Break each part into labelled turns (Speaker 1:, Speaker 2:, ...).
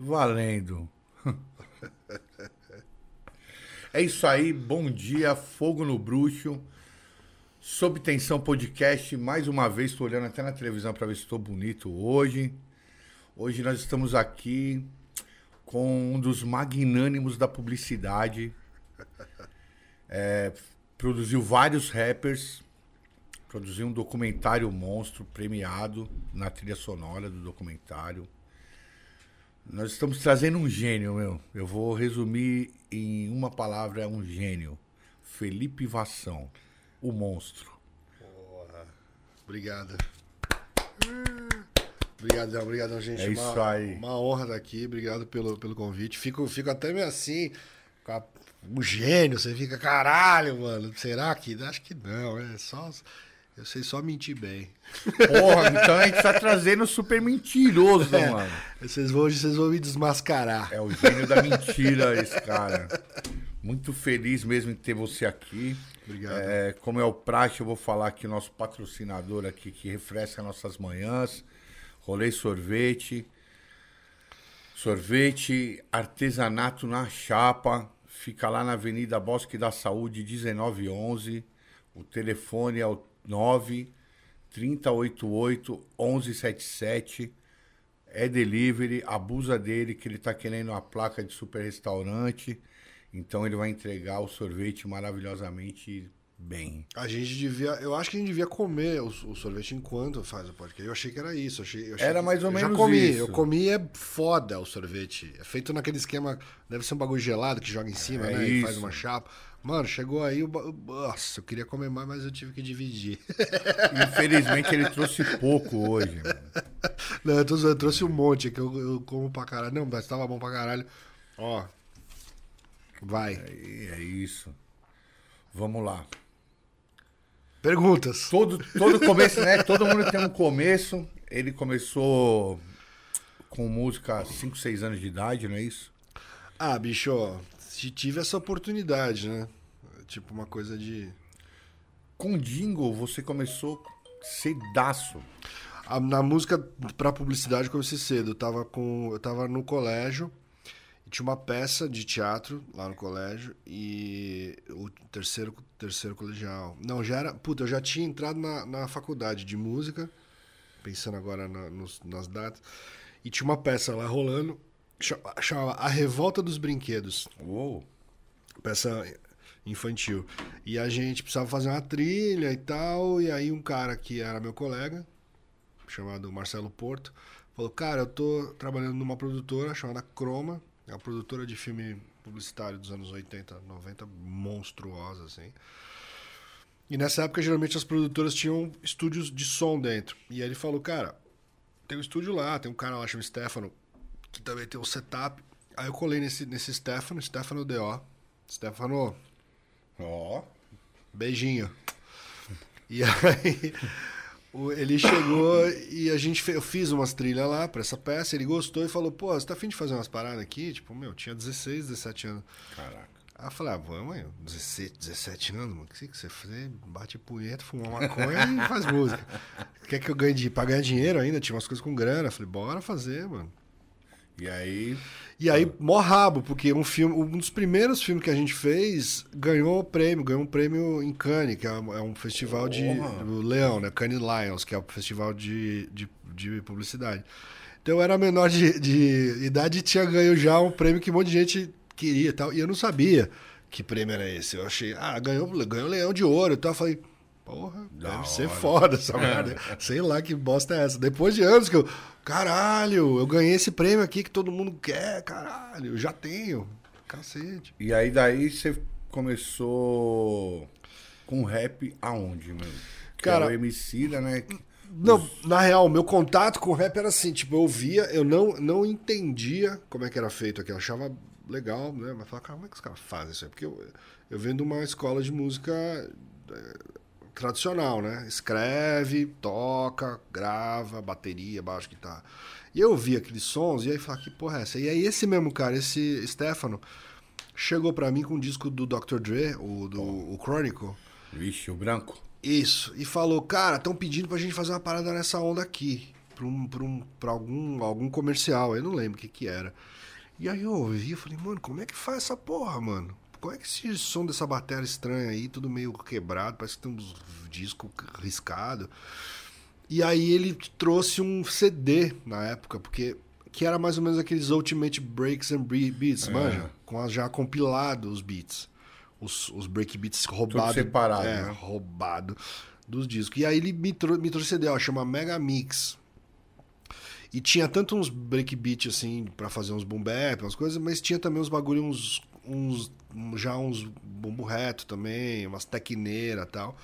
Speaker 1: Valendo. É isso aí, bom dia, fogo no bruxo. Sob Tensão Podcast, mais uma vez, estou olhando até na televisão para ver se estou bonito hoje. Hoje nós estamos aqui com um dos magnânimos da publicidade. É, produziu vários rappers, produziu um documentário monstro premiado na trilha sonora do documentário. Nós estamos trazendo um gênio, meu. Eu vou resumir em uma palavra, é um gênio. Felipe Vassão, o monstro.
Speaker 2: Porra. Obrigado. Obrigadão, obrigadão, gente.
Speaker 1: É
Speaker 2: uma,
Speaker 1: isso aí.
Speaker 2: Uma honra estar aqui. Obrigado pelo, pelo convite. Fico, fico até meio assim, com a- um gênio. Você fica, caralho, mano. Será que? Acho que não. É só. Eu sei só mentir bem.
Speaker 1: Porra, então a gente tá trazendo super mentiroso,
Speaker 2: É.
Speaker 1: mano.
Speaker 2: Vocês vão, vocês vão me desmascarar.
Speaker 1: É o gênio da mentira, esse cara. Muito feliz mesmo em ter você aqui.
Speaker 2: Obrigado.
Speaker 1: É, como é o praxe, eu vou falar aqui o nosso patrocinador aqui que refresca nossas manhãs. Rolê Sorvete. Sorvete artesanato na chapa. Fica lá na Avenida Bosque da Saúde, 1911. O telefone é o 9 3088 1177. É delivery, abusa dele que ele tá querendo a placa de super restaurante. Então ele vai entregar o sorvete maravilhosamente bem.
Speaker 2: A gente devia. Eu acho que a gente devia comer o, o sorvete enquanto faz o podcast. Eu achei que era isso. eu achei- eu achei
Speaker 1: Era mais ou
Speaker 2: eu
Speaker 1: menos
Speaker 2: já comi.
Speaker 1: isso.
Speaker 2: Eu comi é foda o sorvete. É feito naquele esquema. Deve ser um bagulho gelado que joga em cima,
Speaker 1: É
Speaker 2: né? E faz
Speaker 1: isso.
Speaker 2: uma chapa. Mano, chegou aí o. Nossa, eu queria comer mais, mas eu tive que dividir.
Speaker 1: Infelizmente ele trouxe pouco hoje. mano.
Speaker 2: Não, eu trouxe, eu trouxe um monte que eu, eu como pra caralho. Não, mas tava bom pra caralho. Ó. Vai.
Speaker 1: E é isso. Vamos lá.
Speaker 2: Perguntas.
Speaker 1: Todo, todo começo, né? Todo mundo tem um começo. Ele começou com música há 5, 6 anos de idade, não é isso?
Speaker 2: Ah, bicho, ó, se tive essa oportunidade, né? Tipo uma coisa de.
Speaker 1: Com jingle você começou cedaço.
Speaker 2: A- na música pra publicidade eu comecei cedo. Eu tava, com, eu tava no colégio tinha uma peça de teatro lá no colégio e o terceiro, terceiro colegial. Não, já era. Puta, eu já tinha entrado na, na faculdade de música, pensando agora na- nos- nas datas, e tinha uma peça lá rolando, cha- chamava A Revolta dos Brinquedos
Speaker 1: Uou.
Speaker 2: peça infantil. E a gente precisava fazer uma trilha e tal, e aí um cara que era meu colega, chamado Marcelo Porto, falou: "Cara, eu tô trabalhando numa produtora chamada Chroma, é uma produtora de filme publicitário dos anos 80, 90, monstruosa assim. E nessa época geralmente as produtoras tinham estúdios de som dentro. E aí ele falou: "Cara, tem um estúdio lá, tem um cara lá chamado Stefano, que também tem um setup. Aí eu colei nesse, nesse Stefano, Stefano D.O. Stefano,
Speaker 1: Ó.
Speaker 2: beijinho. E aí ele chegou e a gente fe- eu fiz umas trilhas lá pra essa peça, ele gostou e falou, pô, você tá afim de fazer umas paradas aqui? Tipo, meu, tinha 16, 17 anos.
Speaker 1: Caraca.
Speaker 2: Aí eu falei, ah, vamos aí, 17, 17 anos, mano, o que que você faz? Bate punheta, fuma maconha e faz música. Quer que eu ganhe de, pra ganhar dinheiro ainda? Tinha umas coisas com grana. Eu falei, bora fazer, mano.
Speaker 1: E aí,
Speaker 2: E aí, mó rabo, porque um filme, um dos primeiros filmes que a gente fez ganhou o prêmio, ganhou um prêmio em Cannes, que é um, é um festival de
Speaker 1: Porra.
Speaker 2: do Leão, né? Cannes Lions, que é o festival de, de, de publicidade. Então eu era menor de, de idade e tinha ganho já um prêmio que um monte de gente queria e tal. E eu não sabia que prêmio era esse. Eu achei, ah, ganhou, ganhou Leão de Ouro e tal. Eu falei, porra,
Speaker 1: Da
Speaker 2: deve ser
Speaker 1: hora.
Speaker 2: foda essa merda. Sei lá que bosta é essa. Depois de anos que eu, caralho, eu ganhei esse prêmio aqui que todo mundo quer, caralho, eu já tenho. Cacete.
Speaker 1: e aí daí você começou com rap aonde, mano? Que
Speaker 2: Cara-
Speaker 1: era o Emicida, né? que-
Speaker 2: Não, na real, meu contato com rap era assim, tipo, eu via, eu não, não entendia como é que era feito aqui, eu achava legal, né? Mas falava, cara, como é que os caras fazem isso aí? Porque eu, eu venho de uma escola de música eh, tradicional, né? Escreve, toca, grava, bateria, baixo, guitarra. E eu via aqueles sons e aí falava, que porra é essa? E aí esse mesmo cara, esse Stefano, chegou pra mim com um disco do Dr. Dre, o, do, o Chronicle,
Speaker 1: Vixe, o branco.
Speaker 2: isso. E falou, cara, estão pedindo pra gente fazer uma parada nessa onda aqui. pra, um, pra, um, pra algum, algum comercial, eu não lembro o que que era. E aí eu ouvi e falei, mano, como é que faz essa porra, mano? Como é que esse som dessa bateria estranha aí, tudo meio quebrado, parece que tem uns discos riscados. E aí ele trouxe um CD na época, porque que era mais ou menos aqueles Ultimate Breaks and Beats, é. manja? Com já compilado os beats. Os, os break beats roubados.
Speaker 1: separado,
Speaker 2: é,
Speaker 1: né?
Speaker 2: roubado dos discos. E aí ele me, trou me trouxe CD, ó, chama Mega Mix. E tinha tanto uns breakbeat assim, para fazer uns boom bap, umas coisas, mas tinha também uns bagulho, uns, uns já uns bumbo reto também, umas tequineiras e tal.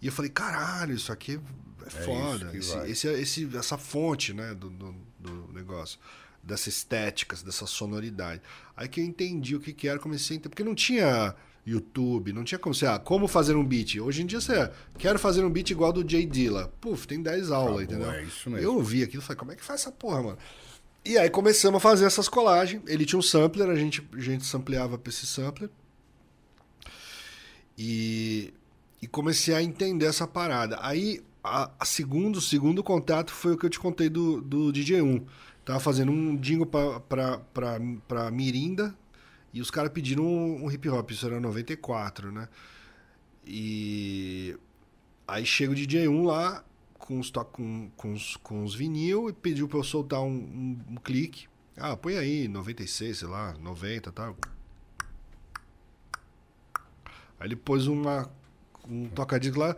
Speaker 2: E eu falei, caralho, isso aqui é, é foda. Esse, esse, esse, essa fonte, né, do, do, do, negócio. Dessa estética, dessa sonoridade. Aí que eu entendi o que, que era, comecei a entender. Porque não tinha YouTube, não tinha como você, ah, como fazer um beat. Hoje em dia você, quero fazer um beat igual do Jay Dilla. Puf, tem 10 aulas, entendeu?
Speaker 1: É isso mesmo.
Speaker 2: Eu ouvi aquilo e falei, como é que faz essa porra, mano? E aí começamos a fazer essas colagens. Ele tinha um sampler, a gente, a gente sampleava pra esse sampler. E, e comecei a entender essa parada. Aí, a, a segundo, segundo contato foi o que eu te contei do, do DJ1. Tava fazendo um jingle pra, pra, pra, pra Mirinda, e os caras pediram um, um, hip hop, isso era 94, né? E aí chega o DJ 1 lá com os, com, com os, com os vinil e pediu pra eu soltar um, um, um clique. Ah, põe aí, 96, sei lá, 90 e tal. Aí ele pôs uma, um tocadisco lá.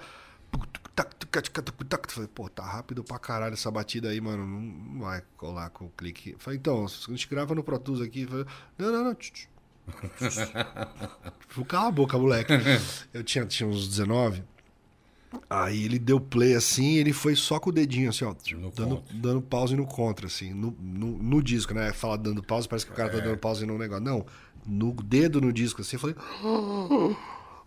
Speaker 2: Falei, pô, tá rápido pra caralho essa batida aí, mano. Não vai colar com o clique. Falei, então, a gente grava no Pro Tools aqui. Falei, não, não, não. Cala a boca, moleque. Eu tinha, tinha uns 19. Aí ele deu play assim, ele foi só com o dedinho, assim, ó, dando, dando pause no contra, assim, no, no, no, disco, né? Fala dando pause, parece que o cara tá é. tá dando pause no negócio. Não, no dedo no disco, assim, eu falei.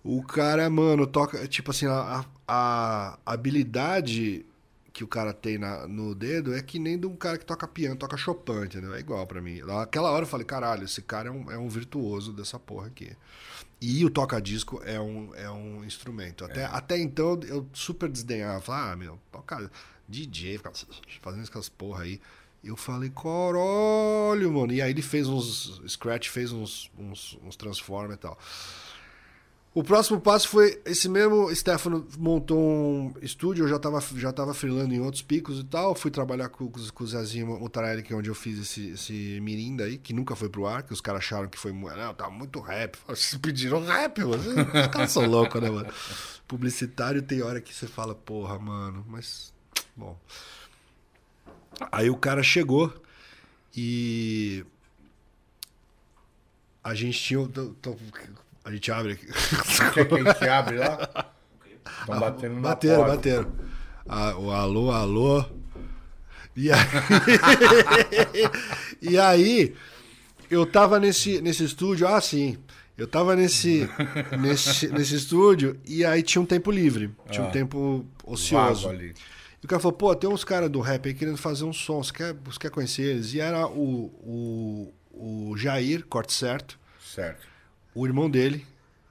Speaker 2: O cara, mano, toca. Tipo assim, a, a habilidade que o cara tem na, no dedo é que nem de um cara que toca piano, toca Chopin, entendeu? É igual para mim. Naquela hora eu falei, caralho, esse cara é um, é um virtuoso dessa porra aqui. E o toca-disco é um, é um instrumento. Até, é. até então eu super desdenhava. Falava, ah, meu, cara, DJ, ficava fazendo aquelas porra aí. Eu falei, caralho, mano. E aí ele fez uns. Scratch fez uns, uns, uns Transformers e tal. O próximo passo foi esse mesmo Stefano montou um estúdio, eu já estava já tava freelando em outros picos e tal, fui trabalhar com, com o Zezinho Mutarelli, que é onde eu fiz esse, esse mirinda aí, que nunca foi pro ar, que os caras acharam que foi, não, tava muito rap. Vocês pediram rap, mano. Os caras são loucos, né, mano? Publicitário tem hora que você fala, porra, mano, mas bom. Aí o cara chegou e a gente tinha. Tô, tô, a gente abre aqui.
Speaker 1: Quer que a gente abre lá? Estão batendo na
Speaker 2: Bateram, porta. bateram. Ah, o alô, alô. E aí... e aí, eu tava nesse, nesse estúdio, ah, sim. Eu tava nesse, nesse, nesse estúdio e aí tinha um tempo livre. Tinha ah, um tempo ocioso. Ali. E o cara falou, pô, tem uns caras do rap aí querendo fazer um som, você quer, você quer conhecer eles? E era o, o, o Jair, corte certo.
Speaker 1: Certo
Speaker 2: o irmão dele,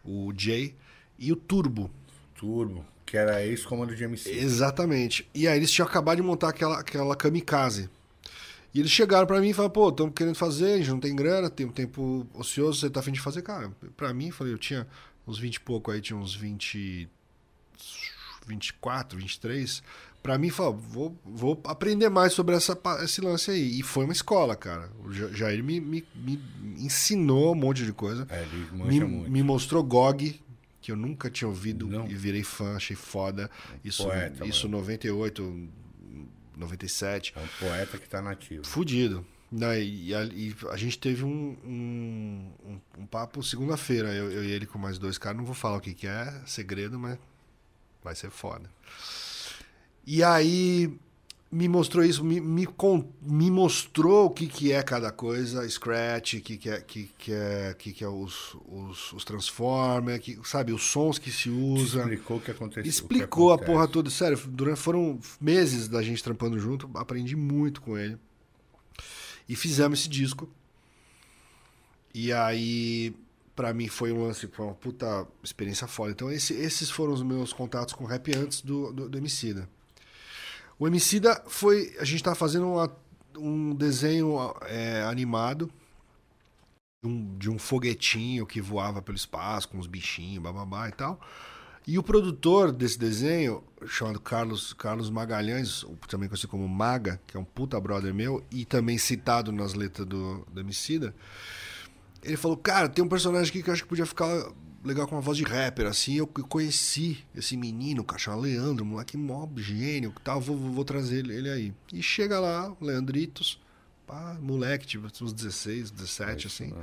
Speaker 2: o Jay, e o Turbo.
Speaker 1: Turbo, que era ex-comando de MC.
Speaker 2: Exatamente. E aí eles tinham acabado de montar aquela, aquela kamikaze. E eles chegaram para mim e falaram, pô, estamos querendo fazer, a gente não tem grana, tem um tempo ocioso, você tá afim de fazer? Cara, pra mim, falei, eu tinha uns 20 e pouco aí, tinha uns 20... 24, 23 para mim, falou, vou, vou aprender mais sobre essa, esse lance aí. E foi uma escola, cara. O Jair me, me, me ensinou um monte de coisa.
Speaker 1: É, ele
Speaker 2: me,
Speaker 1: muito.
Speaker 2: me mostrou GOG, que eu nunca tinha ouvido Não. e virei fã, achei foda. Isso,
Speaker 1: poeta,
Speaker 2: isso 98, 97.
Speaker 1: É um poeta que tá nativo.
Speaker 2: Fudido. E a, e a, gente teve um, um, um, um papo segunda-feira, eu, eu, e ele com mais dois caras. Não vou falar o que, que é, segredo, mas vai ser foda. E aí me mostrou isso, me, me, me, mostrou o que, que é cada coisa, Scratch, o que, que é, que, que é, que, que é os, os, os Transformers, que, sabe, os sons que se usa.
Speaker 1: explicou o que aconteceu.
Speaker 2: Explicou a porra toda. Sério, durante, foram meses da gente trampando junto, aprendi muito com ele. E fizemos esse disco. E aí, para mim, foi um lance, foi uma puta experiência foda. Então, esse, esses foram os meus contatos com rap antes do, do, do Emicida. O Emicida foi. A gente tava fazendo uma- um desenho é, animado de um, de um foguetinho que voava pelo espaço com os bichinhos, bababá e tal. E o produtor desse desenho, chamado Carlos, Carlos Magalhães, também conhecido como Maga, que é um puta brother meu, e também citado nas letras do, do Emicida, ele falou, cara, tem um personagem aqui que eu acho que podia ficar legal com uma voz de rapper, assim, eu conheci esse menino, chama Leandro, moleque mó gênio, tal, vou, vou, trazer ele, ele aí. E chega lá, Leandritos, pá, moleque, tipo, uns 16, 17, assim.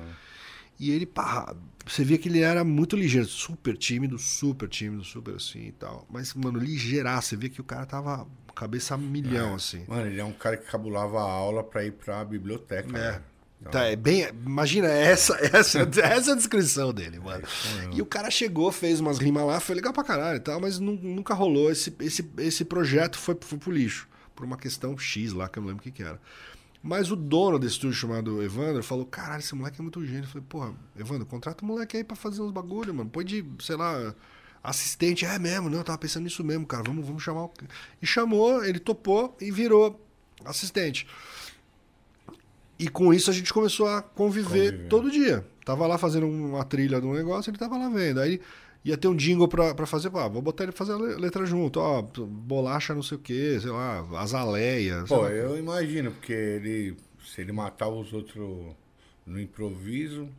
Speaker 2: E ele, pá, você via que ele era muito ligeiro, super tímido, super tímido, super assim e tal. Mas, mano, ligeiraço, você via que o cara tava cabeça a milhão, assim.
Speaker 1: Mano, ele é um cara que cabulava a aula pra ir pra biblioteca.
Speaker 2: É.
Speaker 1: né? Então,
Speaker 2: Tá, é bem. Imagina, essa, essa, essa é a descrição dele, mano. E o cara chegou, fez umas rimas lá, foi legal pra caralho e tal, mas nu- nunca rolou. Esse, esse, esse projeto foi, foi pro lixo. Por uma questão X lá, que eu não lembro o que, que era. Mas o dono desse estúdio chamado Evandro falou: caralho, esse moleque é muito gênio. Eu falei, porra, Evandro, contrata o moleque aí pra fazer uns bagulho, mano. Põe de, sei lá, assistente. É mesmo, não, eu tava pensando nisso mesmo, cara. Vamos, vamos chamar o. E chamou, ele topou e virou assistente. E com isso a gente começou a conviver,
Speaker 1: Conviver.
Speaker 2: todo dia. Tava lá fazendo uma trilha de um negócio, ele tava lá vendo. Aí ia ter um jingle pra, pra fazer, pá, vou botar ele fazer a le- letra junto, ó, bolacha não sei o que, sei lá, azaleia.
Speaker 1: Pô,
Speaker 2: lá.
Speaker 1: eu imagino, porque ele. Se ele matava os outros no improviso,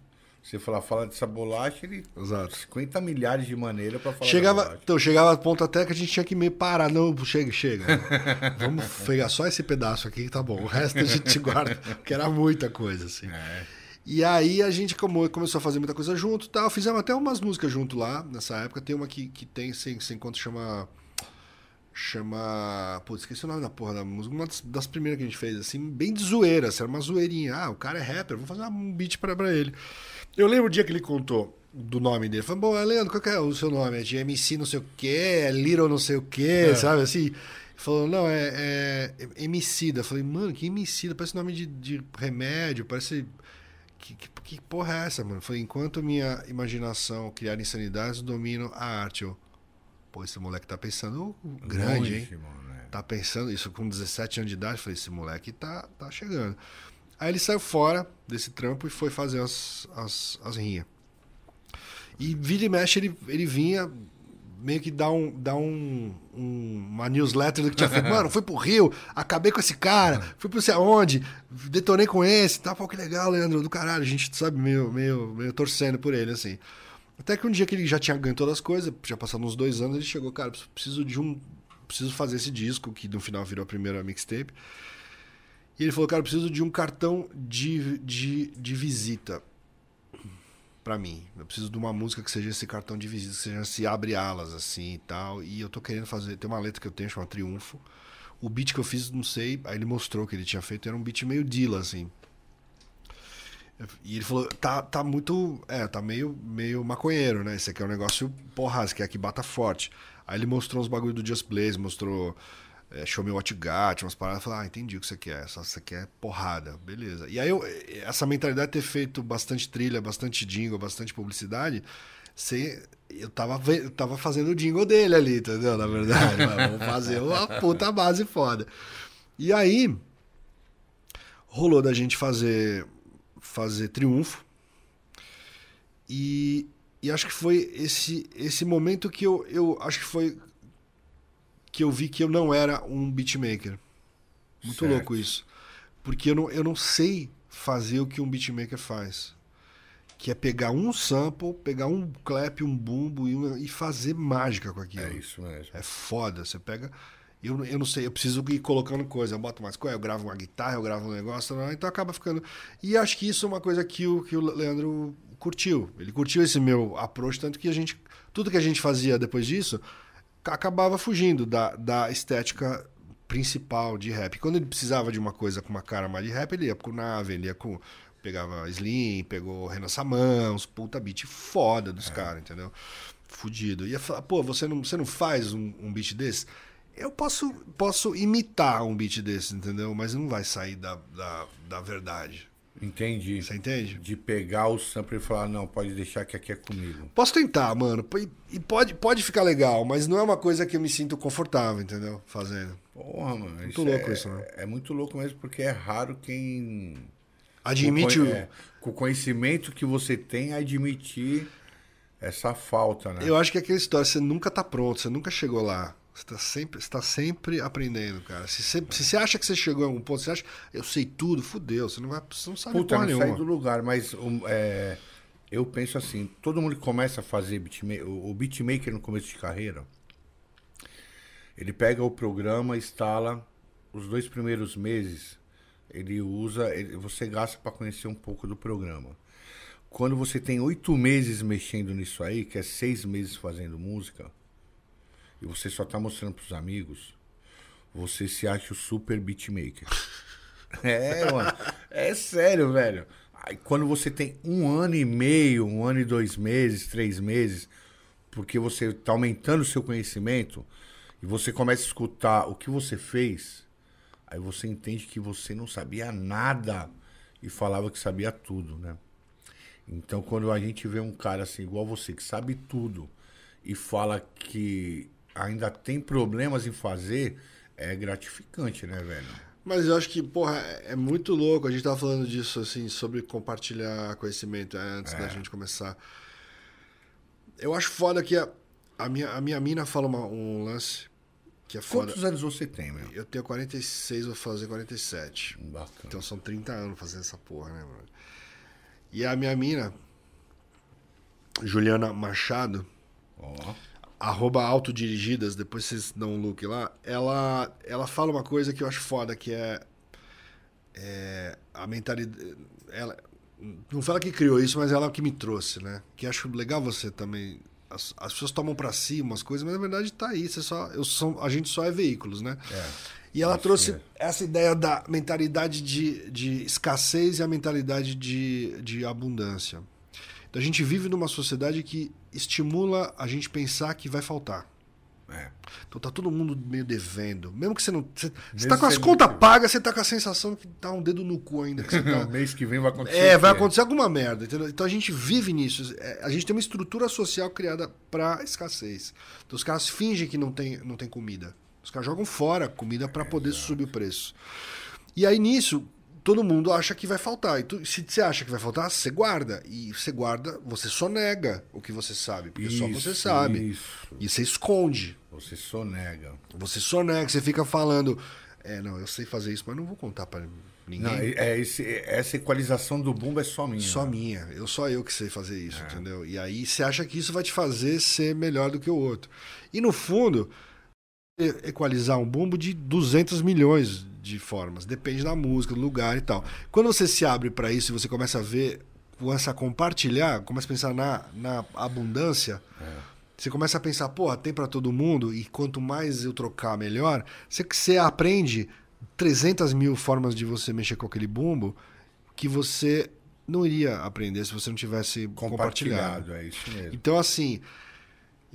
Speaker 1: você falar, fala dessa bolacha, ele.
Speaker 2: Exato.
Speaker 1: 50 milhares de maneiras pra falar
Speaker 2: Chegava, então, chegava a ponto até que a gente tinha que meio parar. Não, chega, chega. Vamos pegar só esse pedaço aqui que tá bom. O resto a gente guarda, porque era muita coisa, assim.
Speaker 1: É.
Speaker 2: E aí a gente começou a fazer muita coisa junto e tal. Fizemos até umas músicas junto lá, nessa época. Tem uma que, que tem, sem, sem conta, chama... Chama... Putz, esqueci o nome da porra da música. Uma das, das primeiras que a gente fez, assim, bem de zoeira. Assim, era uma zoeirinha. Ah, o cara é rapper, vou fazer um beat pra, pra ele. Eu lembro o dia que ele contou do nome dele. Falei, bom, Leandro, qual que é o seu nome? É de MC não sei o quê, é Little não sei o quê, sabe assim? Falou, não, é, é Emicida. Eu falei, mano, que Emicida? Parece nome de, de remédio, parece... Que, que, que porra é essa, mano? Foi enquanto minha imaginação criar insanidades, domino a arte. Eu, pô, esse moleque tá pensando grande, hein?
Speaker 1: Mano, né?
Speaker 2: Tá pensando, isso com 17 anos de idade, falei, esse moleque tá, tá chegando. Aí ele saiu fora desse trampo e foi fazer as, as, as rinhas. E vira e mexe, ele, ele vinha meio que dar, um, dar um, um- uma newsletter do que tinha feito. Mano, fui pro Rio, acabei com esse cara, fui pro sei aonde, detonei com esse, tá? Pô, que legal, Leandro, do caralho. A gente, sabe, meio, meio, meio torcendo por ele, assim. Até que um dia que ele já tinha ganho todas as coisas, já passaram uns dois anos, ele chegou, cara, preciso de um. Preciso fazer esse disco, que no final virou a primeira mixtape. E ele falou, cara, eu preciso de um cartão de, de, de visita pra mim. Eu preciso de uma música que seja esse cartão de visita, que seja se abre alas, assim e tal. E eu tô querendo fazer. Tem uma letra que eu tenho, chama Triunfo. O beat que eu fiz, não sei, aí ele mostrou que ele tinha feito, era um beat meio Dilla, assim. E ele falou, tá, tá muito. É, tá meio, meio maconheiro, né? Esse aqui é um negócio porra, esse aqui é que bata forte. Aí ele mostrou uns bagulho do Just Blaze, mostrou é, Show Me What You Got, umas paradas. Falei, ah, entendi o que você quer. Isso aqui é porrada, beleza. E aí eu, essa mentalidade de ter feito bastante trilha, bastante jingle, bastante publicidade, você, eu, tava, eu tava fazendo o jingle dele ali, entendeu? Na verdade, vamos fazer uma puta base foda. E aí, rolou da gente fazer fazer triunfo e, e acho que foi esse esse momento que eu, eu acho que foi que eu vi que eu não era um beatmaker muito
Speaker 1: Certo.
Speaker 2: louco isso porque eu não, eu não sei fazer o que um beatmaker faz que é pegar um sample pegar um clap um bumbo e, e fazer mágica com aquilo
Speaker 1: É isso mesmo.
Speaker 2: é foda. Você pega. Eu, eu não sei, eu preciso ir colocando coisa. Eu boto mais coisa, eu gravo uma guitarra, eu gravo um negócio, então acaba ficando. E acho que isso é uma coisa que o, que o Leandro curtiu. Ele curtiu esse meu approach, tanto que a gente. Tudo que a gente fazia depois disso acabava fugindo da, da estética principal de rap. Quando ele precisava de uma coisa com uma cara mais de rap, ele ia com nave, ele ia com. Pegava Slim, pegou Renan Samãos, puta beat foda dos caras, entendeu? Fudido. Ia falar, pô, você não, você não faz um, um beat desse? Eu posso, posso imitar um beat desse, entendeu? Mas não vai sair da, da, da verdade.
Speaker 1: Entendi.
Speaker 2: Você entende?
Speaker 1: De pegar o sampler e falar, não, pode deixar que aqui é comigo.
Speaker 2: Posso tentar, mano. E- pode, pode ficar legal, mas não é uma coisa que eu me sinto confortável, entendeu? Fazendo.
Speaker 1: Porra, mano.
Speaker 2: Muito
Speaker 1: isso
Speaker 2: louco
Speaker 1: é,
Speaker 2: isso, né?
Speaker 1: É muito louco mesmo, porque é raro quem.
Speaker 2: Admite
Speaker 1: com,
Speaker 2: o.
Speaker 1: é, com o conhecimento que você tem, admitir essa falta, né?
Speaker 2: Eu acho que é aquela história, você nunca tá pronto, você nunca chegou lá. Você tá sempre, você tá sempre aprendendo, cara. Se você, se você acha que você chegou em algum ponto, você acha, eu sei tudo, fudeu, você não vai, você não sabe
Speaker 1: Puta,
Speaker 2: porra
Speaker 1: não sai
Speaker 2: nenhuma.
Speaker 1: do lugar, mas um, é, eu penso assim, todo mundo que começa a fazer beatmaker, o o beatmaker no começo de carreira, ele pega o programa, instala, os dois primeiros meses, ele usa, ele- você gasta para conhecer um pouco do programa. Quando você tem oito meses mexendo nisso aí, que é seis meses fazendo música, e você só tá mostrando pros amigos, você se acha o super beatmaker. É, mano. É sério, velho. Aí, quando você tem um ano e meio, um ano e dois meses, três meses, porque você tá aumentando o seu conhecimento e você começa a escutar o que você fez, aí você entende que você não sabia nada e falava que sabia tudo, né? Então, quando a gente vê um cara assim, igual você, que sabe tudo e fala que ainda tem problemas em fazer, é gratificante, né, velho?
Speaker 2: Mas eu acho que, porra, é é muito louco. A gente tava falando disso, assim, sobre compartilhar conhecimento é, antes da gente começar. Eu acho foda que a, a, minha, a minha mina fala uma- um lance que é foda.
Speaker 1: Quantos anos você tem, meu?
Speaker 2: Eu tenho 46, vou fazer 47.
Speaker 1: Bacana.
Speaker 2: Então são 30 anos fazendo essa porra, né, mano? E a minha mina, Juliana Machado,
Speaker 1: Ó,
Speaker 2: arroba autodirigidas, depois vocês dão um look lá, ela, ela fala uma coisa que eu acho foda, que é, é a mentalidade. Ela, não fala que criou isso, mas ela que me trouxe, né? Que acho legal você também. As, as pessoas tomam pra si umas coisas, mas na verdade tá aí. Você só, eu sou, a gente só é veículos, né?
Speaker 1: É.
Speaker 2: E ela trouxe essa ideia da mentalidade de, de escassez e a mentalidade de, de abundância. Então a gente vive numa sociedade que estimula a gente pensar que vai faltar.
Speaker 1: é.
Speaker 2: Então tá todo mundo meio devendo. Mesmo que você não. Você, você tá com as contas pagas, você tá com a sensação que tá um dedo no cu ainda. Que tá...
Speaker 1: Mês que vem vai acontecer.
Speaker 2: É, vai acontecer alguma merda, entendeu? Então a gente vive nisso. É, A gente tem uma estrutura social criada pra escassez. Então os caras fingem que não tem, não tem comida. Os caras jogam fora comida pra poder subir o preço. E aí nisso, todo mundo acha que vai faltar. E tu- se você acha que vai faltar, você guarda. E você guarda, você só nega o que você sabe, porque só você
Speaker 1: Isso,
Speaker 2: sabe.
Speaker 1: Isso.
Speaker 2: E você esconde.
Speaker 1: Você sonega.
Speaker 2: Você só nega, você fica falando. É, não, eu sei fazer isso, mas não vou contar pra ninguém.
Speaker 1: Não, é é esse, essa equalização do bumbo é só minha.
Speaker 2: Só
Speaker 1: né?
Speaker 2: minha. Eu só eu que sei fazer isso,
Speaker 1: É.
Speaker 2: entendeu? E aí você acha que isso vai te fazer ser melhor do que o outro. E no fundo, equalizar um bumbo de 200 milhões de formas. Depende da música, do lugar e tal. Quando você se abre para isso e você começa a ver, começa a compartilhar, começa a pensar na, na abundância, você começa a pensar, porra, tem para todo mundo e quanto mais eu trocar, melhor. Você, você aprende 300 mil formas de você mexer com aquele bumbo que você não iria aprender se você não tivesse compartilhado.
Speaker 1: Compartilhado, é isso mesmo.
Speaker 2: Então, assim,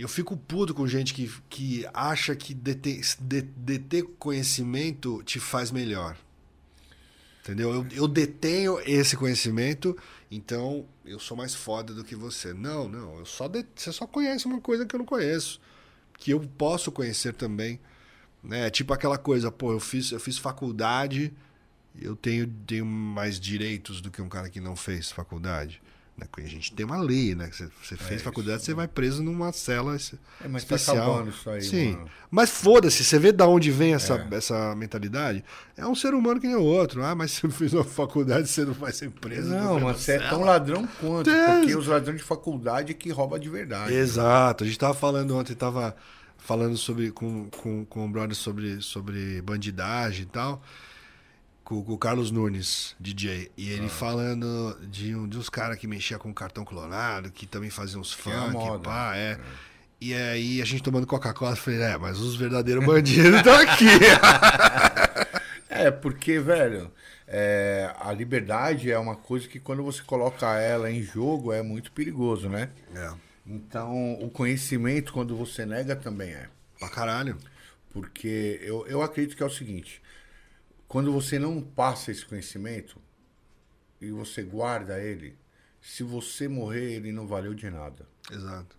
Speaker 2: eu fico puto com gente que, que acha que deter, de- deter conhecimento te faz melhor. Entendeu? Eu, eu detenho esse conhecimento, então eu sou mais foda do que você. Não, não. Eu só de- você só conhece uma coisa que eu não conheço. Que eu posso conhecer também. Né? Tipo aquela coisa, pô, eu fiz, eu fiz faculdade, eu tenho, tenho mais direitos do que um cara que não fez faculdade. Né? A gente tem uma lei, né? Você, você fez
Speaker 1: isso,
Speaker 2: faculdade, você vai preso numa cela
Speaker 1: É, mas tá
Speaker 2: especial.
Speaker 1: acabando isso aí,
Speaker 2: Sim.
Speaker 1: mano.
Speaker 2: Mas foda-se, você vê da onde vem essa,
Speaker 1: É.
Speaker 2: essa mentalidade. É um ser humano que nem o outro. Ah, mas você fez uma faculdade, você não vai ser preso.
Speaker 1: Não,
Speaker 2: vai
Speaker 1: mas você é tão ladrão quanto.
Speaker 2: É.
Speaker 1: Porque os ladrões de faculdade é que rouba de verdade.
Speaker 2: Exato. A gente tava falando ontem, tava falando sobre, com, com, com o brother sobre, sobre bandidagem e tal. Com, com o Carlos Nunes, DJ. E
Speaker 1: Ah.
Speaker 2: ele falando de, um, de uns caras que mexia com cartão clonado, que também faziam uns
Speaker 1: é
Speaker 2: funk,
Speaker 1: moda.
Speaker 2: pá, é. E aí a gente tomando Coca-Cola, falei, é, mas os verdadeiros bandidos estão aqui.
Speaker 1: É, porque, velho, é, a liberdade é uma coisa que quando você coloca ela em jogo é muito perigoso, né?
Speaker 2: é,
Speaker 1: Então, o conhecimento, quando você nega, também é.
Speaker 2: pra caralho.
Speaker 1: Porque eu, eu acredito que é o seguinte: quando você não passa esse conhecimento, e você guarda ele, se você morrer, ele não valeu de nada.
Speaker 2: Exato.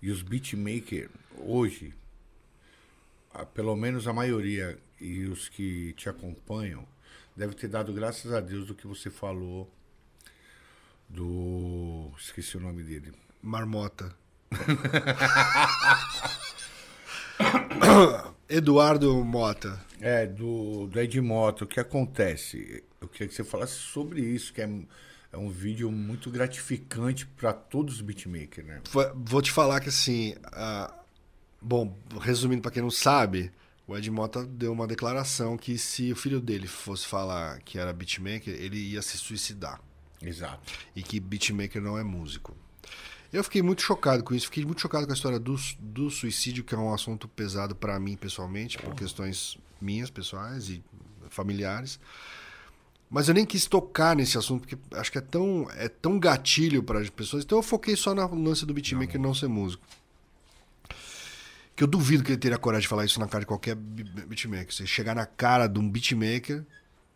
Speaker 1: E os beatmakers, hoje, pelo menos a maioria e os que te acompanham, deve ter dado graças a Deus do que você falou do. Esqueci o nome dele.
Speaker 2: Marmota. Eduardo Mota.
Speaker 1: É, do, do Ed Mota. O que acontece? Eu queria que você falasse sobre isso, que é, é um vídeo muito gratificante para todos os beatmakers, né?
Speaker 2: Vou te falar que assim. ah, bom, resumindo pra quem não sabe, o Ed Mota deu uma declaração que se o filho dele fosse falar que era beatmaker, ele ia se suicidar.
Speaker 1: Exato.
Speaker 2: E que beatmaker não é músico. Eu fiquei muito chocado com isso, fiquei muito chocado com a história do, do suicídio, que é um assunto pesado pra mim pessoalmente, por questões minhas pessoais e familiares. Mas eu nem quis tocar nesse assunto, porque acho que é tão, é tão gatilho para as pessoas. Então eu foquei só no lance do beatmaker não, ser músico. Que eu duvido que ele teria coragem de falar isso na cara de qualquer beatmaker. Você chegar na cara de um beatmaker,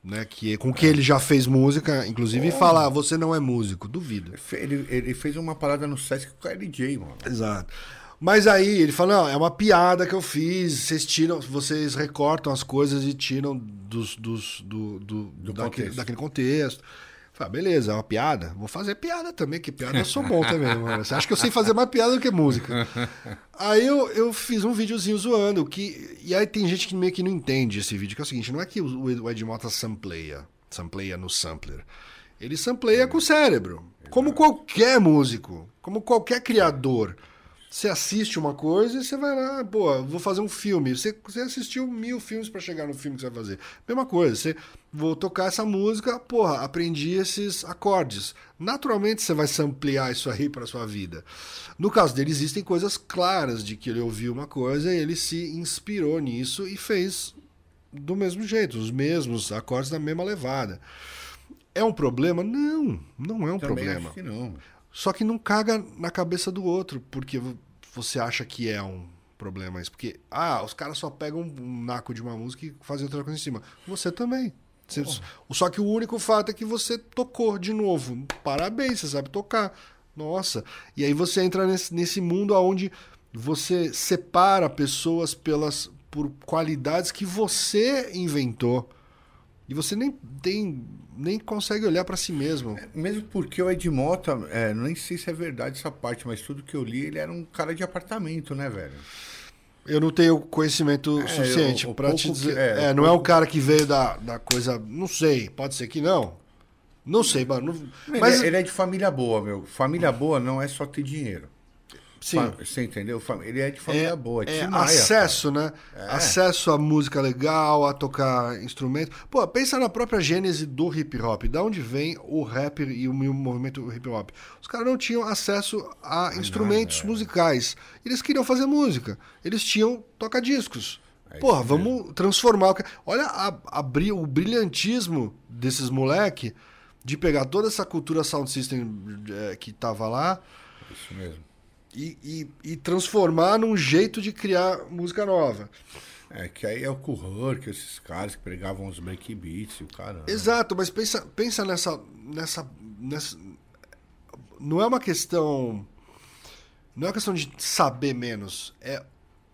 Speaker 2: né, que, com que ele já fez música, inclusive, e falar, você não é músico. Duvido.
Speaker 1: Ele, ele fez uma parada no Sesc com o KLJ, mano.
Speaker 2: Exato. Mas aí ele fala, não, é uma piada que eu fiz, vocês tiram, vocês recortam as coisas e tiram dos, dos, do, do,
Speaker 1: Do
Speaker 2: daquele,
Speaker 1: contexto.
Speaker 2: daquele contexto. Fala, beleza, é uma piada. Vou fazer piada também, que piada eu sou bom também, mano. Você acha que eu sei fazer mais piada do que música? Aí eu, eu fiz um videozinho zoando, que. E aí tem gente que meio que não entende esse vídeo, que é o seguinte, não é que o o Ed Mota sampleia, sampleia no sampler. Ele sampleia com o cérebro. Como qualquer músico, como qualquer criador. Você assiste uma coisa e você vai lá, pô, vou fazer um filme. Você, você assistiu mil filmes pra chegar no filme que você vai fazer. Mesma coisa, você vou tocar essa música, porra, aprendi esses acordes. Naturalmente você vai samplear isso aí pra sua vida. No caso dele, existem coisas claras de que ele ouviu uma coisa e ele se inspirou nisso e fez do mesmo jeito, os mesmos acordes na mesma levada. É um problema? Não, não é um
Speaker 1: Também
Speaker 2: problema.
Speaker 1: acho que não.
Speaker 2: Só que não caga na cabeça do outro, porque vo- você acha que é um problema isso. Porque, ah, os caras só pegam um naco de uma música e fazem outra coisa em cima. Você também. Você- só que o único fato é que você tocou de novo. Parabéns, você sabe tocar. Nossa. E aí você entra nesse, nesse mundo onde você separa pessoas pelas por qualidades que você inventou. E você nem tem nem consegue olhar pra si mesmo.
Speaker 1: Mesmo porque o Ed Mota, é, nem sei se é verdade essa parte, mas tudo que eu li, ele era um cara de apartamento, né, velho?
Speaker 2: Eu não tenho conhecimento
Speaker 1: É,
Speaker 2: suficiente pra te dizer.
Speaker 1: que- é,
Speaker 2: é,
Speaker 1: o
Speaker 2: não é um
Speaker 1: pouco-
Speaker 2: cara que veio da, da coisa. Não sei, pode ser que não. Não sei, mano. não-
Speaker 1: Ele,
Speaker 2: Mas
Speaker 1: é, ele é de família boa, meu. Família boa não é só ter dinheiro.
Speaker 2: Sim.
Speaker 1: Você entendeu? Ele é de família boa.
Speaker 2: é
Speaker 1: Tim Maia,
Speaker 2: acesso, né?
Speaker 1: É.
Speaker 2: Acesso a música legal, a tocar instrumento. Pô, pensa na própria gênese do hip hop. Da onde vem o rap e o, movimento hip hop? Os caras não tinham acesso a instrumentos
Speaker 1: nada, é.
Speaker 2: musicais. Eles queriam fazer música. Eles tinham toca-discos.
Speaker 1: É
Speaker 2: Porra, vamos transformar. Olha a, a o brilhantismo desses moleque de pegar toda essa cultura sound system que tava lá
Speaker 1: cara. Isso mesmo.
Speaker 2: E, e, e transformar num jeito de criar música nova.
Speaker 1: É que aí é o Kuhur, que esses caras que pregavam os break beats e o caramba.
Speaker 2: Exato, mas pensa, pensa nessa, nessa, nessa. Não é uma questão. Não é uma questão de saber menos. É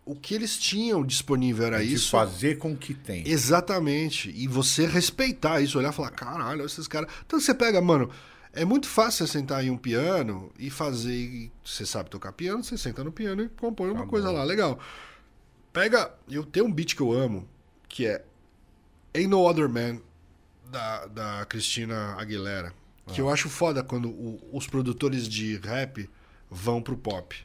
Speaker 2: o que eles tinham disponível era
Speaker 1: É de
Speaker 2: isso.
Speaker 1: fazer com que tem.
Speaker 2: Exatamente. E você respeitar isso, olhar e falar, caralho, esses caras. Então você pega, mano, é muito fácil você sentar em um piano e fazer. Você sabe tocar piano, você senta no piano e compõe uma coisa lá, legal. Pega. Eu tenho um beat que eu amo, que é Ain't No Other Man, da, da Cristina Aguilera. Que eu acho foda quando o- os produtores de rap vão pro pop.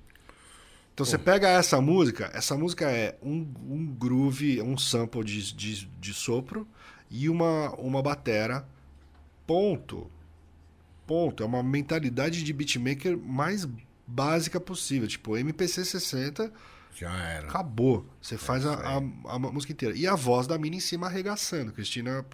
Speaker 2: Então você pega essa música, essa música é um, um groove, um sample de, de, de sopro e uma, uma batera. Ponto. Ponto. É uma mentalidade de beatmaker mais básica possível. Tipo, MPC 60,
Speaker 1: Já era.
Speaker 2: acabou. Você faz a, a, a música inteira. E a voz da mina em cima arregaçando. Cristina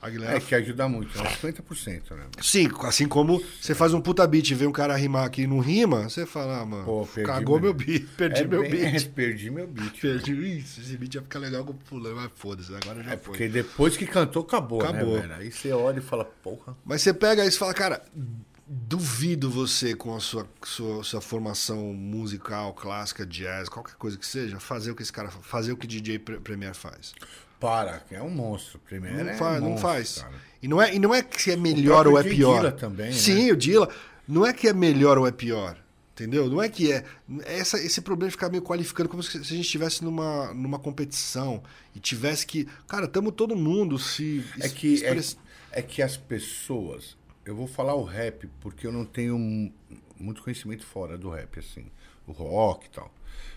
Speaker 2: Aguilera.
Speaker 1: É que ajuda muito, né? 50%, né?
Speaker 2: Sim, assim como você faz um puta beat e vê um cara rimar aqui e não rima, você fala, ah, mano,
Speaker 1: Pô, perdi
Speaker 2: cagou
Speaker 1: meu-
Speaker 2: meu beat, perdi
Speaker 1: É
Speaker 2: meu
Speaker 1: bem-
Speaker 2: beat.
Speaker 1: Perdi meu beat.
Speaker 2: Perdi isso, esse beat ia ficar legal com o fulano, mas foda-se, agora já
Speaker 1: É
Speaker 2: foi.
Speaker 1: porque depois que cantou, acabou,
Speaker 2: Acabou.
Speaker 1: né, velho? Aí você olha e fala, porra.
Speaker 2: Mas você pega isso e fala, cara, duvido você com a sua, sua, sua formação musical, clássica, jazz, qualquer coisa que seja, fazer o que esse cara fa- fazer o que DJ Pre- Premier faz.
Speaker 1: Para, que é um monstro. Primeiro
Speaker 2: Não
Speaker 1: é
Speaker 2: faz, não
Speaker 1: monstro,
Speaker 2: faz.
Speaker 1: cara.
Speaker 2: E não, é, e não é que é melhor ou é pior.
Speaker 1: Dilla também, né?
Speaker 2: Sim, o Dilla. Não é que é melhor ou é pior. Entendeu? Não é que é. Essa, esse problema de ficar meio qualificando como se se a gente estivesse numa, numa competição e tivesse que. Cara, estamos todo mundo se.
Speaker 1: É que, é,
Speaker 2: express-
Speaker 1: é que as pessoas. Eu vou falar o rap, porque eu não tenho mu- muito conhecimento fora do rap, assim. O rock e tal.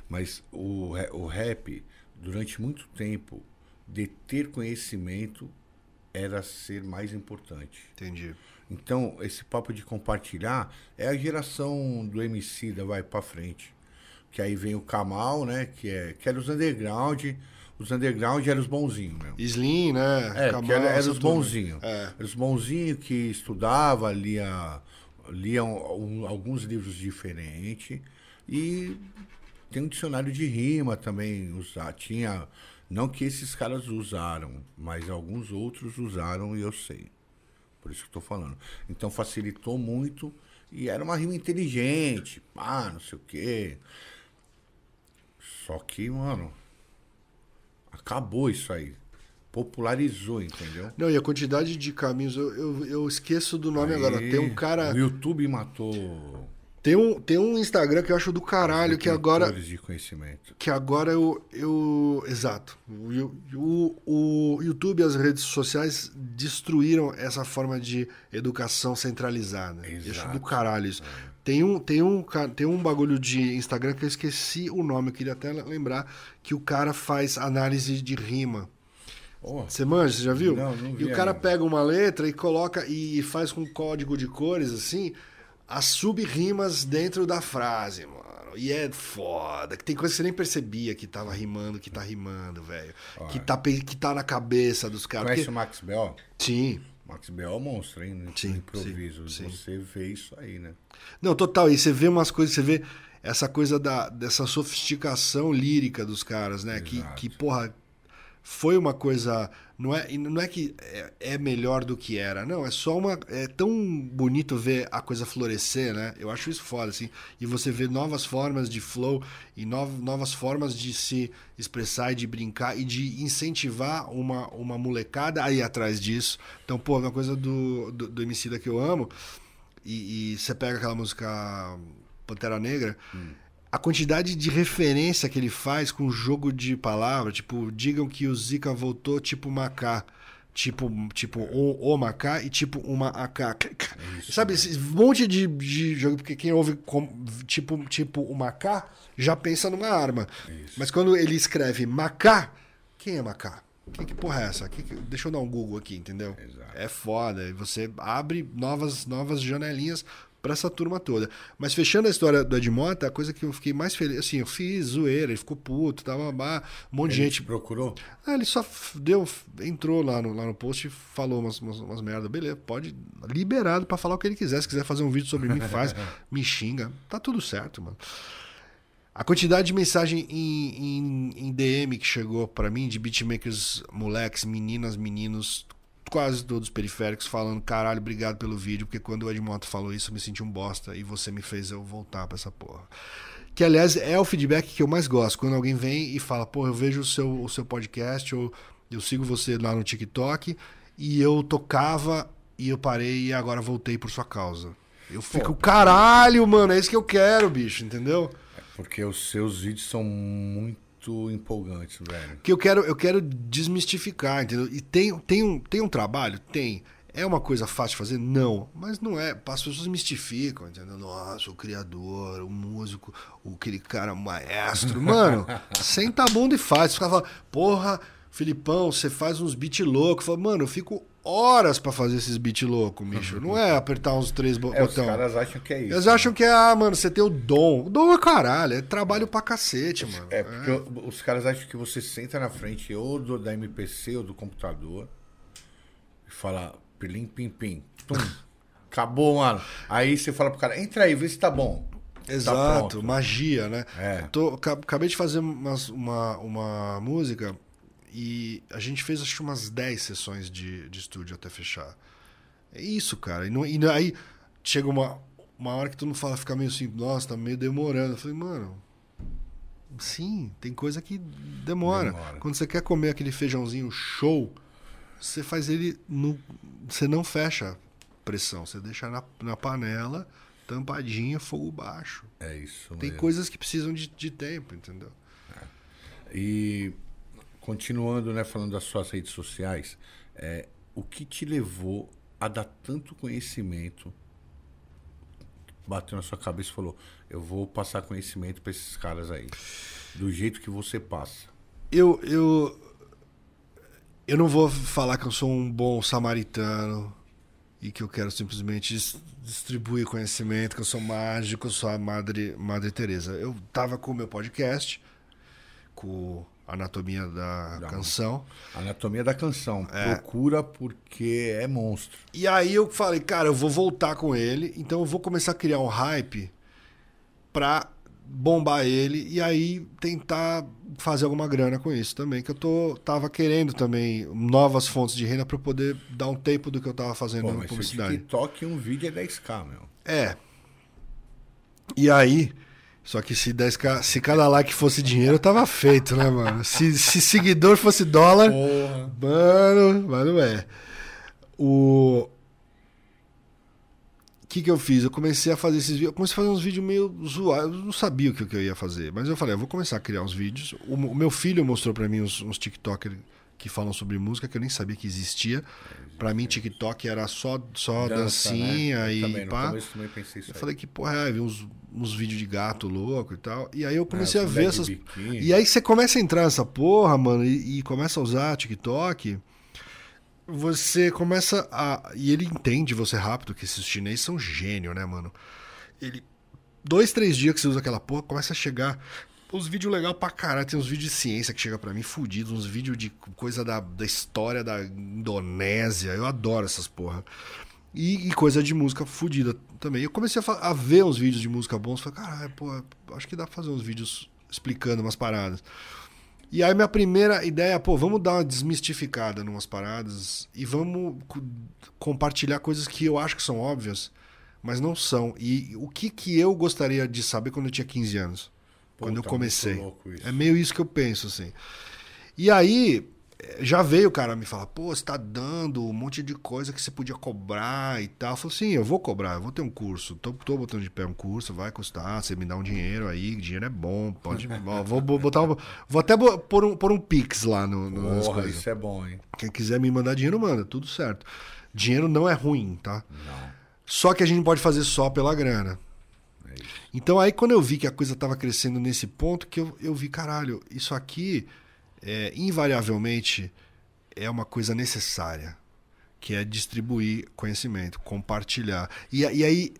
Speaker 1: Mas o, o rap, durante muito tempo, de ter conhecimento era ser mais importante.
Speaker 2: Entendi.
Speaker 1: Então, esse papo de compartilhar é a geração do MC da vai pra frente. Que aí vem o Kamal, né? Que, é, que era os underground. Os underground eram os bonzinhos mesmo.
Speaker 2: Slim, né?
Speaker 1: É,
Speaker 2: Kamal,
Speaker 1: que era, era os bonzinhos.
Speaker 2: É.
Speaker 1: Era os bonzinhos que estudava, lia, liam um- alguns livros diferentes. E tem um dicionário de rima também. Usar. Tinha. Não que esses caras usaram, mas alguns outros usaram e eu sei. Por isso que eu tô falando. Então facilitou muito e era uma rima inteligente, pá, não sei o quê. Só que, mano, acabou isso aí. Popularizou, entendeu?
Speaker 2: Não, e a quantidade de caminhos, eu, eu, eu esqueço do nome
Speaker 1: Aí,
Speaker 2: agora. Tem um cara.
Speaker 1: O YouTube matou.
Speaker 2: Tem um, tem um Instagram que eu acho do caralho, que agora.
Speaker 1: de conhecimento.
Speaker 2: Que agora eu. eu exato. O, o, o YouTube e as redes sociais destruíram essa forma de educação centralizada. Eu acho
Speaker 1: Exato.
Speaker 2: do caralho isso. Tem um, tem, um, tem um bagulho de Instagram que eu esqueci o nome, eu queria até lembrar, que o cara faz análise de rima.
Speaker 1: Oh,
Speaker 2: Você manja, você já viu?
Speaker 1: Não, não
Speaker 2: e
Speaker 1: vi
Speaker 2: o cara
Speaker 1: ainda.
Speaker 2: pega uma letra e coloca e faz com código de cores assim as sub-rimas dentro da frase, mano. E é foda. Que tem coisa que você nem percebia que tava rimando, que tá rimando, velho. Que tá, que tá na cabeça dos caras.
Speaker 1: conhece
Speaker 2: Porque-
Speaker 1: o Max Bell?
Speaker 2: Sim.
Speaker 1: Max Bell é um monstro, hein? No
Speaker 2: Sim,
Speaker 1: improviso.
Speaker 2: sim, sim.
Speaker 1: Você vê isso aí, né?
Speaker 2: Não, total. E você vê umas coisas, você vê essa coisa da, dessa sofisticação lírica dos caras, né? Que, que, porra, foi uma coisa. Não é, não é que é, é melhor do que era, não. É só uma. É tão bonito ver a coisa florescer, né? Eu acho isso foda, assim. E você vê novas formas de flow e nov, novas formas de se expressar e de brincar e de incentivar uma, uma molecada a ir atrás disso. Então, pô, uma coisa do, do, do MC da que eu amo. E, e você pega aquela música Pantera Negra, a quantidade de referência que ele faz com jogo de palavras, tipo, digam que o Zika voltou tipo Macá. Tipo, tipo o, o Macá e tipo uma AK. Sabe, esse monte de, de jogo, porque quem ouve com- tipo, tipo o Macá já pensa numa arma. Mas quando ele escreve Macá, quem é Macá? Que, que porra é essa? Que que- deixa eu dar um Google aqui, entendeu?
Speaker 1: Exato.
Speaker 2: É foda. E você abre novas, novas janelinhas pra essa turma toda. Mas fechando a história do Edmota, a coisa que eu fiquei mais feliz, assim, eu fiz zoeira, ele ficou puto, tava um monte de
Speaker 1: Ele
Speaker 2: gente.
Speaker 1: te procurou?
Speaker 2: Ah, ele só deu, entrou lá no, lá no post e falou umas, umas, umas merda. Beleza, pode. Liberado pra falar o que ele quiser. Se quiser fazer um vídeo sobre mim, faz. me xinga. Tá tudo certo, mano. A quantidade de mensagem em, em, em DM que chegou pra mim, de beatmakers, moleques, meninas, meninos, quase todos periféricos, falando: caralho, obrigado pelo vídeo, porque quando o Edmoto falou isso, eu me senti um bosta e você me fez eu voltar pra essa porra. Que, aliás, é o feedback que eu mais gosto. Quando alguém vem e fala, pô, eu vejo o seu, o seu podcast, ou eu sigo você lá no TikTok, e eu tocava e eu parei e agora voltei por sua causa. Eu fico, caralho, mano, é isso que eu quero, bicho, entendeu?
Speaker 1: Porque os seus vídeos são muito empolgantes, velho.
Speaker 2: Que eu quero, eu quero desmistificar, entendeu? E tem, tem, um, tem um trabalho? Tem. É uma coisa fácil de fazer? Não. Mas não é. As pessoas mistificam, entendeu? Nossa, o criador, o músico, o aquele cara maestro. Mano, senta a bunda e faz. Você fica falando, porra, Filipão, você faz uns beat loucos. Fala, mano, eu fico horas pra fazer esses beat loucos, bicho. Não é apertar uns três bo-
Speaker 1: É, os
Speaker 2: botões.
Speaker 1: caras acham que é isso.
Speaker 2: Eles acham que é, ah, mano, você tem o dom. O dom é caralho, é trabalho pra cacete, mano.
Speaker 1: É, porque o- os caras acham que você senta na frente ou do, da MPC ou do computador, e fala pilim pim pim. Tum. Acabou, mano. Aí você fala pro cara, entra aí, vê se tá bom.
Speaker 2: Exato,
Speaker 1: pronto.
Speaker 2: magia, né?
Speaker 1: É.
Speaker 2: Tô, ca- acabei de fazer umas- uma, uma música e a gente fez acho que umas 10 sessões de, de estúdio até fechar. É isso, cara. E, não- e aí chega uma, uma hora que tu não fala, fica meio assim, nossa, tá meio demorando. Eu falei, mano, sim, tem coisa que demora.
Speaker 1: Demora.
Speaker 2: Quando você quer comer aquele feijãozinho show, você faz ele. No, você não fecha pressão, você deixa na, na panela, tampadinha, fogo baixo.
Speaker 1: É isso.
Speaker 2: Tem
Speaker 1: mesmo.
Speaker 2: coisas que precisam de, de tempo, entendeu?
Speaker 1: E continuando, né, falando das suas redes sociais, é, o que te levou a dar tanto conhecimento? Bateu na sua cabeça e falou: Eu vou passar conhecimento pra esses caras aí. Do jeito que você passa.
Speaker 2: Eu, eu, eu não vou falar que eu sou um bom samaritano e que eu quero simplesmente dis- distribuir conhecimento, que eu sou mágico, eu sou a Madre, Madre Teresa. Eu tava com o meu podcast, com Anatomia da,
Speaker 1: Da
Speaker 2: Canção.
Speaker 1: Anatomia da canção. Procura porque é monstro.
Speaker 2: E aí eu falei, cara, eu vou voltar com ele, então eu vou começar a criar um hype pra bombar ele e aí tentar fazer alguma grana com isso também, que eu tô tava querendo também novas fontes de renda pra eu poder dar um tempo do que eu tava fazendo
Speaker 1: Pô,
Speaker 2: na publicidade.
Speaker 1: TikTok um vídeo é 10k, meu.
Speaker 2: É. E aí, só que se 10k, se cada like fosse dinheiro, eu tava feito, né, mano? Se, se seguidor fosse dólar,
Speaker 1: Porra.
Speaker 2: Mano, mas não é. O. Que, que eu fiz? Eu comecei a fazer esses vídeos. Eu comecei a fazer uns vídeos meio zoados. Eu não sabia o que, eu ia fazer. Mas eu falei, eu vou começar a criar uns vídeos. O, meu filho mostrou pra mim uns, uns TikTokers que falam sobre música que eu nem sabia que existia. Pra mim, TikTok era só, só
Speaker 1: Dança,
Speaker 2: dancinha
Speaker 1: né?
Speaker 2: E
Speaker 1: também,
Speaker 2: pá.
Speaker 1: começo também pensei isso
Speaker 2: Eu
Speaker 1: aí.
Speaker 2: falei que, porra, é, vi uns, uns vídeos de gato louco e tal. E aí eu comecei
Speaker 1: É,
Speaker 2: a
Speaker 1: os
Speaker 2: ver essas. E aí você começa a entrar nessa porra, mano, e, e começa a usar TikTok. Você começa a. E ele entende você rápido, que esses chineses são gênio, né, mano? Ele. Dois, três dias que você usa aquela porra, começa a chegar. Uns vídeos legais pra caralho. Tem uns vídeos de ciência que chega pra mim, fudidos. Uns vídeos de coisa da, da história da Indonésia. Eu adoro essas porra. E, e coisa de música fudida também. Eu comecei a, a ver uns vídeos de música bons. Falei, caralho, pô, acho que dá pra fazer uns vídeos explicando umas paradas. E aí minha primeira ideia, pô, vamos dar uma desmistificada numas paradas e vamos co- compartilhar coisas que eu acho que são óbvias, mas não são. E o que que eu gostaria de saber quando eu tinha 15 anos? Quando eu
Speaker 1: Puta,
Speaker 2: comecei. É meio isso que eu penso, assim. E aí, eh, já veio o cara me falar, pô, você tá dando um monte de coisa que você podia cobrar e tal. Eu falei, sim, eu vou cobrar, eu vou ter um curso. Tô, tô botando de pé um curso, vai custar, você me dá um dinheiro aí, dinheiro é bom, pode. vou, botar um- Vou até pôr um, pôr um Pix lá no, no, nas
Speaker 1: Porra,
Speaker 2: coisas.
Speaker 1: isso é bom, hein?
Speaker 2: Quem quiser me mandar dinheiro, manda, tudo certo. Dinheiro não é ruim, tá?
Speaker 1: Não.
Speaker 2: Só que a gente não pode fazer só pela grana.
Speaker 1: É.
Speaker 2: Então aí quando eu vi que a coisa estava crescendo nesse ponto, que eu, eu vi, caralho, isso aqui é, invariavelmente é uma coisa necessária, que é distribuir conhecimento, compartilhar. E, e aí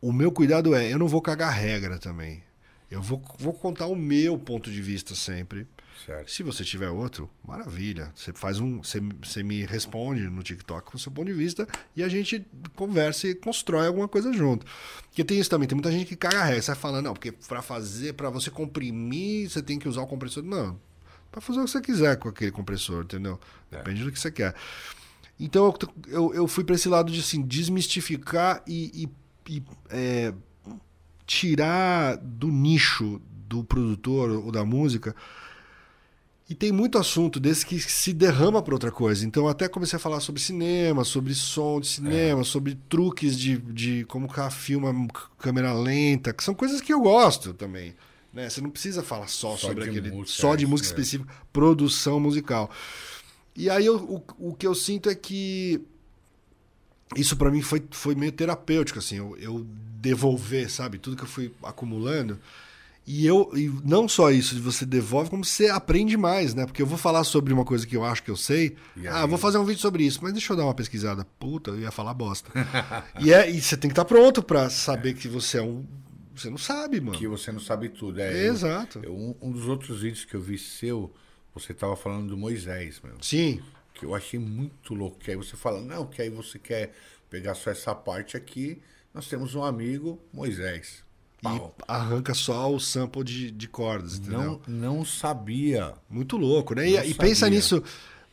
Speaker 2: o meu cuidado é, eu não vou cagar regra também. Eu vou, vou contar o meu ponto de vista sempre.
Speaker 1: Certo.
Speaker 2: Se você tiver outro, maravilha. Você faz um, você, você me responde no TikTok com o seu ponto de vista e a gente conversa e constrói alguma coisa junto. Porque tem isso também, tem muita gente que caga a regra, sai falando, não, porque para fazer, para você comprimir, você tem que usar o compressor. Não, para fazer o que você quiser com aquele compressor, entendeu? Depende do que você quer. Então eu, eu, eu fui para esse lado de assim, desmistificar e, e, e, é, tirar do nicho do produtor ou da música. E tem muito assunto desse que se derrama para outra coisa. Então até comecei a falar sobre cinema, sobre som de cinema, sobre truques de, de como filma câmera lenta, que são coisas que eu gosto também. Né? Você não precisa falar só,
Speaker 1: Só
Speaker 2: sobre aquele.
Speaker 1: música,
Speaker 2: só
Speaker 1: é
Speaker 2: de
Speaker 1: isso
Speaker 2: música
Speaker 1: mesmo.
Speaker 2: específica, produção musical. E aí eu- o, o que eu sinto é que isso para mim foi, foi meio terapêutico, assim, eu, eu devolver, sabe, tudo que eu fui acumulando. E eu e não só isso, você devolve, como você aprende mais, né? Porque eu vou falar sobre uma coisa que eu acho que eu sei. Ah, vou fazer um vídeo sobre isso, mas deixa eu dar uma pesquisada. Puta, eu ia falar bosta. e, é, e você tem que estar pronto para saber que você é um. Você não sabe, mano.
Speaker 1: Que você não sabe tudo. É, eu-
Speaker 2: Exato.
Speaker 1: eu- um, um dos outros vídeos que eu vi seu, você tava falando do Moisés, meu.
Speaker 2: Sim.
Speaker 1: que eu achei muito louco. Que aí você fala, não, que aí você quer pegar só essa parte aqui. Nós temos um amigo, Moisés. Pau.
Speaker 2: E arranca só o sample de, de cordas, entendeu?
Speaker 1: Não, não sabia.
Speaker 2: Muito louco, né? E, e pensa nisso,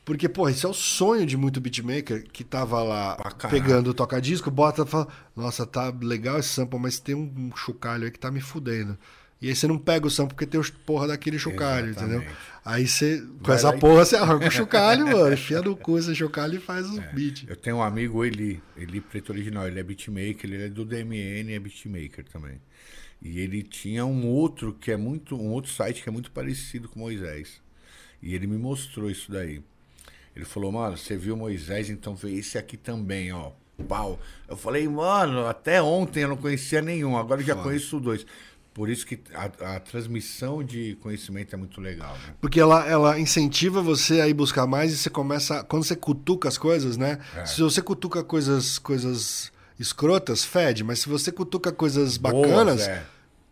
Speaker 2: porque, porra, isso é o sonho de muito beatmaker que tava lá pegando o toca-disco, bota e fala, nossa, tá legal esse sample, mas tem um chocalho aí que tá me fudendo. E aí você não pega o sample porque tem os porra daquele chocalho, entendeu?
Speaker 1: Exatamente.
Speaker 2: Aí você, com
Speaker 1: Vai
Speaker 2: essa
Speaker 1: e-
Speaker 2: porra, você arranca o chocalho, mano, enfia no cu esse chocalho e faz os beats.
Speaker 1: Eu tenho um amigo, Eli, Eli Preto Original, ele é beatmaker, ele é do DMN e é beatmaker também. E ele tinha um outro que é muito, um outro site que é muito parecido com Moisés. E ele me mostrou isso daí. Ele falou, mano, você viu Moisés, então vê esse aqui também, ó. Pau. Eu falei, mano, até ontem eu não conhecia nenhum, agora eu já conheço dois. Por isso que a, a transmissão de conhecimento é muito legal, né?
Speaker 2: Porque ela, ela incentiva você a ir buscar mais e você começa. Quando você cutuca as coisas, né?
Speaker 1: É.
Speaker 2: Se você cutuca coisas, coisas escrotas, fede, mas se você cutuca coisas
Speaker 1: Boas,
Speaker 2: bacanas,
Speaker 1: é.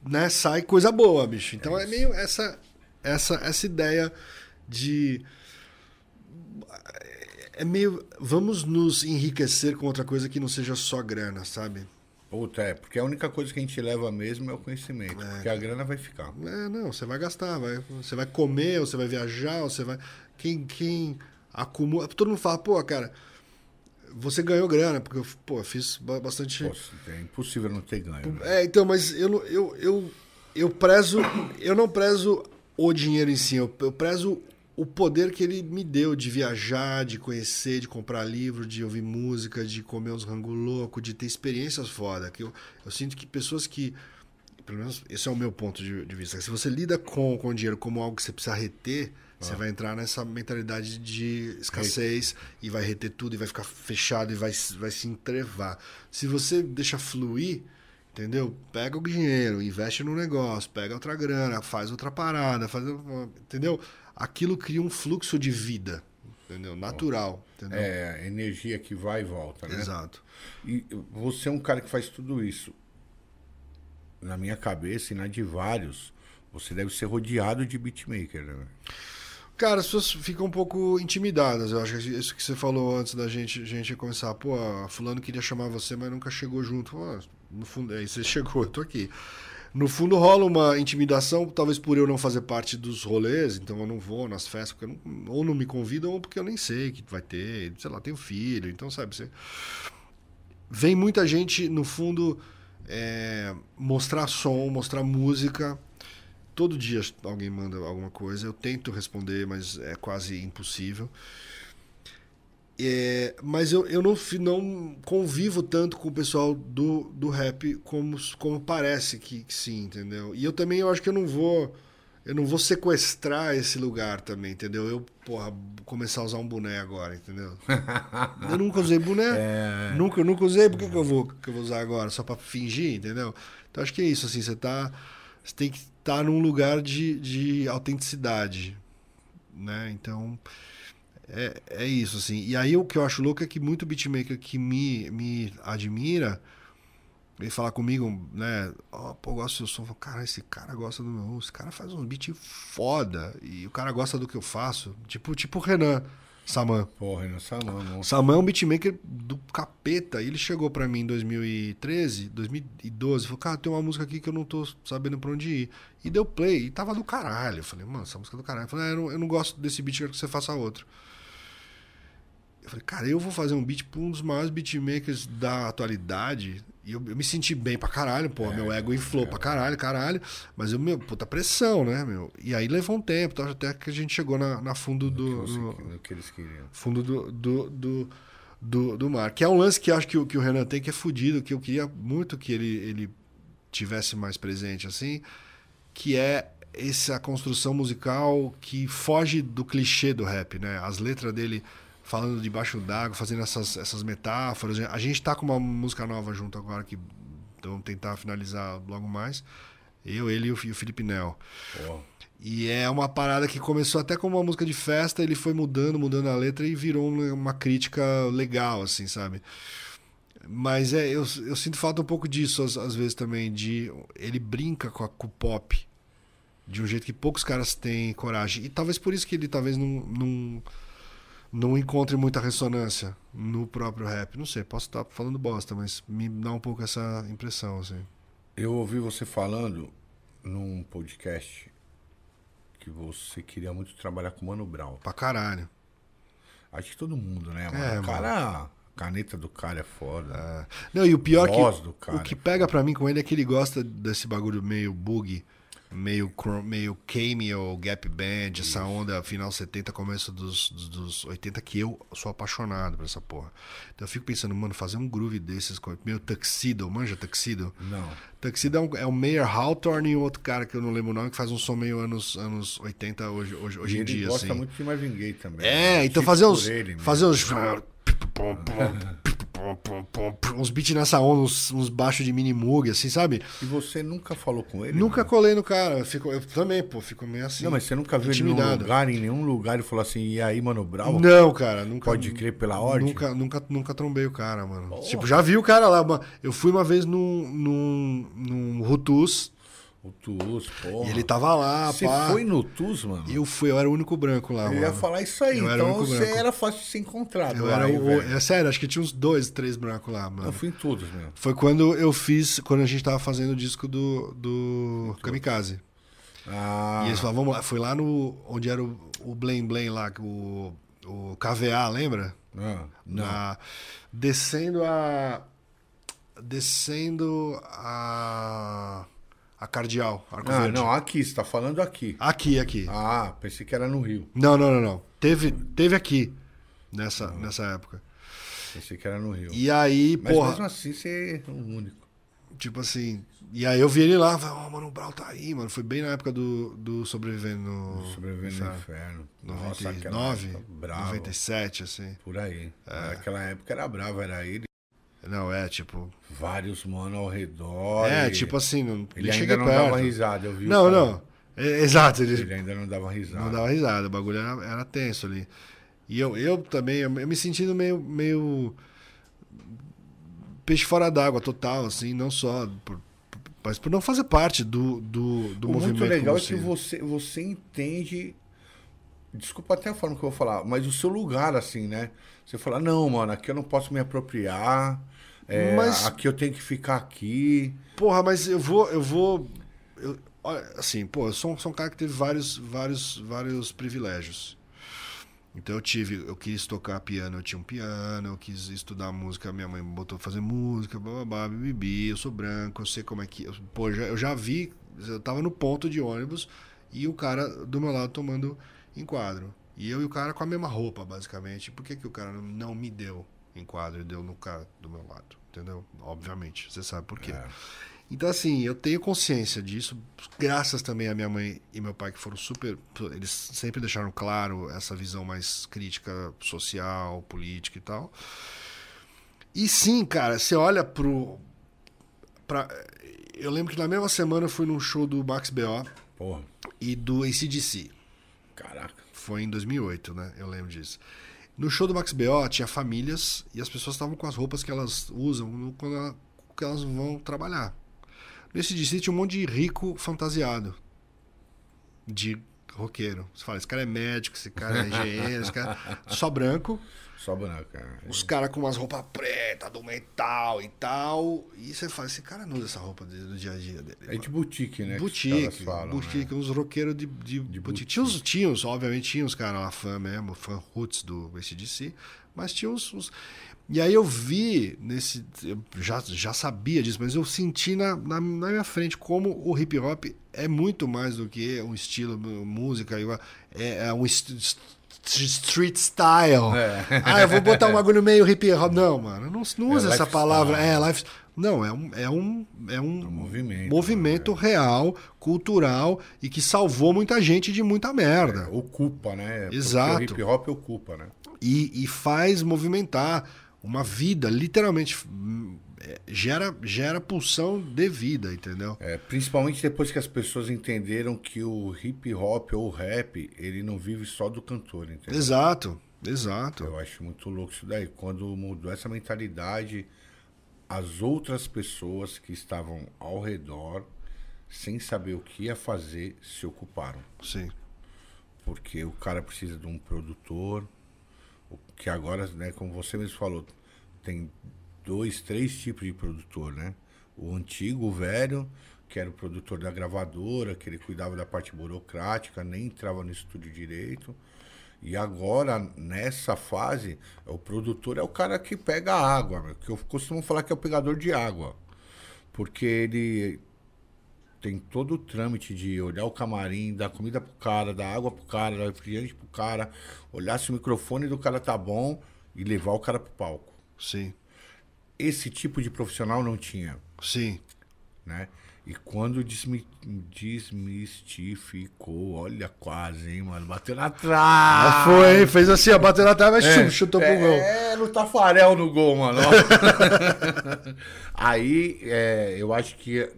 Speaker 2: Né, sai coisa boa, bicho. Então é, meio essa, essa, essa ideia de. É meio. Vamos nos enriquecer com outra coisa que não seja só grana, sabe?
Speaker 1: Puta, é, porque a única coisa que a gente leva mesmo é o conhecimento. Porque a grana vai ficar.
Speaker 2: É, não, você vai gastar, vai, você vai comer, ou você vai viajar, ou você vai. Quem, quem acumula. Todo mundo fala, pô, cara, você ganhou grana, porque eu pô, fiz ba- bastante.
Speaker 1: Poxa, é impossível não ter ganho. né?
Speaker 2: É, então, mas eu, eu, eu, eu prezo. Eu não prezo o dinheiro em si, eu, eu prezo o poder que ele me deu de viajar, de conhecer, de comprar livro, de ouvir música, de comer uns rango louco, de ter experiências foda. Que eu, eu sinto que pessoas que. Pelo menos esse é o meu ponto de, de vista. Se você lida com, com o dinheiro como algo que você precisa reter, você vai entrar nessa mentalidade de escassez e vai reter tudo e vai ficar fechado e vai, se- vai se entrevar. Se você deixa fluir, entendeu? Pega o dinheiro, investe no negócio, pega outra grana, faz outra parada, faz, entendeu? Aquilo cria um fluxo de vida, entendeu? Natural, entendeu?
Speaker 1: É, energia que vai e volta, né?
Speaker 2: Exato.
Speaker 1: E você é um cara que faz tudo isso. Na minha cabeça e na de vários, você deve ser rodeado de beatmaker, né?
Speaker 2: Cara, as pessoas ficam um pouco intimidadas. Eu acho que isso que você falou antes da gente, gente começar. Pô, fulano queria chamar você, mas nunca chegou junto. No fundo, aí você chegou, eu tô aqui. No fundo rola uma intimidação, talvez por eu não fazer parte dos rolês, então eu não vou nas festas, porque não- ou não me convidam, ou porque eu nem sei que vai ter, sei lá, tenho filho, então sabe, você... Vem muita gente, no fundo, é, mostrar som, mostrar música, Todo dia alguém manda alguma coisa, eu tento responder, mas é quase impossível. É, mas eu, eu não, não convivo tanto com o pessoal do, do rap como, como parece que, que sim, entendeu? E eu também eu acho que eu não vou eu não vou sequestrar esse lugar também, entendeu? Eu, porra, começar a usar um boné agora, entendeu? eu nunca usei boné, nunca, nunca usei, por que, que, eu vou, que eu vou usar agora? Só pra fingir, entendeu? Então acho que é isso, assim, você tá. Você tem que estar num lugar de, de autenticidade, né? Então. É, é isso, assim. E aí o que eu acho louco é que muito beatmaker que me, me admira vem falar comigo, né? Ó, pô, eu gosto do seu som. Falo, Cara, esse cara gosta do meu. Esse cara faz um beat foda. E o cara gosta do que eu faço. Tipo, tipo o Renan Saman.
Speaker 1: Porra, nessa mão,
Speaker 2: O
Speaker 1: não.
Speaker 2: Saman é um beatmaker do capeta. E Ele chegou pra mim em 2013, 2012. Falou, cara, tem uma música aqui que eu não tô sabendo pra onde ir. E deu play. E tava do caralho. Eu falei, mano, essa música é do caralho. Eu falei, ah, eu, não, eu não gosto desse beat, quero que você faça outro. Eu falei, cara, eu vou fazer um beat pra um dos maiores beatmakers da atualidade. E eu, eu me senti bem pra caralho, pô. meu ego inflou pra caralho, caralho. Mas eu, meu, puta pressão, né, meu? E aí levou um tempo, tá? até que a gente chegou na, na fundo do. no-
Speaker 1: do que eles queriam.
Speaker 2: fundo do, do, do, do, do mar. Que é um lance que acho que, o- que o Renan tem, que é fudido, que eu queria muito que ele, ele tivesse mais presente, assim, que é essa construção musical que foge do clichê do rap, né? As letras dele falando debaixo d'água, fazendo essas, essas metáforas. A gente tá com uma música nova junto agora, que vamos tentar finalizar logo mais. Eu, ele e o, Felipe Nel.
Speaker 1: Porra.
Speaker 2: E é uma parada que começou até como uma música de festa, ele foi mudando, mudando a letra e virou uma uma crítica legal, assim, sabe? Mas é, eu, eu sinto falta um pouco disso, às, às vezes também, de ele brinca com, a, com o pop de um jeito que poucos caras têm coragem. E talvez por isso que ele talvez não, não, não encontre muita ressonância no próprio rap. Não sei, posso estar falando bosta, mas me dá um pouco essa impressão, assim.
Speaker 1: Eu ouvi você falando num podcast que você queria muito trabalhar com o Mano Brown.
Speaker 2: Pra caralho.
Speaker 1: Acho que todo mundo, né, mano?
Speaker 2: É,
Speaker 1: o cara, a caneta do cara é foda.
Speaker 2: É. Não, e o pior
Speaker 1: Voz
Speaker 2: que
Speaker 1: do cara.
Speaker 2: o que pega pra mim com ele é que ele gosta desse bagulho meio bug, meio meio cameo, gap band, essa onda final 70, começo dos, dos, dos 80 que eu sou apaixonado por essa porra. Então eu fico pensando, mano, fazer um groove desses meio tuxedo, manja tuxedo?
Speaker 1: Não.
Speaker 2: Tuxedo é, um, é o Mayer Hawthorne e um outro cara que eu não lembro o nome, que faz um som meio anos, anos 80 hoje, hoje, hoje em
Speaker 1: ele
Speaker 2: dia,
Speaker 1: gosta
Speaker 2: assim.
Speaker 1: muito de Marvin Gaye também.
Speaker 2: É,
Speaker 1: né?
Speaker 2: então
Speaker 1: Tipo
Speaker 2: fazer
Speaker 1: por
Speaker 2: uns.
Speaker 1: ele mesmo.
Speaker 2: fazer uns. Uns beats nessa onda, uns, uns baixos de mini mug, assim, sabe?
Speaker 1: E você nunca falou com ele?
Speaker 2: Nunca
Speaker 1: mano?
Speaker 2: colei no cara. Eu, fico, eu também, pô, fico meio assim.
Speaker 1: Não, mas você nunca viu ele num
Speaker 2: intimidado.
Speaker 1: lugar, em nenhum lugar, e falou assim, e aí, Mano Brown?
Speaker 2: Não, cara, nunca.
Speaker 1: Pode crer pela ordem?
Speaker 2: Nunca, nunca, nunca trombei o cara, mano. Tipo, já vi o cara lá. Eu fui uma vez num, num, num Rutus
Speaker 1: O Tuz, porra.
Speaker 2: e ele tava lá,
Speaker 1: Você
Speaker 2: pá.
Speaker 1: foi no Tuz, mano?
Speaker 2: Eu fui, eu era o único branco lá,
Speaker 1: Eu
Speaker 2: mano.
Speaker 1: ia falar isso aí,
Speaker 2: Eu
Speaker 1: então você
Speaker 2: branco.
Speaker 1: era fácil de ser encontrado.
Speaker 2: Eu
Speaker 1: lá,
Speaker 2: era
Speaker 1: aí,
Speaker 2: o.
Speaker 1: velho.
Speaker 2: É sério, acho que tinha uns dois, três brancos lá, mano.
Speaker 1: Eu fui em todos mesmo.
Speaker 2: Foi quando eu fiz, quando a gente tava fazendo o disco do, do Kamikaze.
Speaker 1: Ah,
Speaker 2: E eles falaram, vamos lá, foi lá no. onde era o, o Blame Blame lá, o, o KVA, lembra?
Speaker 1: ah, não.
Speaker 2: Na- descendo a. Descendo a. A Cardeal, Arco
Speaker 1: Ah,
Speaker 2: Verde.
Speaker 1: não, aqui, você tá falando aqui.
Speaker 2: Aqui, aqui.
Speaker 1: Ah, pensei que era no Rio.
Speaker 2: Não, não, não, não. Teve, teve aqui, nessa, nessa época.
Speaker 1: Pensei que era no Rio.
Speaker 2: E aí,
Speaker 1: Mas
Speaker 2: porra.
Speaker 1: mesmo assim, você é o único.
Speaker 2: Tipo assim. E aí eu vi ele lá, falei, ó, mano, o Brau tá aí, mano. Foi bem na época do, do Sobrevivendo no.
Speaker 1: Sobrevivendo no
Speaker 2: Inferno.
Speaker 1: Inferno. Nossa, aquela
Speaker 2: 99,
Speaker 1: época brava.
Speaker 2: 97, assim.
Speaker 1: Por aí. Naquela época era bravo, era ele.
Speaker 2: Não, é tipo.
Speaker 1: Vários mano ao redor.
Speaker 2: É,
Speaker 1: e
Speaker 2: tipo assim, não,
Speaker 1: Ele ainda
Speaker 2: cheguei
Speaker 1: não
Speaker 2: perto.
Speaker 1: dava risada, eu vi.
Speaker 2: Não, não. É, exato, ele,
Speaker 1: Ele ainda não dava risada.
Speaker 2: não dava risada, o bagulho era, era tenso ali. E eu, eu também, eu, me sentindo meio, meio peixe fora d'água total, assim, não só por, mas por não fazer parte do, do, do
Speaker 1: o
Speaker 2: movimento.
Speaker 1: muito legal é que você, você entende. Desculpa até a forma que eu vou falar, mas o seu lugar, assim, né? Você fala, não, mano, aqui eu não posso me apropriar. É,
Speaker 2: Mas-
Speaker 1: Aqui eu tenho que ficar aqui.
Speaker 2: Porra, mas eu vou. Eu vou. eu- assim, pô, eu sou, um- sou um cara que teve vários, vários, vários privilégios. Então eu tive, eu quis tocar piano, eu tinha um piano, eu quis estudar música, minha mãe me botou fazer música, bababá, bibi, eu sou branco, eu sei como é que. eu- Pô, já- eu já vi, eu tava no ponto de ônibus e o cara do meu lado tomando enquadro. E eu e o cara com a mesma roupa, basicamente. Por que, que o cara não me deu enquadro e deu no cara do meu lado? Entendeu? Obviamente, você sabe por quê.
Speaker 1: É.
Speaker 2: Então, assim, eu tenho consciência disso, graças também à minha mãe e meu pai, que foram super. Eles sempre deixaram claro essa visão mais crítica social, política e tal. E sim, cara, você olha pro. Pra, eu lembro que na mesma semana eu fui num show do Max B.O.
Speaker 1: Porra,
Speaker 2: e do ACDC.
Speaker 1: caraca.
Speaker 2: Foi em 2008, né? Eu lembro disso. No show do Max B.O. tinha famílias e as pessoas estavam com as roupas que elas usam quando ela- que elas vão trabalhar. Nesse DC tinha um monte de rico fantasiado. De roqueiro. Você fala, esse cara é médico, esse cara é engenheiro, esse cara. Só branco.
Speaker 1: Só branca.
Speaker 2: Os caras com umas roupas pretas, do metal e tal. E você fala, esse cara não usa essa roupa do dia a dia dele.
Speaker 1: É de boutique, né?
Speaker 2: Boutique,
Speaker 1: falam,
Speaker 2: boutique,
Speaker 1: né?
Speaker 2: uns roqueiros de, de, boutique.
Speaker 1: boutique.
Speaker 2: Tinha uns, tinha uns, obviamente, tinha uns caras lá, fã mesmo, fã roots do ACDC, mas tinha uns, uns- E aí eu vi nesse. Eu já, já sabia disso, mas eu senti na, na, na minha frente como o hip hop é muito mais do que um estilo, música, é, é um est- est- street style.
Speaker 1: É.
Speaker 2: Ah, eu vou botar um bagulho meio hip hop. Não, mano, não, não
Speaker 1: É
Speaker 2: usa essa
Speaker 1: lifestyle.
Speaker 2: palavra. É, life. Não, é um, é um, é um,
Speaker 1: um movimento,
Speaker 2: movimento real, cultural e que salvou muita gente de muita merda.
Speaker 1: Ocupa, né? Porque
Speaker 2: Exato.
Speaker 1: o hip hop ocupa, né?
Speaker 2: E, e faz movimentar uma vida, literalmente é, gera, gera pulsão de vida, entendeu?
Speaker 1: É, principalmente depois que as pessoas entenderam que o hip hop ou o rap, ele não vive só do cantor, entendeu?
Speaker 2: Exato, exato.
Speaker 1: Eu acho muito louco isso daí. Quando mudou essa mentalidade, as outras pessoas que estavam ao redor, sem saber o que ia fazer, se ocuparam.
Speaker 2: Sim.
Speaker 1: Porque o cara precisa de um produtor, que agora, né, como você mesmo falou, tem dois, três tipos de produtor, né? O antigo, o velho, que era o produtor da gravadora, que ele cuidava da parte burocrática, nem entrava no estúdio direito. E agora, nessa fase, o produtor é o cara que pega a água, que eu costumo falar que é o pegador de água. Porque ele tem todo o trâmite de olhar o camarim, dar comida pro cara, dar água pro cara, dar refrigerante pro cara, olhar se o microfone do cara tá bom e levar o cara pro palco.
Speaker 2: Sim.
Speaker 1: Esse tipo de profissional não tinha,
Speaker 2: Sim.
Speaker 1: né? E quando desmi- desmistificou, olha quase, hein, mano, bateu na trave.
Speaker 2: Ah, foi, hein? Fez assim, ó, bateu na trave,
Speaker 1: É,
Speaker 2: chum, chutou pro gol.
Speaker 1: É, no Tafarel no gol, mano. Aí, é, eu acho que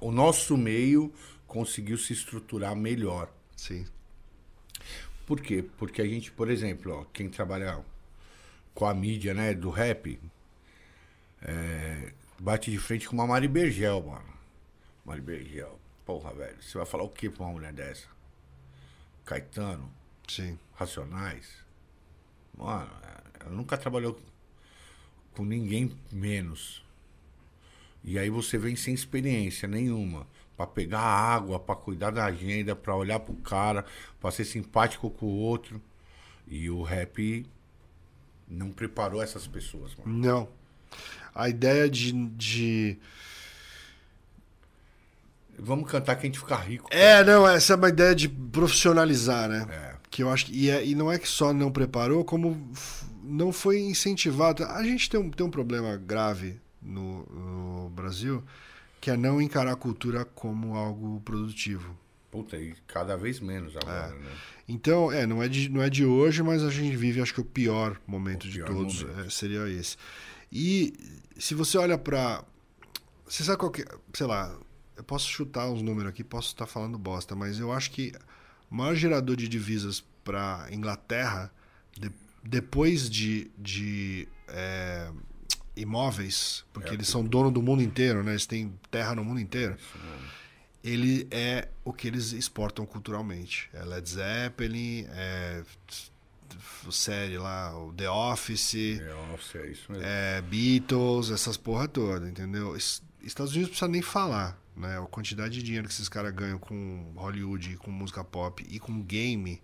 Speaker 1: o nosso meio conseguiu se estruturar melhor.
Speaker 2: Sim.
Speaker 1: Por quê? Porque a gente, por exemplo, ó, quem trabalha com a mídia, né, do rap, é, bate de frente com uma Mari Bergel, mano. Mari Bergel. Porra, velho, você vai falar o que pra uma mulher dessa? Caetano,
Speaker 2: Sim.
Speaker 1: Racionais. Mano, ela nunca trabalhou com ninguém menos. E aí você vem sem experiência nenhuma. Pra pegar água, pra cuidar da agenda, pra olhar pro cara, pra ser simpático com o outro. E o rap não preparou essas pessoas, mano.
Speaker 2: Não. A ideia de. de...
Speaker 1: Vamos cantar que a gente fica rico.
Speaker 2: É, não, essa é uma ideia de profissionalizar, né?
Speaker 1: É.
Speaker 2: Que eu acho que. E, é- e não é que só não preparou, como não foi incentivado. A gente tem um, tem um problema grave no, no Brasil, que é não encarar a cultura como algo produtivo.
Speaker 1: Puta, e cada vez menos agora, né?
Speaker 2: Então, é, não é, de, não é de hoje, mas a gente vive, acho que o pior momento
Speaker 1: O
Speaker 2: de
Speaker 1: pior
Speaker 2: todos
Speaker 1: momento.
Speaker 2: é, seria esse. E se você olha pra. Você sabe qual que. Sei lá, eu posso chutar uns números aqui, posso estar falando bosta, mas eu acho que o maior gerador de divisas pra Inglaterra, de- depois de, de é, imóveis, porque
Speaker 1: É,
Speaker 2: eles são dono do mundo inteiro, né? Eles têm terra no mundo inteiro ele é o que eles exportam culturalmente. É Led Zeppelin, é série lá, o The Office,
Speaker 1: É, office, é isso mesmo.
Speaker 2: é Beatles, essas porra toda, entendeu? Es- Estados Unidos não precisa nem falar, né? A quantidade de dinheiro que esses caras ganham com Hollywood, com música pop e com game.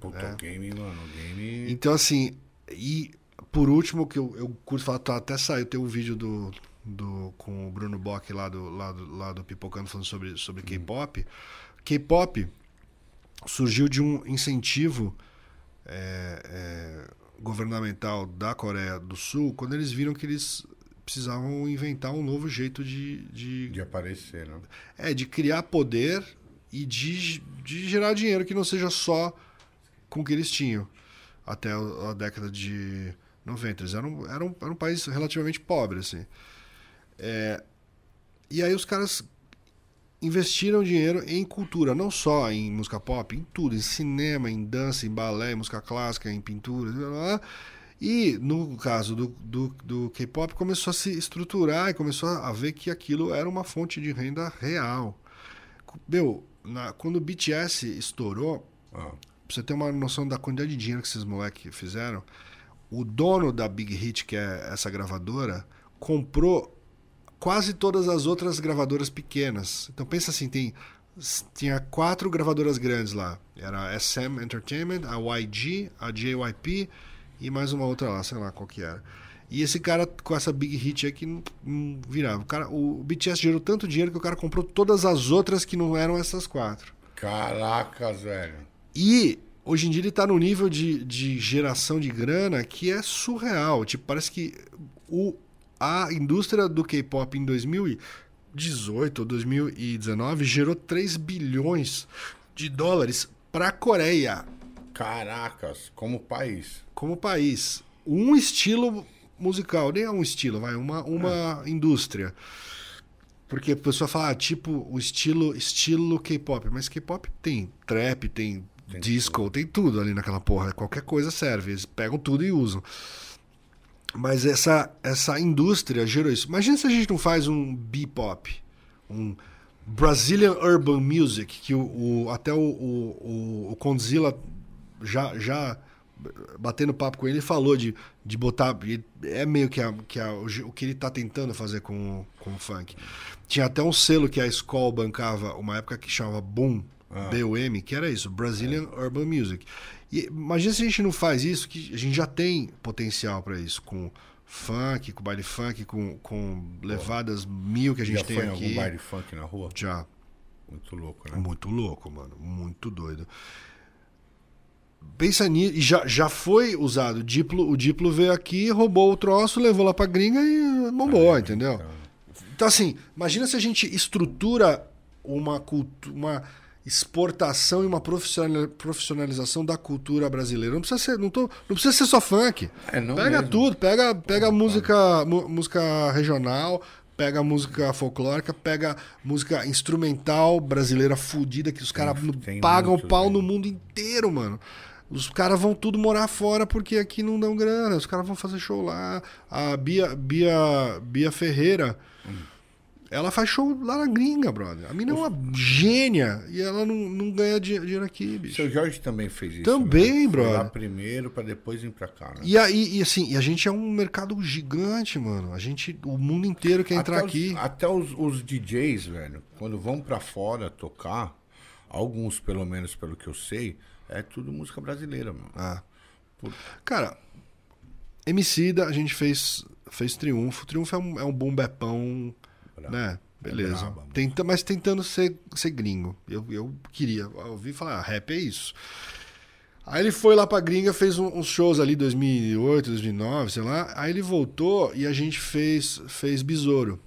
Speaker 1: Puta,
Speaker 2: é.
Speaker 1: o game, mano, o game.
Speaker 2: Então, assim, e por último, que eu, eu curto falar, tá, até saiu, tem um vídeo do, do, com o Bruno Bock lá do, lá do, lá do Pipocando falando sobre, sobre K-pop. K-pop surgiu de um incentivo é, é, governamental da Coreia do Sul quando eles viram que eles precisavam inventar um novo jeito de, de,
Speaker 1: De aparecer, né?
Speaker 2: é, de criar poder e de, de gerar dinheiro que não seja só com o que eles tinham até a década de 90. Eles eram, eram, era um país relativamente pobre, assim. É, e aí os caras investiram dinheiro em cultura, não só em música pop, em tudo, em cinema, em dança, em balé, em música clássica, em pintura, blá, blá, e no caso do, do, do K-pop começou a se estruturar e começou a ver que aquilo era uma fonte de renda real. Meu, na- quando o BTS estourou,
Speaker 1: Ah,
Speaker 2: Pra você ter uma noção da quantidade de dinheiro que esses moleques fizeram, o dono da Big Hit, que é essa gravadora, comprou quase todas as outras gravadoras pequenas. Então pensa assim, tem tinha quatro gravadoras grandes lá. Era a SM Entertainment, a YG, a JYP e mais uma outra lá, sei lá qual que era. E esse cara com essa big hit aí que não, não virava. O, cara, o BTS gerou tanto dinheiro que o cara comprou todas as outras que não eram essas quatro.
Speaker 1: Caracas, velho.
Speaker 2: E hoje em dia ele tá num nível de, de geração de grana que é surreal. Tipo, parece que o, a indústria do K-pop em 2018 ou 2019 gerou 3 bilhões de dólares para a Coreia
Speaker 1: Caracas, como país.
Speaker 2: como país. Um estilo musical, nem é um estilo, vai, uma, uma indústria. Porque a pessoa fala, ah, tipo, o estilo estilo K-pop. Mas K-pop tem trap, tem,
Speaker 1: Tem
Speaker 2: disco, tem tudo ali naquela porra. Qualquer coisa serve. Eles pegam tudo e usam. Mas essa, essa indústria gerou isso. Imagina se a gente não faz um B-pop, um Brazilian Urban Music, que o, o- até o, o, o, Condzilla já, já batendo papo com ele, falou de, de botar. É meio que, a, que a, o que ele tá tentando fazer com, com o funk. Tinha até um selo que a escola bancava, uma época que chamava Boom, ah. BUM, que era isso, Brazilian é. Urban Music. E imagina se a gente não faz isso, que a gente já tem potencial para isso, com funk, com baile funk, com, com levadas mil que a gente
Speaker 1: já
Speaker 2: tem
Speaker 1: foi
Speaker 2: aqui.
Speaker 1: algum baile funk na rua?
Speaker 2: Já.
Speaker 1: Muito louco, né?
Speaker 2: Muito louco, mano. Muito doido. Pensa nisso. E já, já foi usado. O Diplo, o Diplo veio aqui, roubou o troço, levou lá pra gringa e bombou, ah, entendeu? Então... então, assim, imagina se a gente estrutura uma cultura. Uma exportação e uma profissionalização da cultura brasileira. Não precisa ser, não tô, não precisa ser só funk.
Speaker 1: É,
Speaker 2: pega
Speaker 1: mesmo.
Speaker 2: tudo, pega, pega música, música regional, pega música folclórica, pega música instrumental brasileira fodida que os caras pagam muito, pau no mundo inteiro, mano. Os caras vão tudo morar fora porque aqui não dão grana. Os caras vão fazer show lá. A Bia, Bia, Bia Ferreira. Ela faz show lá na gringa, brother. A mina é uma gênia e ela não, não ganha dinheiro aqui, bicho.
Speaker 1: Seu Jorge também fez isso.
Speaker 2: Também,
Speaker 1: né?
Speaker 2: brother.
Speaker 1: Foi lá primeiro para depois vir pra cá, né?
Speaker 2: E, aí, e assim, e a gente é um mercado gigante, mano. A gente, o mundo inteiro quer entrar
Speaker 1: até
Speaker 2: aqui.
Speaker 1: Os, até os, os DJs, velho, quando vão para fora tocar, alguns pelo menos pelo que eu sei, é tudo música brasileira, mano.
Speaker 2: Ah. Por... Cara, Emicida, a gente fez, fez Triunfo. Triunfo é um, é um boom né? Beleza. É Tenta, mas tentando ser, ser gringo. Eu, eu queria. Eu ouvi falar, ah, rap é isso. Aí ele foi lá pra gringa, fez um, uns shows ali 2008, 2009, sei lá. Aí ele voltou e a gente fez, fez Besouro.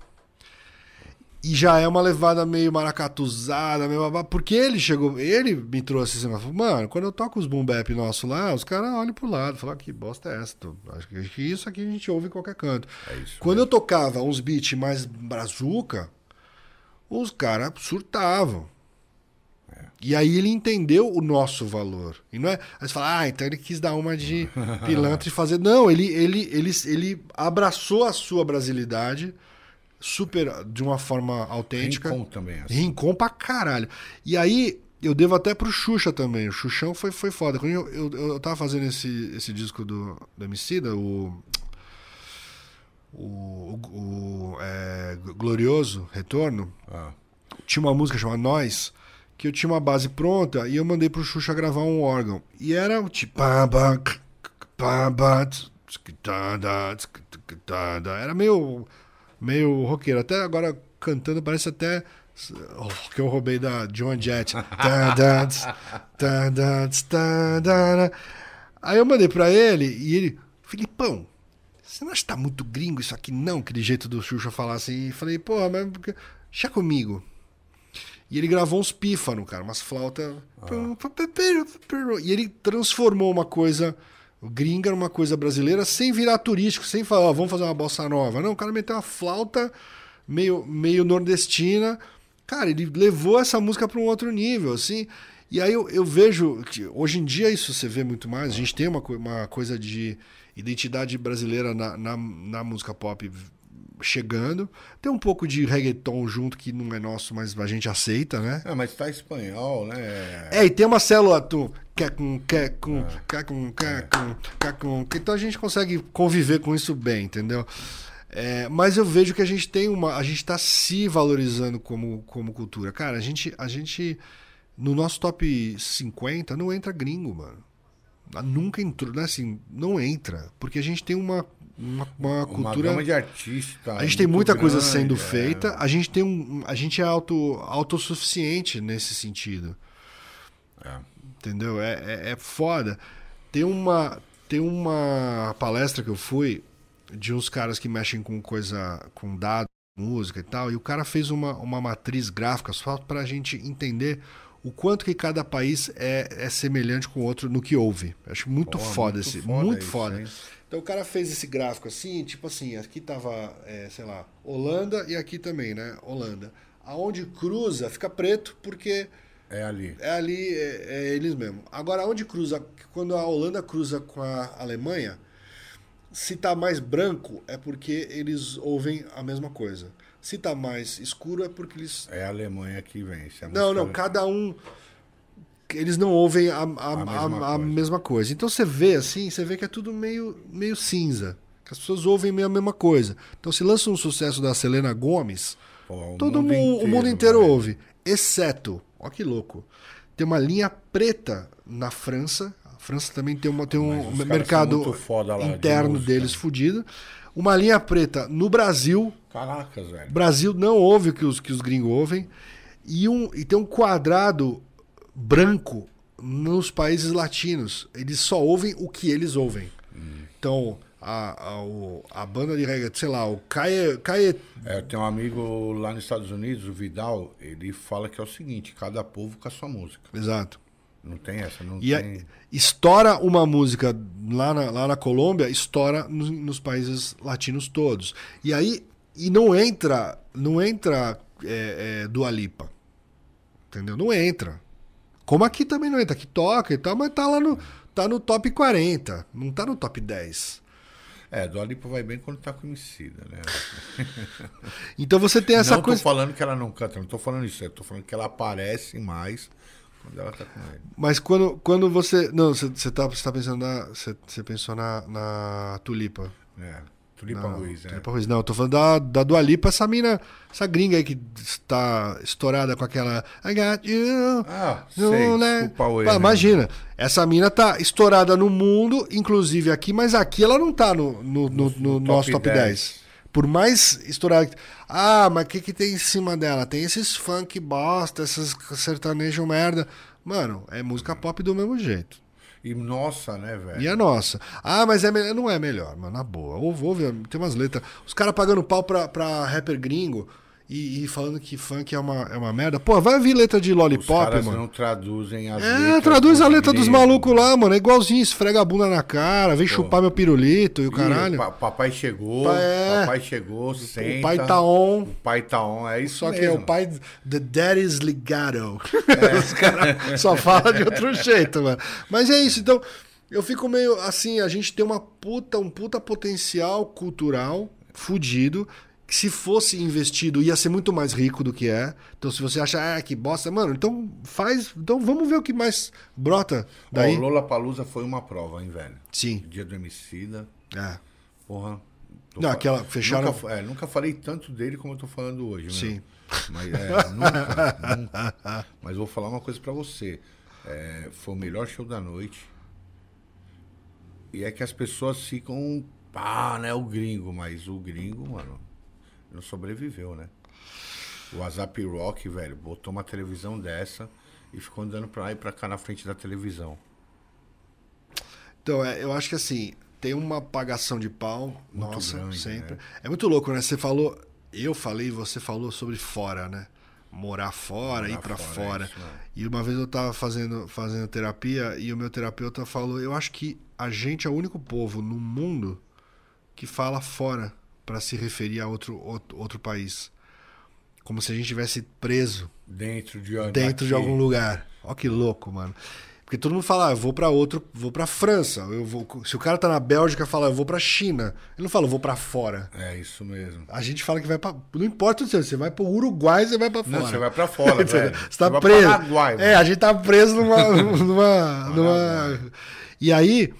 Speaker 2: E já é uma levada meio maracatuzada, meio babá, porque ele chegou, ele me trouxe assim, falou, mano, quando eu toco os boom bap nosso lá, os caras olham pro lado, falam, ah, que bosta é essa? Acho que isso aqui a gente ouve em qualquer canto.
Speaker 1: É isso,
Speaker 2: quando eu tocava uns beats mais brazuca, os caras surtavam. É. E aí ele entendeu o nosso valor. E não é. Aí você fala, ah, então ele quis dar uma de pilantra e fazer. Não, ele, ele, ele, ele abraçou a sua brasilidade super de uma forma autêntica.
Speaker 1: Rincon também. Assim.
Speaker 2: Rincon pra caralho. E aí, eu devo até pro Xuxa também. O Xuxão foi, foi foda. Quando eu, eu, eu tava fazendo esse, esse disco do, do Emicida, o. O, o, o é, Glorioso Retorno. Ah. Tinha uma música chamada Nós, que eu tinha uma base pronta e eu mandei pro Xuxa gravar um órgão. E era o tipo. Era meio meio roqueiro. Até agora cantando parece até oh, que eu roubei da John Jett. Aí eu mandei pra ele e ele, Filipão, você não acha que tá muito gringo isso aqui não? Aquele jeito do Xuxa falar assim. E falei, porra, mas deixa comigo. E ele gravou uns pífanos, cara, umas flautas. Ah. E ele transformou uma coisa gringa numa coisa brasileira sem virar turístico, sem falar, vamos fazer uma bossa nova. Não, o cara meteu uma flauta meio, meio nordestina. Cara, ele levou essa música para um outro nível, assim. E aí eu, eu, vejo que hoje em dia isso você vê muito mais. A gente tem uma, uma coisa de identidade brasileira na, na, na música pop chegando. Tem um pouco de reggaeton junto que não é nosso, mas a gente aceita, né?
Speaker 1: É, mas tá espanhol, né?
Speaker 2: É, e tem uma célula tu, com com com com então a gente consegue conviver com isso bem, entendeu? É, mas eu vejo que a gente tem uma, a gente está se valorizando como, como cultura. Cara, a gente, a gente no nosso top 50 não entra gringo, mano. Nunca entrou, né? Assim, não entra, porque a gente tem uma uma, uma cultura.
Speaker 1: Uma de artista.
Speaker 2: A gente tem muita grande, coisa sendo é... feita. A gente tem um, a gente é auto, autossuficiente nesse sentido. É. Entendeu? É, é, é, foda. Tem uma, tem uma palestra que eu fui de uns caras que mexem com coisa, com dados, música e tal, e o cara fez uma, uma matriz gráfica só para a gente entender o quanto que cada país é, é semelhante com o outro no que ouve. Acho muito Pô, foda muito esse, foda muito isso, foda. Hein? Então o cara fez esse gráfico assim, tipo assim, aqui tava, é, sei lá, Holanda e aqui também, né? Holanda. Aonde cruza fica preto porque
Speaker 1: é ali.
Speaker 2: É ali, é, é eles mesmo. Agora, onde cruza, quando a Holanda cruza com a Alemanha, se tá mais branco é porque eles ouvem a mesma coisa. Se tá mais escuro é porque eles.
Speaker 1: É a Alemanha que vence.
Speaker 2: não, não, cada um eles não ouvem a, a, a,
Speaker 1: mesma
Speaker 2: a- mesma coisa. Então você vê assim, você vê que é tudo meio, meio cinza. Que as pessoas ouvem meio a mesma coisa. Então se lança um sucesso da Selena Gomes,
Speaker 1: Pô,
Speaker 2: todo
Speaker 1: mundo
Speaker 2: mundo, o mundo
Speaker 1: inteiro,
Speaker 2: inteiro ouve. Exceto, ó que louco, tem uma linha preta na França. A França também tem, uma, tem um mercado
Speaker 1: de
Speaker 2: interno
Speaker 1: música.
Speaker 2: deles fudido. Uma linha preta no Brasil,
Speaker 1: Caracas, velho.
Speaker 2: Brasil não ouve o que os, que os gringos ouvem. E, um, e tem um quadrado branco nos países latinos. Eles só ouvem o que eles ouvem. Então, a, a, a banda de reggae, sei lá, o Caie, Caie
Speaker 1: É, eu tenho um amigo lá nos Estados Unidos, o Vidal, ele fala que é o seguinte, cada povo com a sua música.
Speaker 2: Exato.
Speaker 1: Não tem essa, não
Speaker 2: E a-
Speaker 1: tem...
Speaker 2: estoura uma música lá na, lá na Colômbia, estoura nos, nos países latinos todos. E aí, e não entra, não entra é, é, Dua Lipa. Entendeu? Não entra. Como aqui também não entra, aqui toca e tal, mas tá lá no, tá no top 40, não tá no top 10.
Speaker 1: É, do Alipa vai bem quando tá com homicida, né?
Speaker 2: Então você tem essa
Speaker 1: não
Speaker 2: coisa.
Speaker 1: tô falando que ela não canta, não tô falando isso, eu tô falando que ela aparece mais quando ela tá com ele.
Speaker 2: Mas quando, quando você. Não, você, você, tá, você tá pensando na. Você, você pensou na, na Tulipa.
Speaker 1: É, Tulipa
Speaker 2: Não,
Speaker 1: Ruiz, né?
Speaker 2: Tulipa Ruiz. Não, eu tô falando da, da Dua Lipa, essa mina, essa gringa aí que está estourada com aquela I got you.
Speaker 1: Ah,
Speaker 2: no
Speaker 1: sei,
Speaker 2: let-
Speaker 1: desculpa o
Speaker 2: Pá,
Speaker 1: erro. né?
Speaker 2: Imagina, essa mina tá estourada no mundo, inclusive aqui, mas aqui ela não tá no, no, no- no
Speaker 1: no
Speaker 2: nosso
Speaker 1: top
Speaker 2: top 10.
Speaker 1: 10.
Speaker 2: Por mais estourada que. Ah, mas o que, que tem em cima dela? Tem esses funk bosta, esses sertanejo merda. Mano, é música pop do mesmo jeito.
Speaker 1: E nossa, né, velho?
Speaker 2: E a nossa. Ah, mas é melhor. Não é melhor, mano. Na boa. Ouve, ouve, tem umas letras. Os caras pagando pau pra, pra rapper gringo e, e falando que funk é uma, é uma merda. Pô, vai ouvir letra de
Speaker 1: Os
Speaker 2: Lollipop,
Speaker 1: caras
Speaker 2: mano.
Speaker 1: não traduzem as
Speaker 2: É, traduz a letra dos malucos lá, mano. É igualzinho, esfrega a bunda na cara, vem chupar meu pirulito e o caralho.
Speaker 1: pa- papai chegou,
Speaker 2: é.
Speaker 1: papai chegou, senta.
Speaker 2: O pai tá on.
Speaker 1: O pai tá on, é isso
Speaker 2: Só que é
Speaker 1: mesmo.
Speaker 2: o pai. The Daddy's Legato.
Speaker 1: É.
Speaker 2: Os caras só falam de outro jeito, mano. Mas é isso, então. Eu fico meio assim, a gente tem uma puta, um puta potencial cultural fudido. Que se fosse investido ia ser muito mais rico do que é. Então, se você acha, ah, que bosta, mano, então faz. Então vamos ver o que mais brota daí.
Speaker 1: o Lola Palusa foi uma prova, hein, velho?
Speaker 2: Sim.
Speaker 1: Dia do Emicida,
Speaker 2: É.
Speaker 1: porra.
Speaker 2: Não, aquela- fecharam-
Speaker 1: Nunca, é, nunca falei tanto dele como eu tô falando hoje,
Speaker 2: Sim.
Speaker 1: Meu. Mas é, nunca, nunca. Mas vou falar uma coisa pra você. É, foi o melhor show da noite. E é que as pessoas ficam. Pá, né? O gringo, mas o gringo, mano, não sobreviveu, né? O WhatsApp Rock, velho, botou uma televisão dessa e ficou andando pra lá e pra cá na frente da televisão.
Speaker 2: Então, é, eu acho que assim, tem uma apagação de pau,
Speaker 1: Muito
Speaker 2: nossa,
Speaker 1: grande,
Speaker 2: sempre.
Speaker 1: né?
Speaker 2: É muito louco, né? Você falou, eu falei, você falou sobre fora, né? Morar fora,
Speaker 1: Morar
Speaker 2: ir pra
Speaker 1: fora,
Speaker 2: fora.
Speaker 1: é isso, né?
Speaker 2: E uma vez eu tava fazendo, fazendo terapia e o meu terapeuta falou: Eu acho que a gente é o único povo no mundo que fala fora pra se referir a outro, outro, outro país. Como se a gente estivesse preso
Speaker 1: Dentro de
Speaker 2: dentro de algum lugar. Ó que louco, mano. Porque todo mundo fala, ah, eu vou pra outro, vou pra França, eu vou, se o cara tá na Bélgica, fala, eu vou pra China. Ele não fala, eu vou pra fora.
Speaker 1: É isso mesmo.
Speaker 2: A gente fala que vai pra. Não importa o seu, você vai pro Uruguai, você vai pra fora.
Speaker 1: Não, você vai pra fora, velho.
Speaker 2: Você tá
Speaker 1: vai
Speaker 2: preso.
Speaker 1: Paraguai,
Speaker 2: é, a gente tá preso numa. numa, numa... E aí,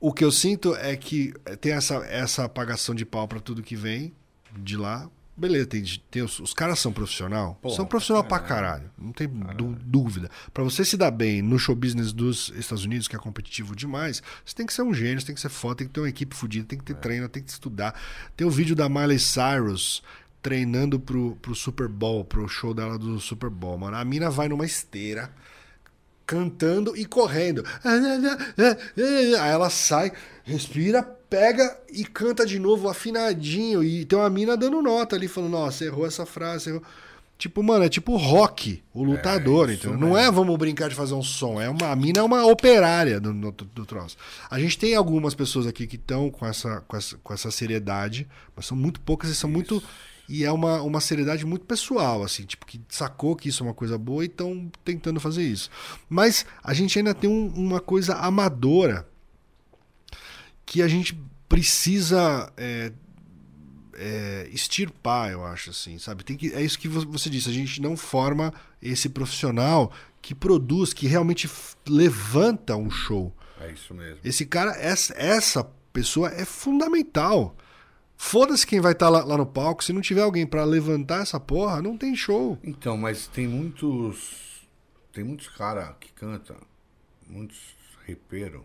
Speaker 2: o que eu sinto é que tem essa, essa apagação de pau pra tudo que vem de lá. Beleza, tem, tem os, os caras são profissional.
Speaker 1: Porra,
Speaker 2: são profissional pra caralho. Não tem dú- dúvida. Pra você se dar bem no show business dos Estados Unidos, que é competitivo demais, você tem que ser um gênio, você tem que ser foda, tem que ter uma equipe fodida, tem que ter treino, tem que estudar. Tem o vídeo da Miley Cyrus treinando pro, pro Super Bowl, pro show dela do Super Bowl, mano. A mina vai numa esteira cantando e correndo. Aí ela sai, respira, pega e canta de novo afinadinho. E tem uma mina dando nota ali, falando: Nossa, errou essa frase. Errou. Tipo, mano, é tipo rock, o lutador,
Speaker 1: É, isso
Speaker 2: entendeu? Não é vamos brincar de fazer um som. É uma, a mina é uma operária do, do, do troço. A gente tem algumas pessoas aqui que estão com essa, com, essa, com essa seriedade, mas são muito poucas e são muito. E é uma, uma seriedade muito pessoal, assim, tipo, que sacou que isso é uma coisa boa e estão tentando fazer isso. Mas a gente ainda tem um- uma coisa amadora que a gente precisa é, é, extirpar, eu acho, assim, sabe? Tem que, é isso que vo- você disse, a gente não forma esse profissional que produz, que realmente levanta um show.
Speaker 1: É isso mesmo.
Speaker 2: Esse cara, essa, essa pessoa é fundamental. Foda-se quem vai estar lá, lá no palco. Se não tiver alguém pra levantar essa porra, não tem show.
Speaker 1: Então, mas tem muitos. Tem muitos caras que cantam, muitos repeiros,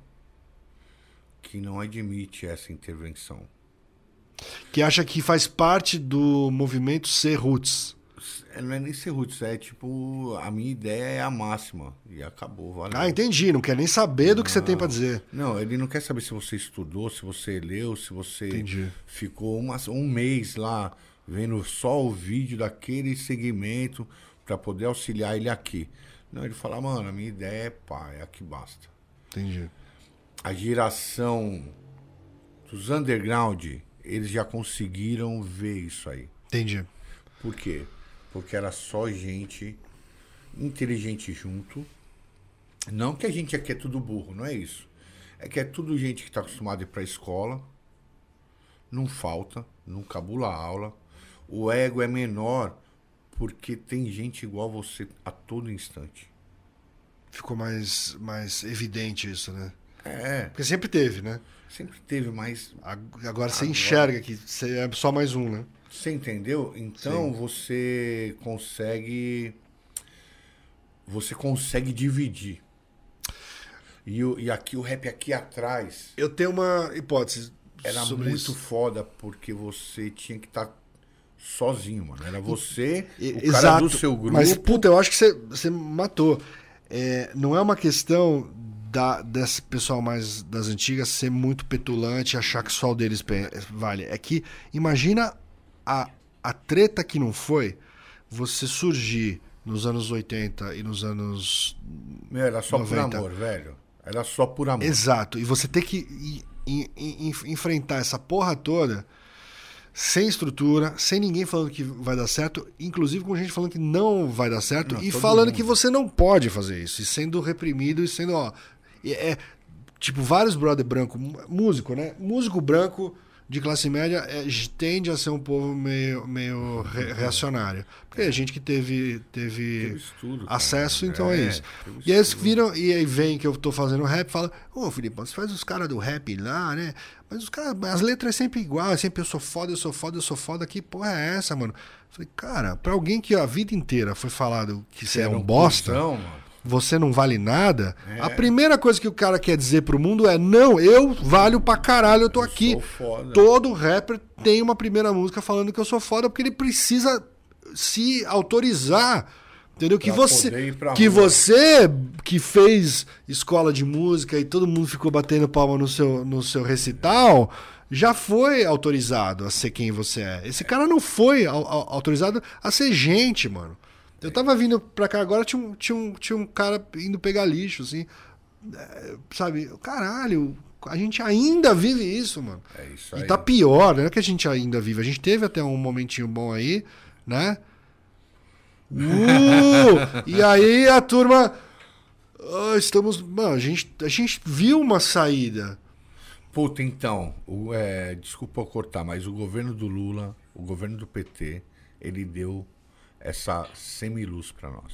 Speaker 1: que não admite essa intervenção.
Speaker 2: Que acha que faz parte do movimento ser roots.
Speaker 1: É, Não é nem ser roots, é tipo, a minha ideia é a máxima. E acabou, valeu.
Speaker 2: Ah, entendi. Não quer nem saber do que você tem pra dizer.
Speaker 1: Não, ele não quer saber se você estudou, se você leu, se você
Speaker 2: Entendi.
Speaker 1: ficou uma, um mês lá vendo só o vídeo daquele segmento para poder auxiliar ele aqui. Não, ele fala, mano, a minha ideia é pá, é aqui basta.
Speaker 2: Entendi.
Speaker 1: A geração dos underground, eles já conseguiram ver isso aí.
Speaker 2: Entendi.
Speaker 1: Por quê? Porque era só gente inteligente junto. Não que a gente aqui é tudo burro, não é isso. É que é tudo gente que está acostumada a ir para a escola, não falta, não cabula a aula. O ego é menor porque tem gente igual você a todo instante.
Speaker 2: Ficou mais, mais evidente isso, né?
Speaker 1: É,
Speaker 2: Porque sempre teve, né?
Speaker 1: sempre teve, mas
Speaker 2: Ag- Agora você
Speaker 1: Agora-
Speaker 2: enxerga que você é só mais um, né?
Speaker 1: Você entendeu? Então você consegue. Você consegue dividir. E, e aqui o rap aqui atrás
Speaker 2: Eu tenho uma hipótese
Speaker 1: era muito
Speaker 2: isso.
Speaker 1: foda porque você tinha que estar sozinho, mano. Era você,
Speaker 2: E-
Speaker 1: o cara do seu grupo.
Speaker 2: Mas, puta, eu acho que você, você matou. É, não é uma questão da, desse pessoal mais das antigas ser muito petulante achar que só o deles vale. É que, imagina a, a treta que não foi você surgir nos anos 80 e nos anos.
Speaker 1: Meu, era só
Speaker 2: 90.
Speaker 1: por amor, velho. Era só por amor.
Speaker 2: Exato. E você ter que enfrentar essa porra toda sem estrutura, sem ninguém falando que vai dar certo, inclusive com gente falando que não vai dar certo
Speaker 1: Não,
Speaker 2: e falando
Speaker 1: mundo.
Speaker 2: que você não pode fazer isso, e sendo reprimido e sendo, ó, e é tipo vários brother branco, músico, né? Músico branco de classe média é, tende a ser um povo meio, meio re- reacionário. Porque é gente que teve, teve,
Speaker 1: Teve estudo,
Speaker 2: acesso, então é,
Speaker 1: É,
Speaker 2: isso. E eles viram, e aí vem que eu tô fazendo rap e fala, ô Filipão, você faz os caras do rap lá, né? Mas os caras, as letras é sempre igual, é sempre eu sou foda, eu sou foda, eu sou foda, que porra é essa, mano? Falei, cara, pra alguém que a vida inteira foi falado que você é um bosta,
Speaker 1: cuzão, mano.
Speaker 2: Você não vale nada,
Speaker 1: É.
Speaker 2: a primeira coisa que o cara quer dizer pro mundo é: não, eu valho pra caralho, eu tô aqui.
Speaker 1: sou foda.
Speaker 2: Todo rapper tem uma primeira música falando que eu sou foda, porque ele precisa se autorizar. Entendeu? Que você, que
Speaker 1: rua.
Speaker 2: você que fez escola de música e todo mundo ficou batendo palma no seu, no seu recital, já foi autorizado a ser quem você é. Esse cara não foi au- au- autorizado a ser gente, mano. Eu tava vindo pra cá agora, tinha um, tinha um, tinha um cara indo pegar lixo, assim. É, sabe? Caralho, a gente ainda vive isso, mano.
Speaker 1: É isso
Speaker 2: E
Speaker 1: aí.
Speaker 2: tá pior, não é que a gente ainda vive. A gente teve até um momentinho bom aí, né? Uh! e aí a turma. ah, estamos. Mano, a gente, a gente viu uma saída.
Speaker 1: Puta, então, o, é, desculpa eu cortar, mas o governo do Lula, o governo do PT, ele deu essa semiluz pra nós.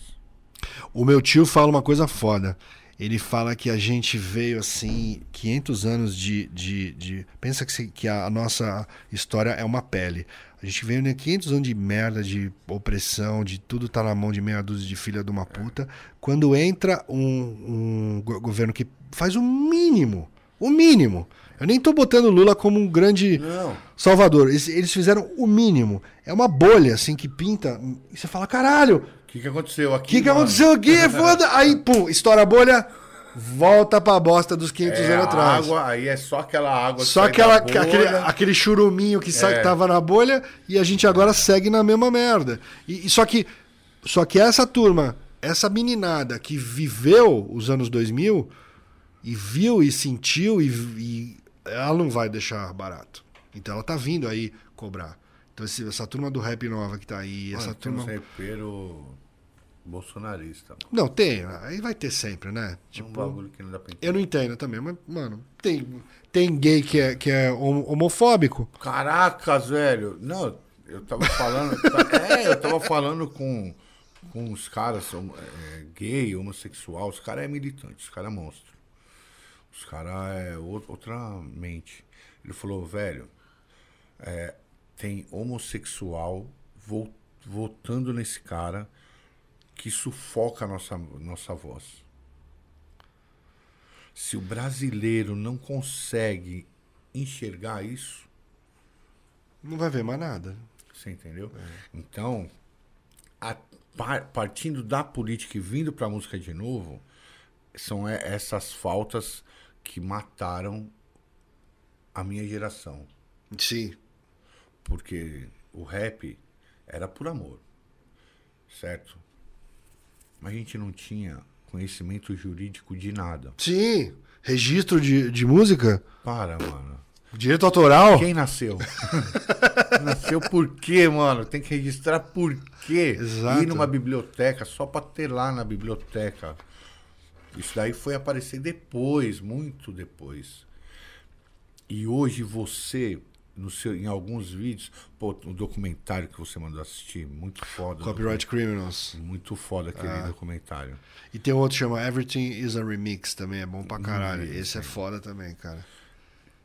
Speaker 2: O meu tio fala uma coisa foda. Ele fala que a gente veio assim, 500 anos de. de, de- pensa que, que a nossa história é uma pele. A gente veio né, 500 anos de merda, de opressão, de tudo tá na mão de meia dúzia de filha de uma puta. Quando entra um, um go- governo que faz o mínimo, o mínimo. Eu nem tô botando o Lula como um grande
Speaker 1: Não.
Speaker 2: salvador. Eles, eles fizeram o mínimo. É uma bolha assim que pinta. E você fala, caralho,
Speaker 1: O que, que aconteceu
Speaker 2: o
Speaker 1: aqui?
Speaker 2: que, que
Speaker 1: mano?
Speaker 2: aconteceu aqui? Foda. Aí, pum, estoura a bolha, volta pra bosta dos 500
Speaker 1: É,
Speaker 2: anos atrás.
Speaker 1: água, aí é só aquela água que
Speaker 2: Só aquela, aquele, aquele churuminho que
Speaker 1: É.
Speaker 2: tava na bolha e a gente agora segue na mesma merda. E, e só que só que essa turma, essa meninada que viveu os anos 2000 e viu e sentiu e, e ela não vai deixar barato. Então ela tá vindo aí cobrar. Então esse- essa turma do rap nova que tá aí, essa
Speaker 1: Mano, uns
Speaker 2: turma
Speaker 1: repero Bolsonarista. mano.
Speaker 2: Não, tem. Aí vai ter sempre, né?
Speaker 1: É um
Speaker 2: Tipo,
Speaker 1: bagulho que não dá pra entender.
Speaker 2: eu não entendo também, mas, mano, tem, tem gay que é, que é hom- homofóbico.
Speaker 1: Caracas, velho. Não, eu tava falando. é, eu tava falando com, com os caras homo- é, gay, homossexual. Os caras é militante, os caras é monstro. Os caras é ou- outra mente. Ele falou, velho, é, tem homossexual vo- votando nesse cara que sufoca a nossa, nossa voz. Se o brasileiro não consegue enxergar isso,
Speaker 2: Não vai ver mais nada.
Speaker 1: você entendeu? Então, a- par- partindo da política e vindo para a música de novo, são essas faltas que mataram a minha geração.
Speaker 2: Sim.
Speaker 1: Porque o rap era por amor, certo? Mas a gente não tinha conhecimento jurídico de nada.
Speaker 2: Sim. Registro de, de música?
Speaker 1: Para, mano.
Speaker 2: Direito autoral?
Speaker 1: Quem nasceu? nasceu por quê, mano? Tem que registrar por quê?
Speaker 2: Exato.
Speaker 1: Ir numa biblioteca só pra ter lá na biblioteca. Isso daí foi aparecer depois, muito depois. E hoje você, no seu, em alguns vídeos, pô, um documentário que você mandou assistir, muito foda.
Speaker 2: Copyright Criminals.
Speaker 1: Muito foda aquele
Speaker 2: Ah.
Speaker 1: documentário.
Speaker 2: E tem outro que chama Everything is a Remix também, é bom pra caralho.
Speaker 1: Hum,
Speaker 2: Esse é foda também, cara.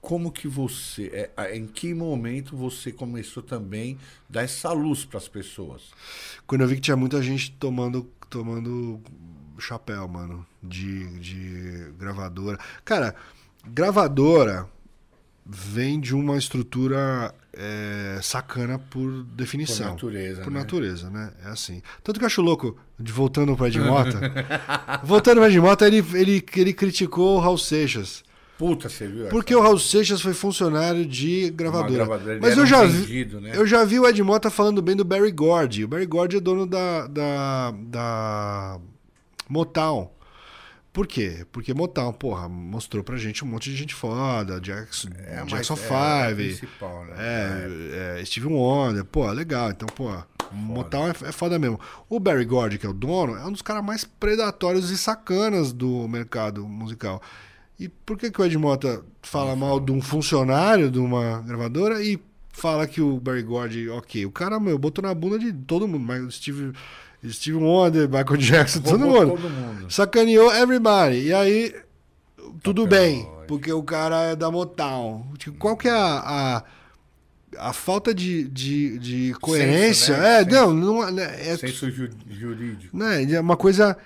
Speaker 1: Como que você, é, em que momento você começou também a dar essa luz para as pessoas?
Speaker 2: Quando eu vi que tinha muita gente tomando, tomando chapéu, mano, de, de gravadora. Cara, gravadora vem de uma estrutura é, sacana por definição.
Speaker 1: Por natureza,
Speaker 2: Por
Speaker 1: né?
Speaker 2: natureza, né? É assim. Tanto que eu acho louco, de, voltando pro Ed Mota. voltando pro Ed Mota, ele, ele, ele criticou o Raul Seixas.
Speaker 1: Puta, você viu?
Speaker 2: Porque o Raul Seixas foi funcionário de gravadora.
Speaker 1: gravadora,
Speaker 2: Mas eu já, vi,
Speaker 1: vendido, né?
Speaker 2: eu já vi o Ed Mota falando bem do Barry Gordy. O Barry Gordy é dono da, da, da Motown. Por quê? Porque Motown, porra, mostrou pra gente um monte de gente foda, Jackson,
Speaker 1: É,
Speaker 2: Jackson
Speaker 1: é a
Speaker 2: 5,
Speaker 1: principal, né?
Speaker 2: é, é, Steve Wonder, pô, legal. Então, pô, Motown é, é foda mesmo. O Barry Gordy, que é o dono, é um dos caras mais predatórios e sacanas do mercado musical. E por que, que o Ed Mota fala mal de um funcionário de uma gravadora e fala que o Barry Gordy, ok, o cara, meu, botou na bunda de todo mundo, mas Steve, Steve Wonder, Michael Jackson, todo mundo.
Speaker 1: todo mundo.
Speaker 2: Sacaneou everybody. E aí, tudo bem, porque o cara é da Motown. Tipo, Qual que é a, a, a falta de, de, de coerência?
Speaker 1: né?
Speaker 2: É,
Speaker 1: Senso.
Speaker 2: não, não é, é,
Speaker 1: Senso ju- jurídico.
Speaker 2: né, é uma coisa.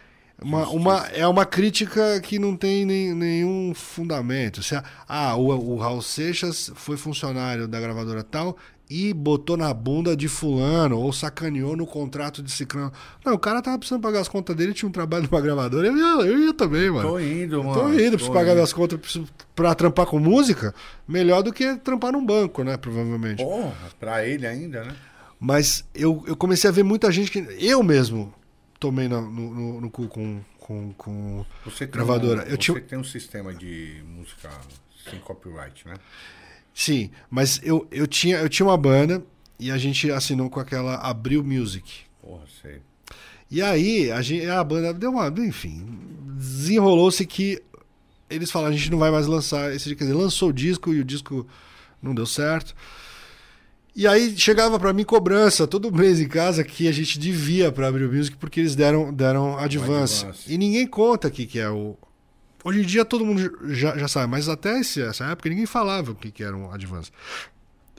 Speaker 2: Uma, uma, é uma crítica que não tem nem, nenhum fundamento. Se, a- ah, o, o Raul Seixas foi funcionário da gravadora tal e botou na bunda de fulano ou sacaneou no contrato de ciclano. Não, o cara tava precisando pagar as contas dele, tinha um trabalho numa gravadora, eu ia, eu ia também, mano.
Speaker 1: Tô indo, mano.
Speaker 2: Tô indo, preciso
Speaker 1: tô
Speaker 2: pagar
Speaker 1: indo.
Speaker 2: minhas contas preciso, pra trampar com música, melhor do que trampar num banco, né? Provavelmente.
Speaker 1: Porra, pra ele ainda, né?
Speaker 2: Mas eu, eu comecei a ver muita gente que. Eu mesmo tomei no, no, no- no cu com, com, com
Speaker 1: Você tem
Speaker 2: gravadora.
Speaker 1: Um,
Speaker 2: eu
Speaker 1: você
Speaker 2: tinha,
Speaker 1: tem um sistema de música sem copyright, né?
Speaker 2: Sim, mas eu, eu, tinha, eu tinha uma banda e a gente assinou com aquela Abril Music.
Speaker 1: Porra, sei.
Speaker 2: E aí a, gente, a banda deu uma. Enfim, desenrolou-se que eles falaram: a gente não vai mais lançar esse disco. Quer dizer, lançou o disco e o disco não deu certo. E aí chegava pra mim cobrança todo mês em casa que a gente devia pra Abril Music porque eles deram, deram advance.
Speaker 1: advance.
Speaker 2: E ninguém conta aqui que é o. Hoje em dia todo mundo já, já sabe, mas até essa época ninguém falava o que, que era um advance.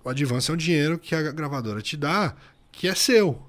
Speaker 2: O advance é um dinheiro que a gravadora te dá, que é seu.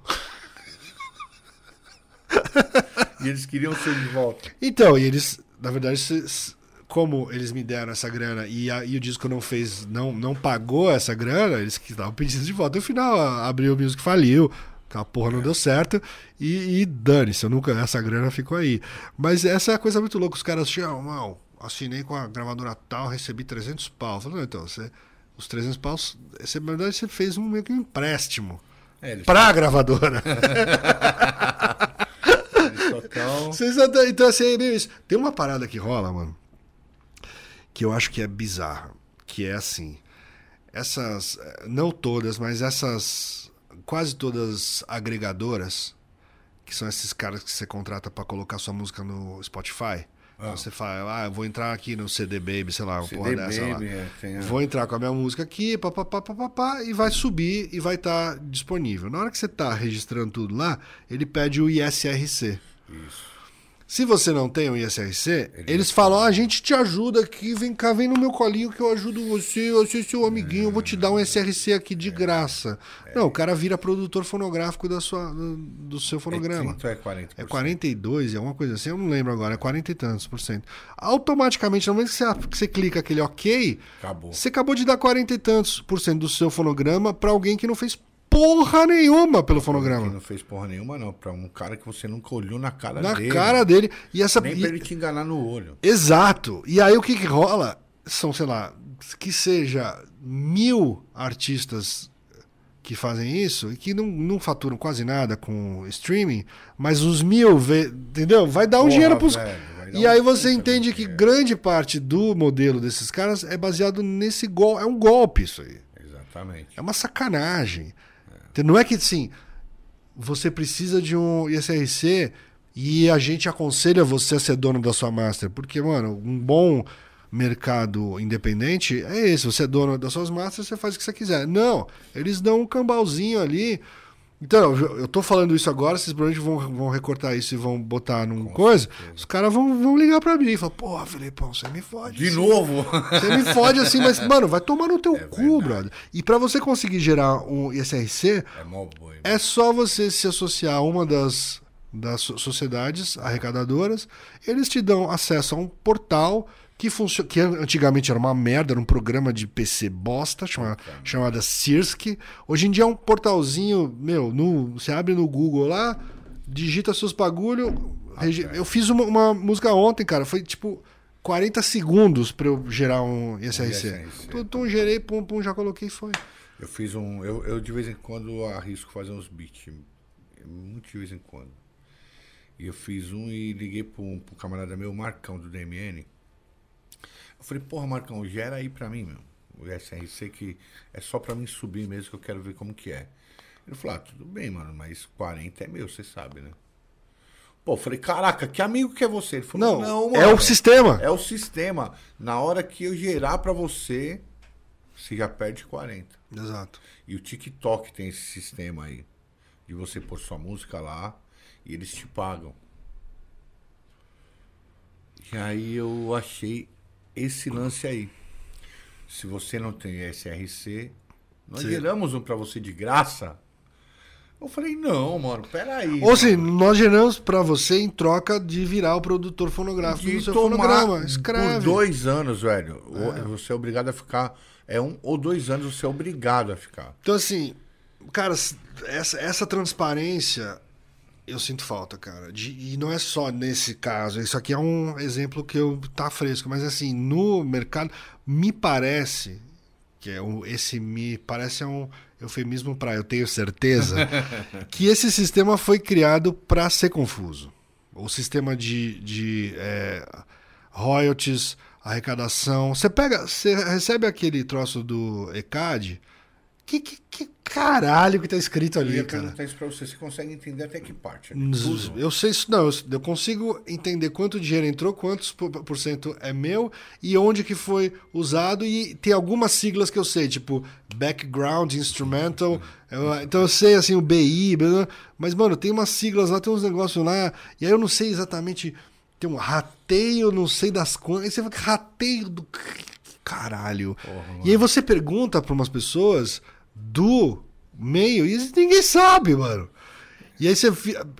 Speaker 1: E eles queriam ser de volta.
Speaker 2: Então, e eles, na verdade, se- como eles me deram essa grana e, a- e o disco não fez, não, não pagou essa grana, eles estavam pedindo de volta. No final, a- abriu o music faliu, que a porra não deu certo, e, e dane-se, nunca, essa grana ficou aí. Mas essa é a coisa muito louca, os caras tinham, não, assinei com a gravadora tal, recebi 300 pau. Falei, não, então, você, os 300 pau, você, na verdade, você fez um meio que um empréstimo
Speaker 1: É,
Speaker 2: pra gravadora.
Speaker 1: eles só tão...
Speaker 2: Vocês até- então, assim, é meio isso. Tem uma parada que rola, mano, que eu acho que é bizarra. Que é assim. Essas. eh, Não todas, mas essas. Quase todas agregadoras que são esses caras que você contrata pra colocar sua música no Spotify.
Speaker 1: Ah.
Speaker 2: Você fala, ah, eu vou entrar aqui no CD Baby, sei lá, uma porra
Speaker 1: CD
Speaker 2: dessa lá.
Speaker 1: Baby, é, tem a-
Speaker 2: Vou entrar com a minha música aqui, papapá, papapá, e vai subir e vai estar disponível. Na hora que você tá registrando tudo lá, ele pede o ISRC.
Speaker 1: Isso.
Speaker 2: Se você não tem o ISRC, eles falam: ah, a gente te ajuda aqui, vem cá, vem no meu colinho que eu ajudo você, eu sou seu amiguinho, eu vou te dar um SRC aqui de graça. Não, o cara vira produtor fonográfico da sua, do, seu fonograma.
Speaker 1: É 30 ou é 40%?
Speaker 2: É 42, é uma coisa assim, eu não lembro agora, é 40 e tantos por cento. Automaticamente, no momento que você, que você clica aquele OK,
Speaker 1: Acabou.
Speaker 2: você acabou de dar 40 e tantos por cento do seu fonograma para alguém que não fez porra nenhuma pelo fonograma.
Speaker 1: não fez porra nenhuma, não. Pra um cara que você nunca olhou na cara
Speaker 2: Na
Speaker 1: dele.
Speaker 2: cara dele. E essa.
Speaker 1: Nem pra ele te enganar no olho.
Speaker 2: Exato. E aí o que, que rola? São, sei lá, que seja mil artistas que fazem isso e que não, não faturam quase nada com streaming, mas os mil, vê, entendeu? Vai dar um
Speaker 1: Porra,
Speaker 2: dinheiro pros.
Speaker 1: velho,
Speaker 2: E aí você entende que grande parte do modelo desses caras é baseado nesse golpe. É um golpe isso aí.
Speaker 1: Exatamente.
Speaker 2: É uma sacanagem. Não é que assim, você precisa de um ISRC e a gente aconselha você a ser dono da sua master. Porque, mano, um bom mercado independente é esse. Você é dono das suas masters, você faz o que você quiser. Não, eles dão um cambalzinho ali. Então, eu tô falando isso agora, vocês provavelmente vão, vão recortar isso e vão botar num coisa. Os caras vão, vão ligar pra mim e falar, porra, Felipão, você me fode.
Speaker 1: De
Speaker 2: sim."
Speaker 1: novo.
Speaker 2: Você me fode assim, mas, mano, vai tomar no teu
Speaker 1: É
Speaker 2: cu,
Speaker 1: verdade.
Speaker 2: brother. E pra você conseguir gerar um ISRC,
Speaker 1: É mó boi.
Speaker 2: é só você se associar a uma das, das so- sociedades arrecadadoras. Eles te dão acesso a um portal que funciona. Que antigamente era uma merda, era um programa de PC bosta, chama, chamada Sirsk. Hoje em dia é um portalzinho, meu, no, você abre no Google lá, digita seus bagulho. regi- Eu fiz uma, uma música ontem, cara. Foi tipo 40 segundos pra eu gerar um. Tum, tum, gerei, pum, pum, já coloquei e foi.
Speaker 1: Eu fiz um. Eu, eu de vez em quando arrisco fazer uns beats. Muito de vez em quando. E eu fiz um e liguei pro, pro camarada meu, Marcão, do DMN. Eu falei, porra, Marcão, gera aí pra mim, meu. O SRC que é só pra mim subir mesmo, que eu quero ver como que é. Ele falou, ah, tudo bem, mano, mas 40 é meu, você sabe, né? Pô, eu falei, caraca, que amigo que é você? Ele falou,
Speaker 2: Não,
Speaker 1: não,
Speaker 2: é o sistema.
Speaker 1: É o sistema. Na hora que eu gerar pra você, você já perde 40.
Speaker 2: Exato.
Speaker 1: E o TikTok tem esse sistema aí. De você pôr sua música lá e eles te pagam. E aí eu achei esse lance aí. Se você não tem SRC, nós
Speaker 2: Sim.
Speaker 1: geramos um pra você de graça. Eu falei, não, mano, peraí.
Speaker 2: Ou seja,
Speaker 1: mano.
Speaker 2: nós geramos pra você em troca de virar o produtor fonográfico
Speaker 1: de
Speaker 2: do seu fonograma. Escreve.
Speaker 1: por dois anos, velho. Ou- Você é obrigado a ficar. É um ou dois anos você é obrigado a ficar.
Speaker 2: Então, assim, cara, essa, essa transparência eu sinto falta, cara. De- e não é só nesse caso. Isso aqui é um exemplo que eu tá fresco, mas assim, no mercado, me parece que é um, esse me parece é um eufemismo para eu tenho certeza que esse sistema foi criado para ser confuso. O sistema de, de é, royalties, arrecadação. Você pega, você recebe aquele troço do ECAD. Que, que, que caralho que tá escrito
Speaker 1: Eu
Speaker 2: ali,
Speaker 1: ia
Speaker 2: cara?
Speaker 1: perguntar isso pra você. Você consegue entender até que parte?
Speaker 2: Hum, Eu sei isso, não. Eu, eu consigo entender quanto dinheiro entrou, quantos por, cento é meu e onde que foi usado. E tem algumas siglas que eu sei, tipo background, instrumental. Eu- então eu sei assim, o BI, blá. mas, mano, tem umas siglas lá, tem uns negócios lá, e aí eu não sei exatamente. Tem um rateio, não sei das quantas. Aí você fala, rateio do. Caralho. e aí você pergunta para umas pessoas do meio e ninguém sabe, mano. E aí você.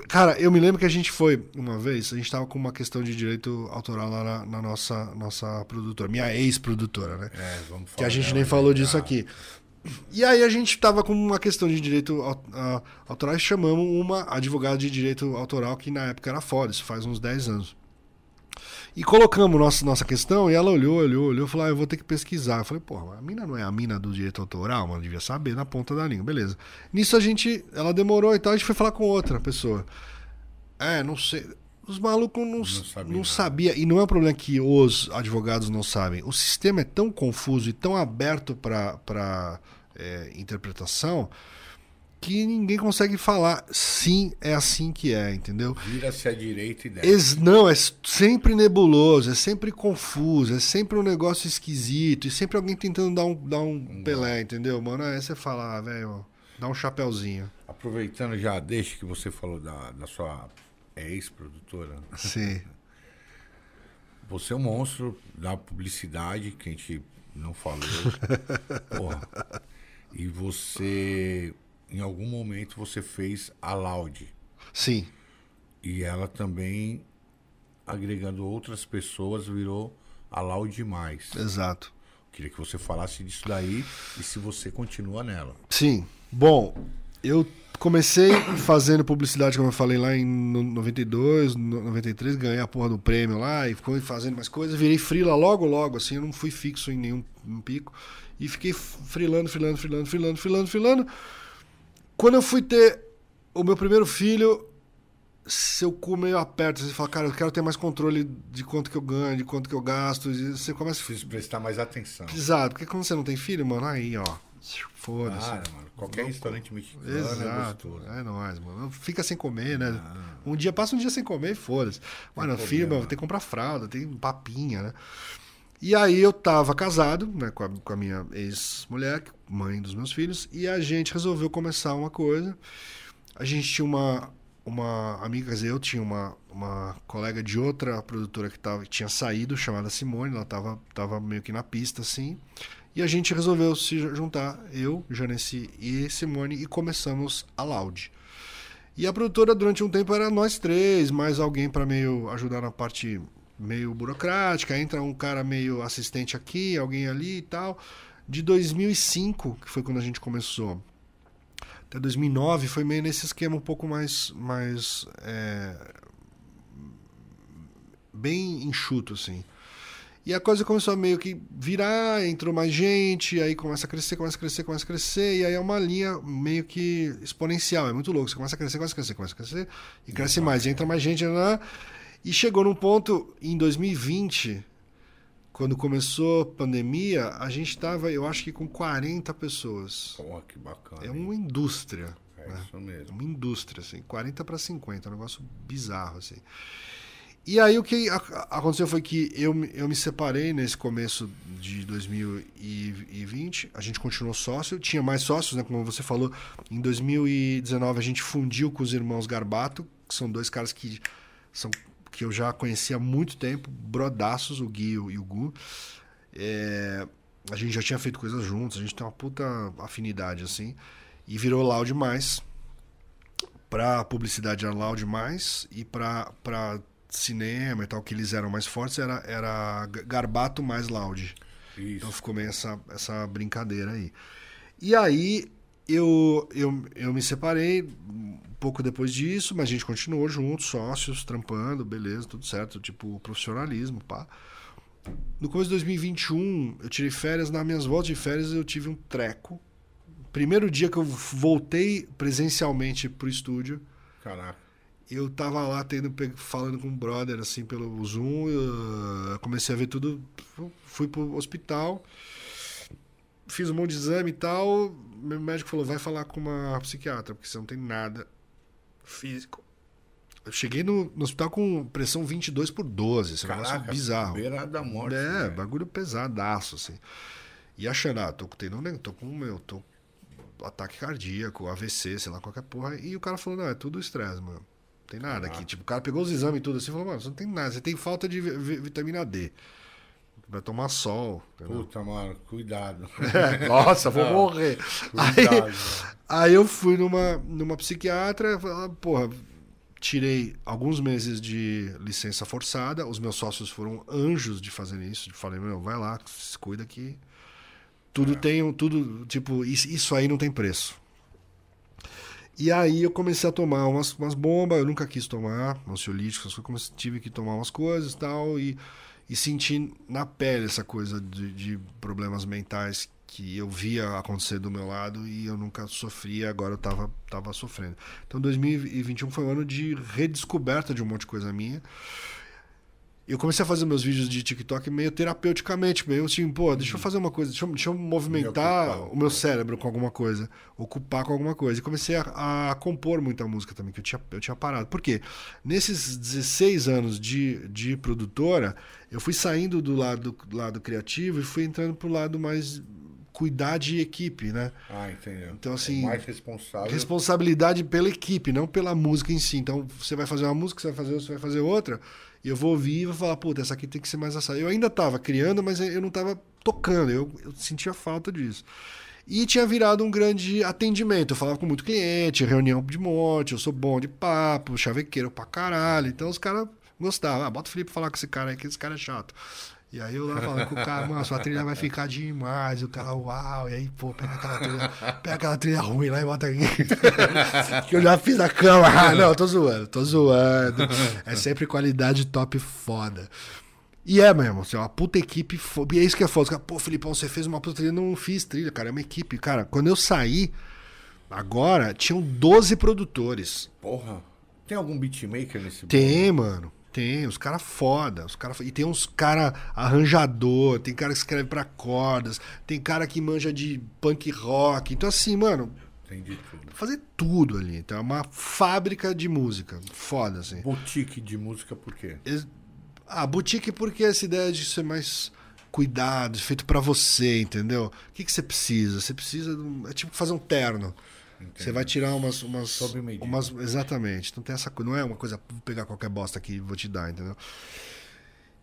Speaker 2: Cara, eu me lembro que a gente foi uma vez, a gente tava com uma questão de direito autoral lá na, na nossa, nossa produtora, minha ex-produtora, né?
Speaker 1: É, vamos falar.
Speaker 2: que a gente nem falou
Speaker 1: tá?
Speaker 2: disso aqui. E aí a gente tava com uma questão de direito autoral e chamamos uma advogada de direito autoral que na época era foda, isso faz uns 10 anos. E colocamos nossa, nossa questão e ela olhou, olhou, olhou falou: ah, eu vou ter que pesquisar. Eu falei, porra, a mina não é a mina do direito autoral, mano, devia saber na ponta da língua, beleza. Nisso a gente, ela demorou e tal, a gente foi falar com outra pessoa. É, não sei. Os malucos não, não,
Speaker 1: sabia nada.
Speaker 2: sabia. E não é um problema que os advogados não sabem. O sistema é tão confuso e tão aberto para é, interpretação que ninguém consegue falar. Sim, é assim que é, entendeu?
Speaker 1: Vira-se à direita e desce.
Speaker 2: Não, é sempre nebuloso, é sempre confuso, é sempre um negócio esquisito, e sempre alguém tentando dar um, dar um Pelé, entendeu, mano? Aí você fala, ah, velho, dá um chapéuzinho.
Speaker 1: Aproveitando já, deixa que você falou da, da sua ex-produtora.
Speaker 2: Sim.
Speaker 1: Você é um monstro da publicidade, que a gente não falou. Porra. E você, em algum momento, você fez a Loud.
Speaker 2: Sim.
Speaker 1: E ela também, agregando outras pessoas, virou a Loud Mais.
Speaker 2: Exato.
Speaker 1: Queria que você falasse disso daí e se você continua nela.
Speaker 2: Sim. Bom, eu comecei fazendo publicidade, como eu falei lá em no- 92, no- 93, ganhei a porra do prêmio lá e fui fazendo mais coisas. Virei frila logo, logo, assim, eu não fui fixo em nenhum um pico. E fiquei frilando, frilando, frilando, frilando, frilando, frilando. Quando eu fui ter o meu primeiro filho, seu cu meio aperto, você fala, cara, eu quero ter mais controle de quanto que eu ganho, de quanto que eu gasto. E você começa a
Speaker 1: prestar mais atenção.
Speaker 2: Exato, porque quando você não tem filho, mano, aí, ó. Foda-se.
Speaker 1: Cara, mano, qualquer restaurante mexicano é
Speaker 2: Exato.
Speaker 1: gostoso.
Speaker 2: É nóis, mano. Fica sem comer, né? Um dia, passa um dia sem comer e foda-se. Mano, filho, mano, tem que comprar fralda, tem papinha, né? E aí eu tava casado, né, com a, com a minha ex-mulher, mãe dos meus filhos, e a gente resolveu começar uma coisa. A gente tinha uma, uma amiga, quer dizer, eu tinha uma, uma colega de outra produtora que, tava, que tinha saído, chamada Simone, ela tava, tava meio que na pista, assim. E a gente resolveu se juntar, eu, Janeci e Simone, e começamos a Loud. E a produtora, durante um tempo, era nós três, mais alguém para meio ajudar na parte meio burocrática. Entra um cara meio assistente aqui, alguém ali e tal. De 2005, que foi quando a gente começou, até 2009, foi meio nesse esquema um pouco mais. mais é, bem enxuto, assim. E a coisa começou a meio que virar, entrou mais gente, aí começa a crescer, começa a crescer, começa a crescer, e aí é uma linha meio que exponencial, é muito louco. Você começa a crescer, começa a crescer, começa a crescer, e cresce mais, e entra mais gente, né? E chegou num ponto em 2020, quando começou a pandemia, a gente estava, eu acho que com 40 pessoas.
Speaker 1: Porra, que bacana.
Speaker 2: É uma indústria.
Speaker 1: É
Speaker 2: né?
Speaker 1: isso mesmo.
Speaker 2: Uma indústria, assim, 40 para 50, um negócio bizarro, assim. E aí o que aconteceu foi que eu, me- eu me separei nesse começo de 2020, a gente continuou sócio, tinha mais sócios, né, como você falou, em 2019 a gente fundiu com os irmãos Garbato, que são dois caras que são que eu já conhecia há muito tempo, brodaços, o Gui e o- Gu. É, a gente já tinha feito coisas juntos, a gente tem uma puta afinidade, assim. E virou Loud Mais. Pra publicidade era Loud Mais. E pra, pra cinema e tal, que eles eram mais fortes, era, era Garbato mais Loud.
Speaker 1: Isso.
Speaker 2: Então ficou meio essa, essa brincadeira aí. E aí eu, eu, eu me separei um pouco depois disso, mas a gente continuou juntos, sócios, trampando, beleza, tudo certo, tipo profissionalismo, pá. No começo de 2021, eu tirei férias, nas minhas voltas de férias eu tive um treco. Primeiro dia que eu voltei presencialmente pro estúdio,
Speaker 1: Caraca.
Speaker 2: eu tava lá tendo, falando com um brother assim pelo Zoom, eu comecei a ver tudo, fui pro hospital, fiz um monte de exame e tal, meu médico falou, vai falar com uma psiquiatra, porque você não tem nada físico. Eu cheguei no, no hospital com pressão 22 por 12, esse negócio
Speaker 1: Caraca,
Speaker 2: bizarro.
Speaker 1: beira da morte.
Speaker 2: É,
Speaker 1: né?
Speaker 2: bagulho pesadaço, assim. E achando, ah, tô com tendão, tô com meu, tô com ataque cardíaco, AVC, sei lá, qualquer porra. E o cara falou, não, é tudo estresse, mano. Não tem nada aqui. Tipo, o cara pegou os exames e tudo assim e falou, mano, você não tem nada, você tem falta de vi- vi- vitamina D. Vai tomar sol. entendeu?
Speaker 1: Puta, mano, cuidado.
Speaker 2: Nossa, vou
Speaker 1: Não,
Speaker 2: morrer. Aí,
Speaker 1: Cuidado.
Speaker 2: Aí eu fui numa, numa psiquiatra, porra, tirei alguns meses de licença forçada, os meus sócios foram anjos de fazer isso, falei, meu, vai lá, se cuida que tudo tem, um- tudo, tipo, isso, isso aí não tem preço. E aí eu comecei a tomar umas, umas bombas, eu nunca quis tomar ansiolíticos, eu comecei- tive que tomar umas coisas e tal, e, e senti na pele essa coisa de, de problemas mentais que eu via acontecer do meu lado e eu nunca sofria, agora eu tava, tava sofrendo. Então 2021 foi um ano de redescoberta de um monte de coisa minha. Eu comecei a fazer meus vídeos de TikTok meio terapeuticamente, meio assim, pô, deixa eu fazer uma coisa, deixa eu, deixa eu movimentar o meu cérebro com alguma coisa, ocupar com alguma coisa. E comecei a, a, compor muita música também, que eu tinha, eu tinha parado. Por quê? Nesses 16 anos de, de produtora, eu fui saindo do lado, do lado criativo e fui entrando pro lado mais cuidar de equipe, né?
Speaker 1: Ah, entendeu.
Speaker 2: Então, assim.
Speaker 1: É mais responsável.
Speaker 2: Responsabilidade pela equipe, não pela música em si. Então, você vai fazer uma música, você vai fazer outra, você vai fazer outra. E eu vou ouvir e vou falar, puta, essa aqui tem que ser mais assada. Eu ainda tava criando, mas eu não tava tocando. Eu, eu sentia falta disso. E tinha virado um grande atendimento. Eu falava com muito cliente, reunião de monte, eu sou bom de papo, chavequeiro pra caralho. Então os caras gostavam. Ah, bota o Felipe falar com esse cara aí, que esse cara é chato. E aí eu lá falando com o cara, mano, sua trilha vai ficar demais. E o cara, uau. E aí, pô, pega aquela trilha, pega aquela trilha ruim lá e bota aqui. que eu já fiz a cama. Ah, não, tô zoando, tô zoando. É sempre qualidade top foda. E é mesmo, assim, uma puta equipe. E é isso que é foda. Pô, Filipão, você fez uma puta trilha. Não fiz trilha, cara. É uma equipe. Cara, quando eu saí, agora, tinham 12 produtores.
Speaker 1: Porra. Tem algum beatmaker nesse
Speaker 2: Tem, mano. Tem, os caras foda. Os cara, e tem uns cara arranjador, tem cara que escreve para cordas, tem cara que manja de punk rock. Então, assim, mano.
Speaker 1: De tudo.
Speaker 2: Fazer tudo ali. Então, é uma fábrica de música. Foda, assim.
Speaker 1: Boutique de música por quê?
Speaker 2: Ah, boutique porque essa ideia de ser mais cuidado, feito para você, entendeu? O que, que você precisa? Você precisa. É tipo fazer um terno. Você vai tirar umas. umas, umas Exatamente. Então tem essa coisa. Não é uma coisa. Vou pegar qualquer bosta aqui e vou te dar, entendeu?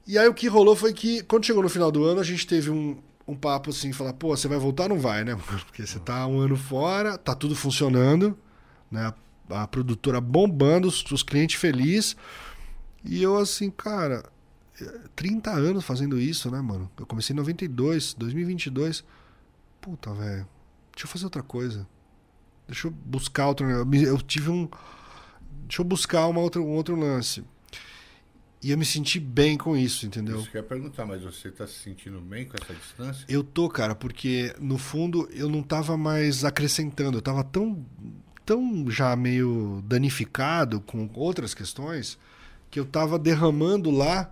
Speaker 2: E aí o que rolou foi que, quando chegou no final do ano, a gente teve um, um papo assim, falar, pô, você vai voltar ou não vai, né? Porque você tá um ano fora, tá tudo funcionando, né? A, a produtora bombando, os, os clientes felizes. E eu assim, cara, 30 anos fazendo isso, né, mano? Eu comecei em 92, 2022. Puta, velho. Deixa eu fazer outra coisa. Deixa eu buscar outro. Eu tive um. Deixa eu buscar uma outra, um outro lance. E eu me senti bem com isso, entendeu?
Speaker 1: Isso que eu ia perguntar, mas você tá se sentindo bem com essa distância?
Speaker 2: Eu tô, cara, porque no fundo eu não tava mais acrescentando. Eu tava tão, tão já meio danificado com outras questões que eu tava derramando lá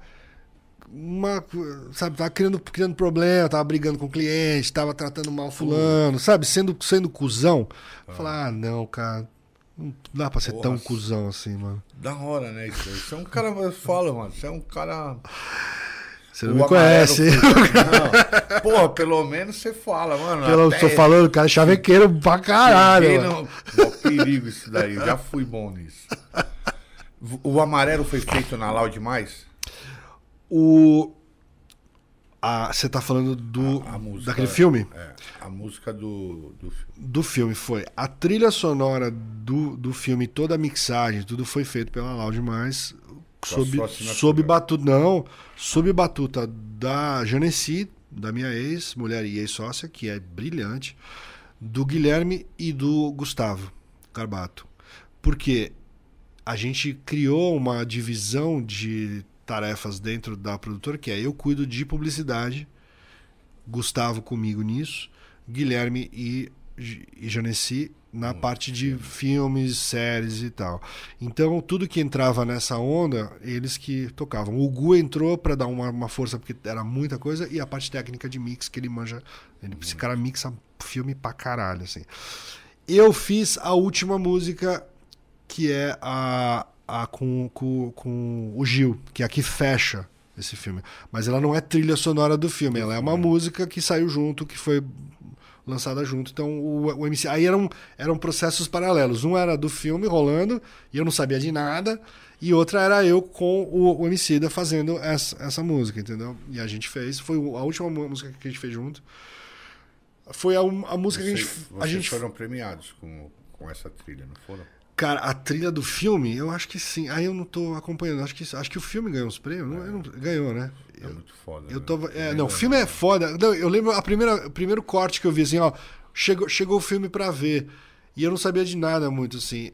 Speaker 2: uma, sabe, tava criando, criando problema, tava brigando com o cliente, tava tratando mal fulano, sabe, sendo, sendo cuzão. Ah. Falar, ah, não, cara, não dá pra ser tão cuzão assim, mano.
Speaker 1: Da hora, né? Isso Você é um cara, eu falo, mano, você é um cara.
Speaker 2: Você não o me conhece.
Speaker 1: Não. Porra, pelo menos você fala, mano.
Speaker 2: Pelo até... tô falando, cara, chavequeiro pra caralho.
Speaker 1: Mano. Perigo isso daí, eu já fui bom nisso. O amarelo foi feito na Loud Mais?
Speaker 2: O. A, você tá falando do. A, a música, daquele filme?
Speaker 1: É, a música do, do filme.
Speaker 2: Do filme foi. A trilha sonora do, do filme, toda a mixagem, tudo foi feito pela Loud Mais. Sob, sob batuta. Não, sob batuta da Janeci, da minha ex, mulher e ex-sócia, que é brilhante, do Guilherme e do Gustavo Garbato. Porque a gente criou uma divisão de tarefas dentro da produtora, que é eu cuido de publicidade, Gustavo comigo nisso, Guilherme e, e Janeci na hum, parte de filmes, séries e tal. Então, tudo que entrava nessa onda, eles que tocavam. O Gu entrou para dar uma, uma, força, porque era muita coisa, e a parte técnica de mix, que ele manja. Ele, esse cara mixa filme pra caralho, assim. Eu fiz a última música, que é a, a, com, com, com o Gil, que é a que fecha esse filme. Mas ela não é trilha sonora do filme, ela é uma música que saiu junto, que foi lançada junto. Então o, o MC. Aí eram, eram processos paralelos. Um era do filme rolando, e eu não sabia de nada, e outra era eu com o, o MC da fazendo essa, essa música, entendeu? E a gente fez. Foi a última música que a gente fez junto. Foi a, a música
Speaker 1: Você,
Speaker 2: que a gente.
Speaker 1: Vocês
Speaker 2: a gente...
Speaker 1: foram premiados com, com essa trilha, não foram?
Speaker 2: Cara, a trilha do filme, eu acho que sim. Aí eu não tô acompanhando. Acho que, acho que o filme ganhou os prêmios. É. Não, ganhou, né?
Speaker 1: É muito foda.
Speaker 2: Eu né? tô, é, não, o filme é foda. Não, eu lembro a primeira, o primeiro corte que eu vi assim, ó. Chegou, chegou o filme pra ver. E eu não sabia de nada muito, assim.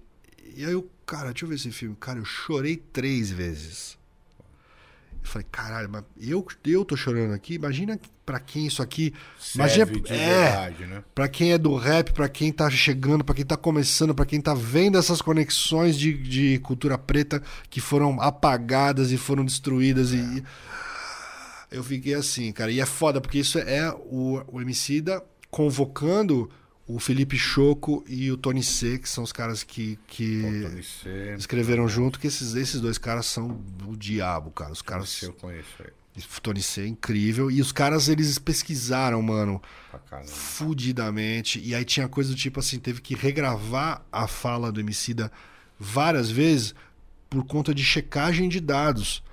Speaker 2: E aí eu, cara, deixa eu ver esse filme. Cara, eu chorei três vezes. Eu falei, caralho, mas eu, eu tô chorando aqui. Imagina pra quem isso aqui.
Speaker 1: Serve
Speaker 2: Imagina,
Speaker 1: de
Speaker 2: é,
Speaker 1: verdade, né?
Speaker 2: Pra quem é do rap, pra quem tá chegando, pra quem tá começando, pra quem tá vendo essas conexões de, de cultura preta que foram apagadas e foram destruídas. E eu fiquei assim, cara. E é foda, porque isso é o, o Emicida convocando o Felipe Choco e o Tony C, que são os caras que, que
Speaker 1: Pô, C,
Speaker 2: escreveram junto, que esses, esses dois caras são o diabo, cara. Os caras.
Speaker 1: Eu conheço aí.
Speaker 2: Tony C é incrível. E os caras, eles pesquisaram, mano fudidamente. E aí tinha coisa do tipo assim, teve que regravar a fala do Emicida várias vezes por conta de checagem de dados.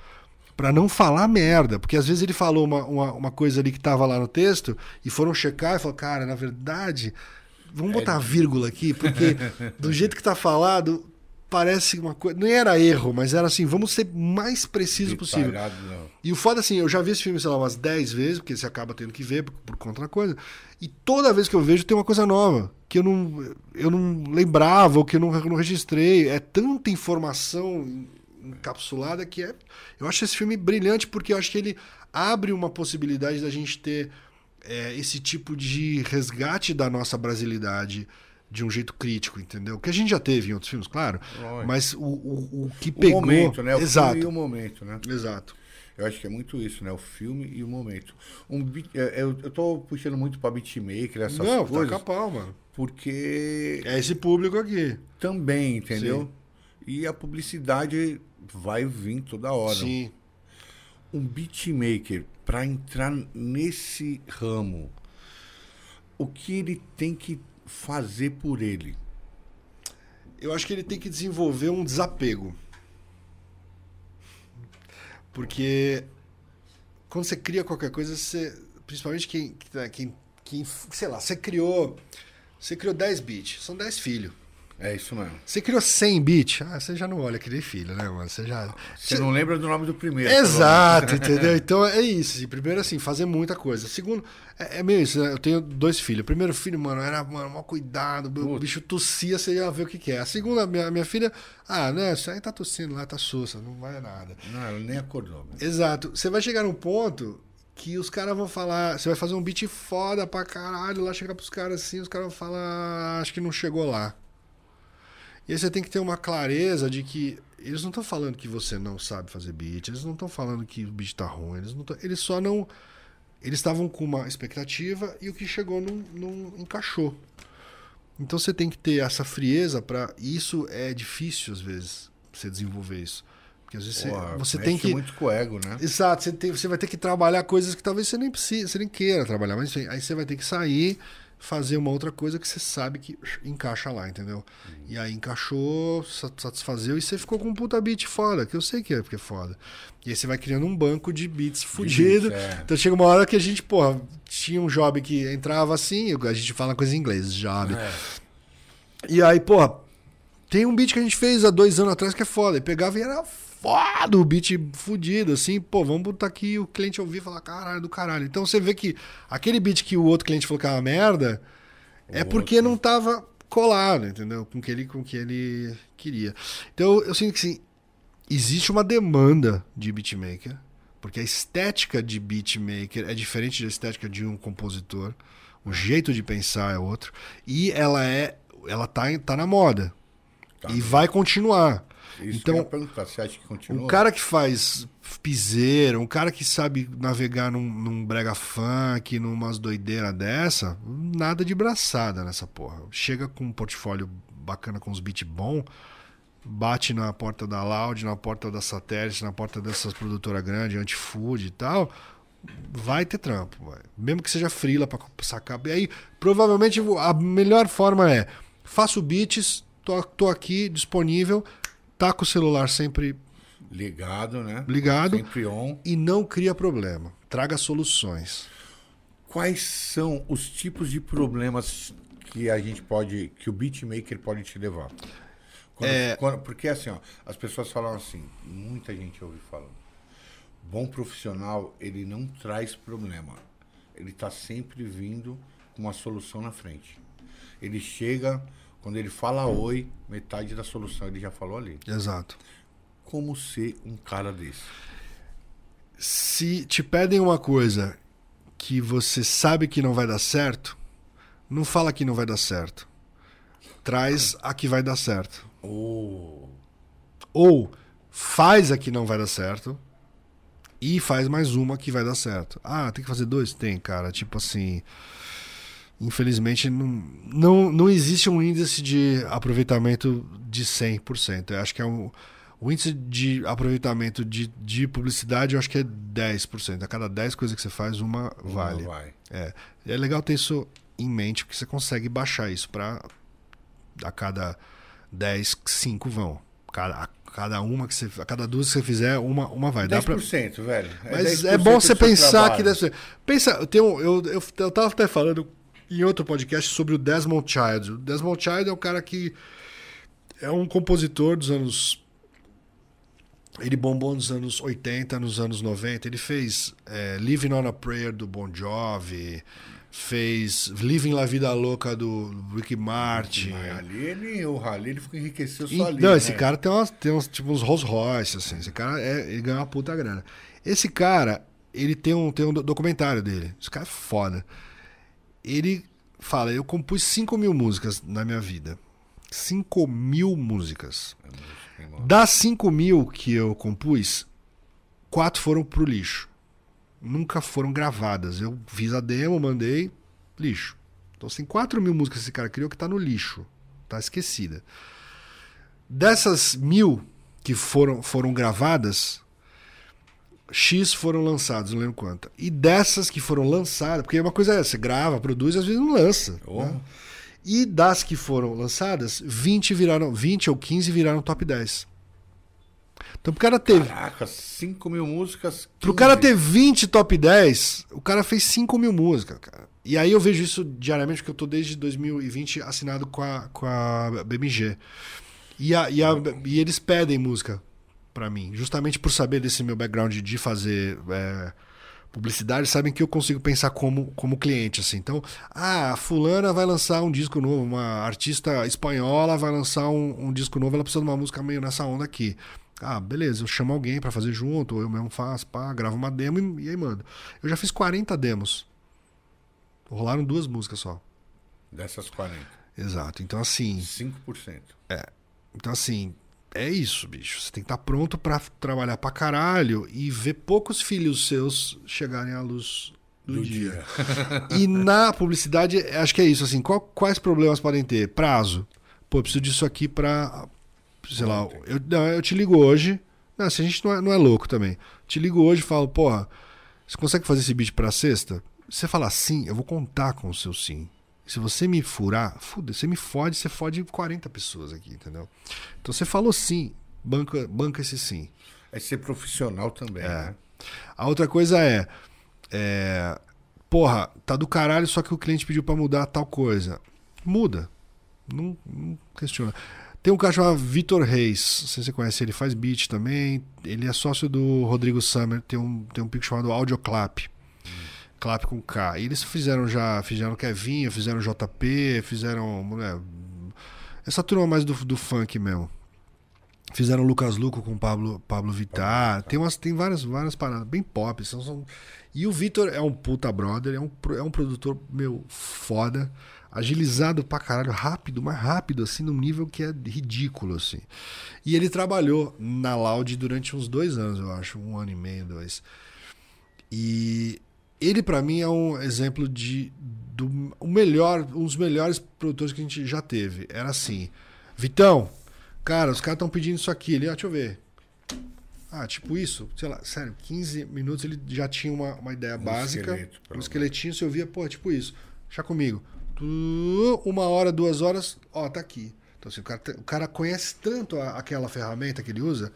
Speaker 2: Pra não falar merda. Porque às vezes ele falou uma, uma, uma coisa ali que tava lá no texto e foram checar e falaram, cara, na verdade, vamos botar vírgula aqui, porque do jeito que tá falado, parece uma coisa. Não era erro, mas era assim, vamos ser mais preciso possível. E o foda assim, eu já vi esse filme, sei lá, umas 10 vezes, porque você acaba tendo que ver por, por conta da coisa. E toda vez que eu vejo tem uma coisa nova, que eu não, eu não lembrava, ou que eu não, não registrei. É tanta informação encapsulada que é. Eu acho esse filme brilhante porque eu acho que ele abre uma possibilidade da gente ter é, esse tipo de resgate da nossa brasilidade de um jeito crítico, entendeu? Que a gente já teve em outros filmes, claro.
Speaker 1: Lógico.
Speaker 2: Mas o, o, o que
Speaker 1: O
Speaker 2: pegou.
Speaker 1: momento, né? O
Speaker 2: Exato.
Speaker 1: filme e o momento, né?
Speaker 2: Exato.
Speaker 1: Eu acho que é muito isso, né? O filme e o momento. Um, beat- é, eu, eu tô puxando muito pra beatmaker, essas
Speaker 2: Não, tá
Speaker 1: coisas,
Speaker 2: capau, mano.
Speaker 1: porque
Speaker 2: É esse público aqui.
Speaker 1: também, entendeu? E a publicidade vai vir toda hora.
Speaker 2: Sim.
Speaker 1: Um beatmaker, pra entrar nesse ramo, o que ele tem que fazer por ele?
Speaker 2: Eu acho que ele tem que desenvolver um desapego. Porque quando você cria qualquer coisa, você, principalmente quem, quem, quem, sei lá, você criou, você criou 10 bits, são 10 filhos.
Speaker 1: É isso mesmo.
Speaker 2: Você criou 100 bits, ah, você já não olha aquele filho, né, mano? Você já
Speaker 1: Você não lembra do nome do primeiro.
Speaker 2: Exato, entendeu? Então é isso. assim, Primeiro, assim, fazer muita coisa. Segundo, é, é meio isso, né? Eu tenho dois filhos. O primeiro filho, mano, era, mano, mal cuidado. O bicho tossia, você ia ver o que, que é. A segunda, minha, minha filha, ah, né? Isso aí tá tossindo lá, tá sussa, não vai nada.
Speaker 1: Não, ela nem acordou.
Speaker 2: Exato. Você vai chegar num ponto que os caras vão falar. Você vai fazer um beat foda pra caralho, lá chegar pros caras assim, os caras vão falar, "Ah, acho que não chegou lá. E aí você tem que ter uma clareza de que eles não estão falando que você não sabe fazer beat, eles não estão falando que o beat tá ruim, eles, não tão- eles só não. Eles estavam com uma expectativa e o que chegou não, não encaixou. Então você tem que ter essa frieza para Isso é difícil às vezes, você desenvolver isso. Porque às vezes você-
Speaker 1: Porra,
Speaker 2: você tem que.
Speaker 1: muito com o ego, né?
Speaker 2: Exato, você, tem- você vai ter que trabalhar coisas que talvez você nem precise, você nem queira trabalhar, mas enfim, aí você vai ter que sair, fazer uma outra coisa que você sabe que encaixa lá, entendeu? E aí encaixou, sa- satisfazeu e você ficou com um puta beat foda, que eu sei que é porque é foda. E aí você vai criando um banco de beats fudido.
Speaker 1: beats, é.
Speaker 2: Então chega uma hora que a gente, porra, tinha um job que entrava assim, a gente fala coisa em inglês, job.
Speaker 1: É.
Speaker 2: E aí, porra, tem um beat que a gente fez há dois anos atrás que é foda. E pegava e era foda o beat fudido, assim, pô, vamos botar aqui o cliente ouvir e falar, caralho, do caralho. Então você vê que aquele beat que o outro cliente falou que era uma merda, é porque não tava colado, entendeu? Com o que ele, com o que ele queria. Então eu sinto que assim, existe uma demanda de beatmaker, porque a estética de beatmaker é diferente da estética de um compositor. O jeito de pensar é outro. E ela é. Ela tá, tá na moda.
Speaker 1: Tá.
Speaker 2: E vai continuar.
Speaker 1: Isso
Speaker 2: Então,
Speaker 1: você acha que continua?
Speaker 2: um cara que faz piseira, um cara que sabe navegar num, num brega funk, numas doideiras dessa, nada de braçada nessa porra. Chega com um portfólio bacana com os beats bom, bate na porta da Loud, na porta da Satélite, na porta dessas produtoras grandes, anti-food e tal, vai ter trampo. vai. Mesmo que seja frila pra sacar. E aí, provavelmente, a melhor forma é: faço beats, tô, tô aqui disponível, tá com o celular sempre
Speaker 1: Ligado, né?
Speaker 2: ligado
Speaker 1: Sempre on.
Speaker 2: e não cria problema. Traga soluções.
Speaker 1: Quais são os tipos de problemas que a gente pode, que o beatmaker pode te levar? Quando-
Speaker 2: É.
Speaker 1: quando- porque assim, ó, as pessoas falam assim, muita gente ouve falando. Bom profissional, ele não traz problema. Ele tá sempre vindo com uma solução na frente. Ele chega, quando ele fala oi, metade da solução ele já falou ali.
Speaker 2: Exato.
Speaker 1: Como ser um cara desse?
Speaker 2: Se te pedem uma coisa que você sabe que não vai dar certo, não fala que não vai dar certo. Traz a que vai dar certo.
Speaker 1: Oh.
Speaker 2: Ou faz a que não vai dar certo e faz mais uma que vai dar certo. Ah, tem que fazer dois? Tem, cara. Tipo assim. Infelizmente, não, não, não existe um índice de aproveitamento de 100%. Eu acho que é um. O índice de aproveitamento de, de publicidade eu acho que é 10%. A cada 10 coisas que você faz, uma vale.
Speaker 1: Uma vai.
Speaker 2: É. é legal ter isso em mente, porque você consegue baixar isso para a cada 10, 5 vão. Cada, a cada uma que você. A cada duas que você fizer, uma, uma vai. Dá
Speaker 1: 10%,
Speaker 2: pra...
Speaker 1: velho. É
Speaker 2: Mas
Speaker 1: 10%
Speaker 2: é bom você pensar
Speaker 1: trabalho.
Speaker 2: que. Pensa, eu, tenho, eu, eu, eu tava até falando em outro podcast sobre o Desmond Child. O Desmond Child é um cara que é um compositor dos anos. Ele bombou nos anos 80, nos anos 90. Ele fez é, Living on a Prayer do Bon Jovi, fez Living La Vida Louca do Ricky Martin.
Speaker 1: Mas ali ele, o Rally ele ficou enriqueceu só ali.
Speaker 2: não, esse
Speaker 1: né?
Speaker 2: cara tem, umas, tem uns, tipo, uns Rolls Royce, assim. Esse cara, é, ele ganha uma puta grana. Esse cara, ele tem um, tem um do- documentário dele. Esse cara é foda. Ele fala, eu compus 5 mil músicas na minha vida. 5 mil músicas. Das 5 mil que eu compus, quatro foram pro lixo. Nunca foram gravadas. Eu fiz a demo, mandei, lixo. Então, assim, 4 mil músicas que esse cara criou que tá no lixo. Tá esquecida. Dessas mil que foram, foram gravadas, X foram lançados, não lembro quanto. E dessas que foram lançadas, porque uma coisa é, você grava, produz, às vezes não lança.
Speaker 1: Oh.
Speaker 2: né? E das que foram lançadas, 20 viraram, 20 ou 15 viraram top 10. Então, pro cara ter,
Speaker 1: Caraca, 5 mil músicas.
Speaker 2: pro
Speaker 1: 15.
Speaker 2: cara ter 20 top 10, o cara fez 5 mil músicas, cara. E aí eu vejo isso diariamente, porque eu tô desde 2020 assinado com a, com a BMG. E, a- e a- e eles pedem música pra mim, justamente por saber desse meu background de fazer é, publicidade, sabem que eu consigo pensar como, como cliente, assim. Então, ah, fulana vai lançar um disco novo, uma artista espanhola vai lançar um, um disco novo, ela precisa de uma música meio nessa onda aqui. Ah, beleza, eu chamo alguém pra fazer junto, ou eu mesmo faço, pá, gravo uma demo e, e aí mando. Eu já fiz 40 demos. Rolaram duas músicas só.
Speaker 1: Dessas 40.
Speaker 2: Exato. Então, assim,
Speaker 1: 5%.
Speaker 2: então, assim, é isso, bicho. Você tem que estar pronto pra trabalhar pra caralho e ver poucos filhos seus chegarem à luz do,
Speaker 1: Do
Speaker 2: dia.
Speaker 1: dia.
Speaker 2: E na publicidade, acho que é isso. Assim, qual- quais problemas podem ter? Prazo. Pô, eu preciso disso aqui pra. Sei lá, eu, não, eu te ligo hoje. Não, se a gente não é, não é louco também. Te ligo hoje e falo, porra, você consegue fazer esse beat pra sexta? Você falar sim, eu vou contar com o seu sim. Se você me furar, fuda, você me fode, você fode 40 pessoas aqui, entendeu? Então você falou sim, banca, banca esse sim.
Speaker 1: É ser profissional também, né?
Speaker 2: A outra coisa é, é, Porra, tá do caralho, só que o cliente pediu pra mudar tal coisa. Muda. Não, não questiona. Tem um cara chamado Vitor Reis. Não sei se você conhece, ele faz beat também. Ele é sócio do Rodrigo Summer. Tem um, tem um pico chamado Audioclap. Clap com K. E eles fizeram já, fizeram Kevinho, fizeram JP, fizeram. Né, essa turma mais do, do funk mesmo. Fizeram Lucas Luco com Pablo, Pablo Vittar. Tem, umas, tem várias, várias paradas bem pop. São, são- E o Vitor é um puta brother, é um, é um produtor, meu, foda. Agilizado pra caralho, rápido, mas rápido, assim, num nível que é ridículo, assim. E ele trabalhou na Loud durante uns dois anos, eu acho. Um ano e meio, dois. E ele, pra mim, é um exemplo de do, o melhor, um dos melhores produtores que a gente já teve. Era assim, Vitão, cara, os caras estão pedindo isso aqui. Ele, ah, deixa eu ver. Ah, tipo isso, sei lá, sério, 15 minutos ele já tinha uma, uma ideia básica.
Speaker 1: esqueleto,
Speaker 2: um esqueletinho, você ouvia, pô, tipo isso. Deixa comigo. Uma hora, duas horas, ó, tá aqui. Então, assim, o cara, o cara conhece tanto a- aquela ferramenta que ele usa,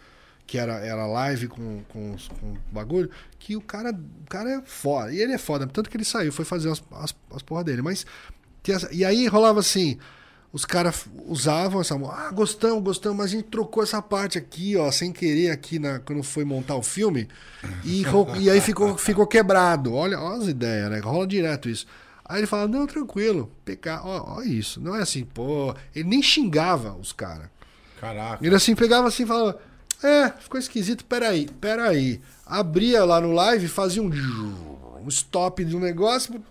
Speaker 2: que era, era live com, com, com bagulho, que o cara, o cara é foda. E ele é foda, tanto que ele saiu, foi fazer as, as, as porra dele. Mas. essa- e aí rolava assim. Os caras usavam essa. Ah, gostamos, gostamos, mas a gente trocou essa parte aqui, ó, sem querer, aqui na, quando foi montar o filme. E, e aí ficou, ficou quebrado. Olha, olha as ideias, né? Rola direto isso. Aí ele fala, não, tranquilo, pecar, ó, ó isso. Não é assim, pô. Ele nem xingava os caras.
Speaker 1: Caraca.
Speaker 2: Ele assim pegava assim e falava: É, ficou esquisito, peraí, peraí. Abria lá no live, fazia um, um stop de um negócio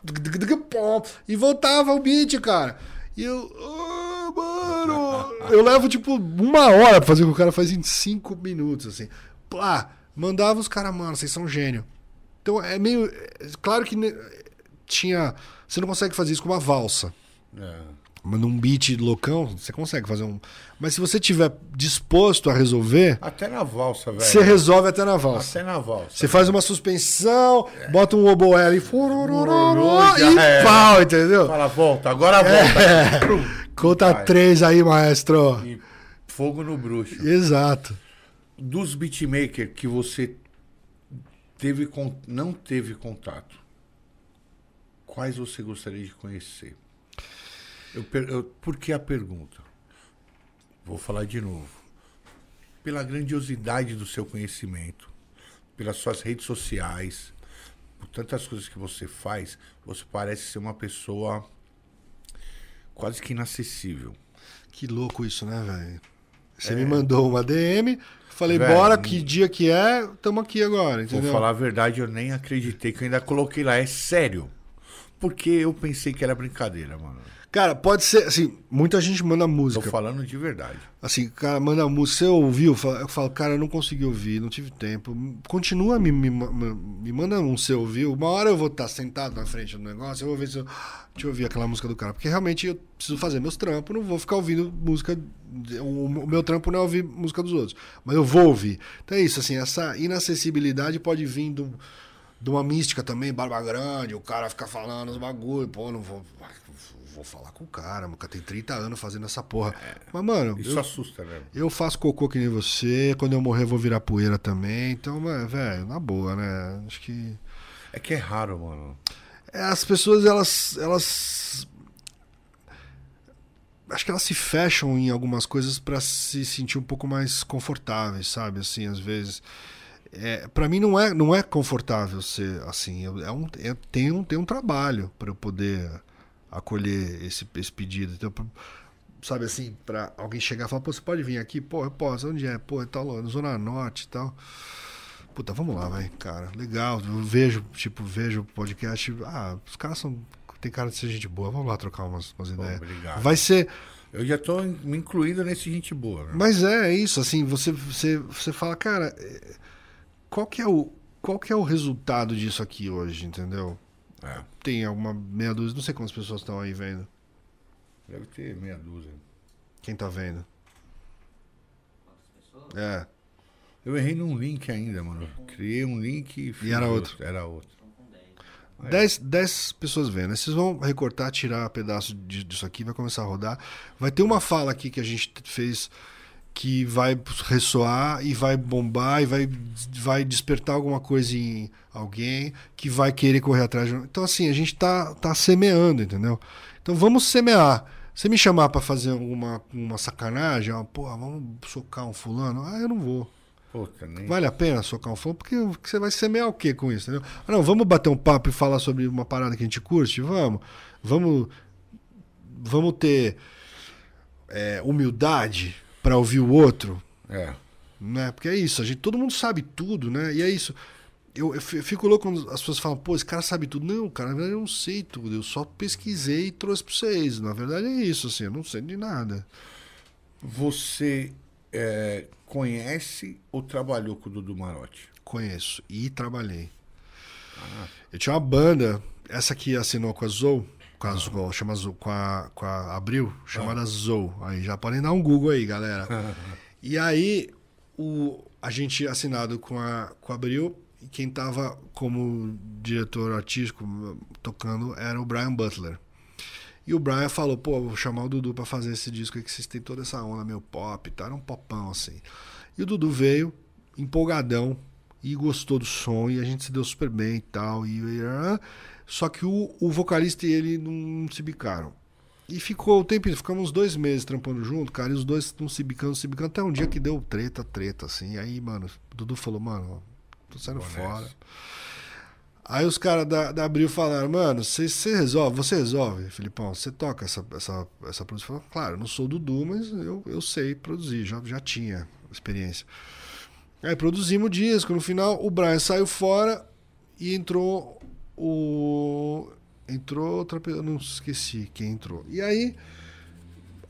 Speaker 2: e voltava o beat, cara. E eu. Oh, mano! Eu levo tipo uma hora pra fazer o que o cara faz em cinco minutos, assim. Plá, mandava os caras, mano, vocês são gênio. Então é meio. é Claro que tinha. Você não consegue fazer isso com uma valsa.
Speaker 1: É.
Speaker 2: Mas num beat loucão, você consegue fazer um. Mas se você tiver disposto a resolver,
Speaker 1: Até na valsa, velho.
Speaker 2: você resolve até na valsa.
Speaker 1: Até na valsa.
Speaker 2: Você faz uma suspensão, bota um oboé ali, e
Speaker 1: era.
Speaker 2: pau, entendeu?
Speaker 1: Fala, volta, agora volta.
Speaker 2: Conta
Speaker 1: Vai.
Speaker 2: três aí, maestro.
Speaker 1: E fogo no bruxo.
Speaker 2: Exato.
Speaker 1: Dos beatmakers que você teve não teve contato, quais você gostaria de conhecer? Eu, per- eu- por que a pergunta? Vou falar de novo. Pela grandiosidade do seu conhecimento, pelas suas redes sociais, por tantas coisas que você faz, você parece ser uma pessoa quase que inacessível.
Speaker 2: Que louco isso, né, velho? Você me mandou uma DM, falei,
Speaker 1: Velho,
Speaker 2: bora, que dia que é, tamo aqui agora,
Speaker 1: Vou
Speaker 2: entendeu?
Speaker 1: falar a verdade, eu nem acreditei que eu ainda coloquei lá. É sério. Porque eu pensei que era brincadeira, mano.
Speaker 2: Cara, pode ser, assim, muita gente manda
Speaker 1: Tô
Speaker 2: música.
Speaker 1: falando de verdade.
Speaker 2: Assim, cara, manda música. Você ouviu? Eu falo, cara, eu não consegui ouvir, não tive tempo. Continua me, me, me, manda um você ouviu. Uma hora eu vou estar sentado na frente do negócio, eu vou ver se eu. Deixa eu ouvir aquela música do cara. Porque realmente eu preciso fazer meus trampos, não vou ficar ouvindo música. O o meu trampo não é ouvir música dos outros. Mas eu vou ouvir. Então é isso, assim, essa inacessibilidade pode vir do, de uma mística também, barba grande, o cara fica falando os bagulho, pô, não vou. Vou falar com o cara, o cara tem 30 anos fazendo essa porra. Mas, mano,
Speaker 1: Isso
Speaker 2: eu,
Speaker 1: assusta, né?
Speaker 2: eu faço cocô que nem você, quando eu morrer eu vou virar poeira também. Então, velho, na boa, né? Acho que.
Speaker 1: É que é raro, mano.
Speaker 2: É, As pessoas, elas. elas. Acho que elas se fecham em algumas coisas pra se sentir um pouco mais confortáveis, sabe? Assim, às vezes. É, para mim não é, não é confortável ser assim. Eu, é um, tem, um, tem um trabalho para eu poder acolher esse, esse pedido. Então, sabe assim, para alguém chegar e falar, pô, você pode vir aqui? Pô, eu posso. Onde é? Pô, é tal, na Zona Norte e tal. Puta, vamos lá, vai, cara. Legal. Eu vejo, tipo, vejo o podcast. Ah, os caras são. Tem cara de ser gente boa. Vamos lá trocar umas, umas ideias.
Speaker 1: obrigado.
Speaker 2: Vai ser.
Speaker 1: Eu já tô me incluindo nesse gente boa, né?
Speaker 2: Mas é, é isso, assim, você, você, você fala, cara, é, qual que é o. Qual que é o resultado disso aqui hoje, entendeu?
Speaker 1: É.
Speaker 2: Tem alguma meia dúzia, não sei quantas pessoas estão aí vendo.
Speaker 1: Deve ter meia dúzia.
Speaker 2: Quem tá vendo?
Speaker 3: Quantas pessoas?
Speaker 2: É.
Speaker 1: Eu errei num link ainda, mano. Criei um link e fiz
Speaker 2: era outro.
Speaker 1: Era outro.
Speaker 3: Estão com 10.
Speaker 1: É.
Speaker 2: 10, 10 pessoas vendo. Vocês vão recortar, tirar pedaço de- disso aqui, vai começar a rodar. Vai ter uma fala aqui que a gente fez que vai ressoar e vai bombar e vai, vai despertar alguma coisa em alguém que vai querer correr atrás. de- Então, assim, a gente tá, tá semeando, entendeu? Então vamos semear. Você me chamar pra fazer uma, uma sacanagem, uma, porra, vamos socar um fulano? Ah, eu não vou.
Speaker 1: Puta, nem.
Speaker 2: Vale a pena socar um fulano? Porque você vai semear o que com isso, entendeu? Ah, não, vamos bater um papo e falar sobre uma parada que a gente curte? Vamos. Vamos, vamos ter é, humildade pra ouvir o outro,
Speaker 1: É.
Speaker 2: né? Porque é isso, a gente, todo mundo sabe tudo, né? E é isso. Eu, eu fi- eu fico louco quando as pessoas falam, pô, esse cara sabe tudo. Não, cara, na verdade eu não sei tudo. Eu só pesquisei e trouxe pra vocês. Na verdade é isso, assim, eu não sei de nada.
Speaker 1: Você é, conhece ou trabalhou com o Dudu Marotti?
Speaker 2: Conheço e trabalhei. Eu tinha uma banda, essa que assinou com a Zou, com a Zou, chama Zou, com a, com a Abril, chamada Zou. Aí já podem dar um Google aí, galera. E aí, o, a gente assinado com a, com a Abril, e quem tava como diretor artístico tocando era o Brian Butler. E o Brian falou, pô, vou chamar o Dudu pra fazer esse disco aí, que vocês têm toda essa onda meio pop tal. Era um popão, assim. E o Dudu veio, empolgadão, e gostou do som, e a gente se deu super bem e tal. E, e- ah, só que o, o vocalista e ele não se bicaram. E ficou o tempo, ficamos uns dois meses trampando junto, cara, e os dois não se bicando, se bicando, até um dia que deu treta, treta, assim. Aí, mano, o Dudu falou, mano, tô saindo fora.
Speaker 1: nessa.
Speaker 2: Aí os caras da, da Abril falaram, mano, você resolve, você resolve, Filipão, você toca essa, essa, essa produção. Claro, eu não sou o Dudu, mas eu, eu sei produzir, já, já tinha experiência. Aí produzimos o disco. No final, o Brian saiu fora e entrou o. Entrou outra pessoa. Não esqueci quem entrou. E aí.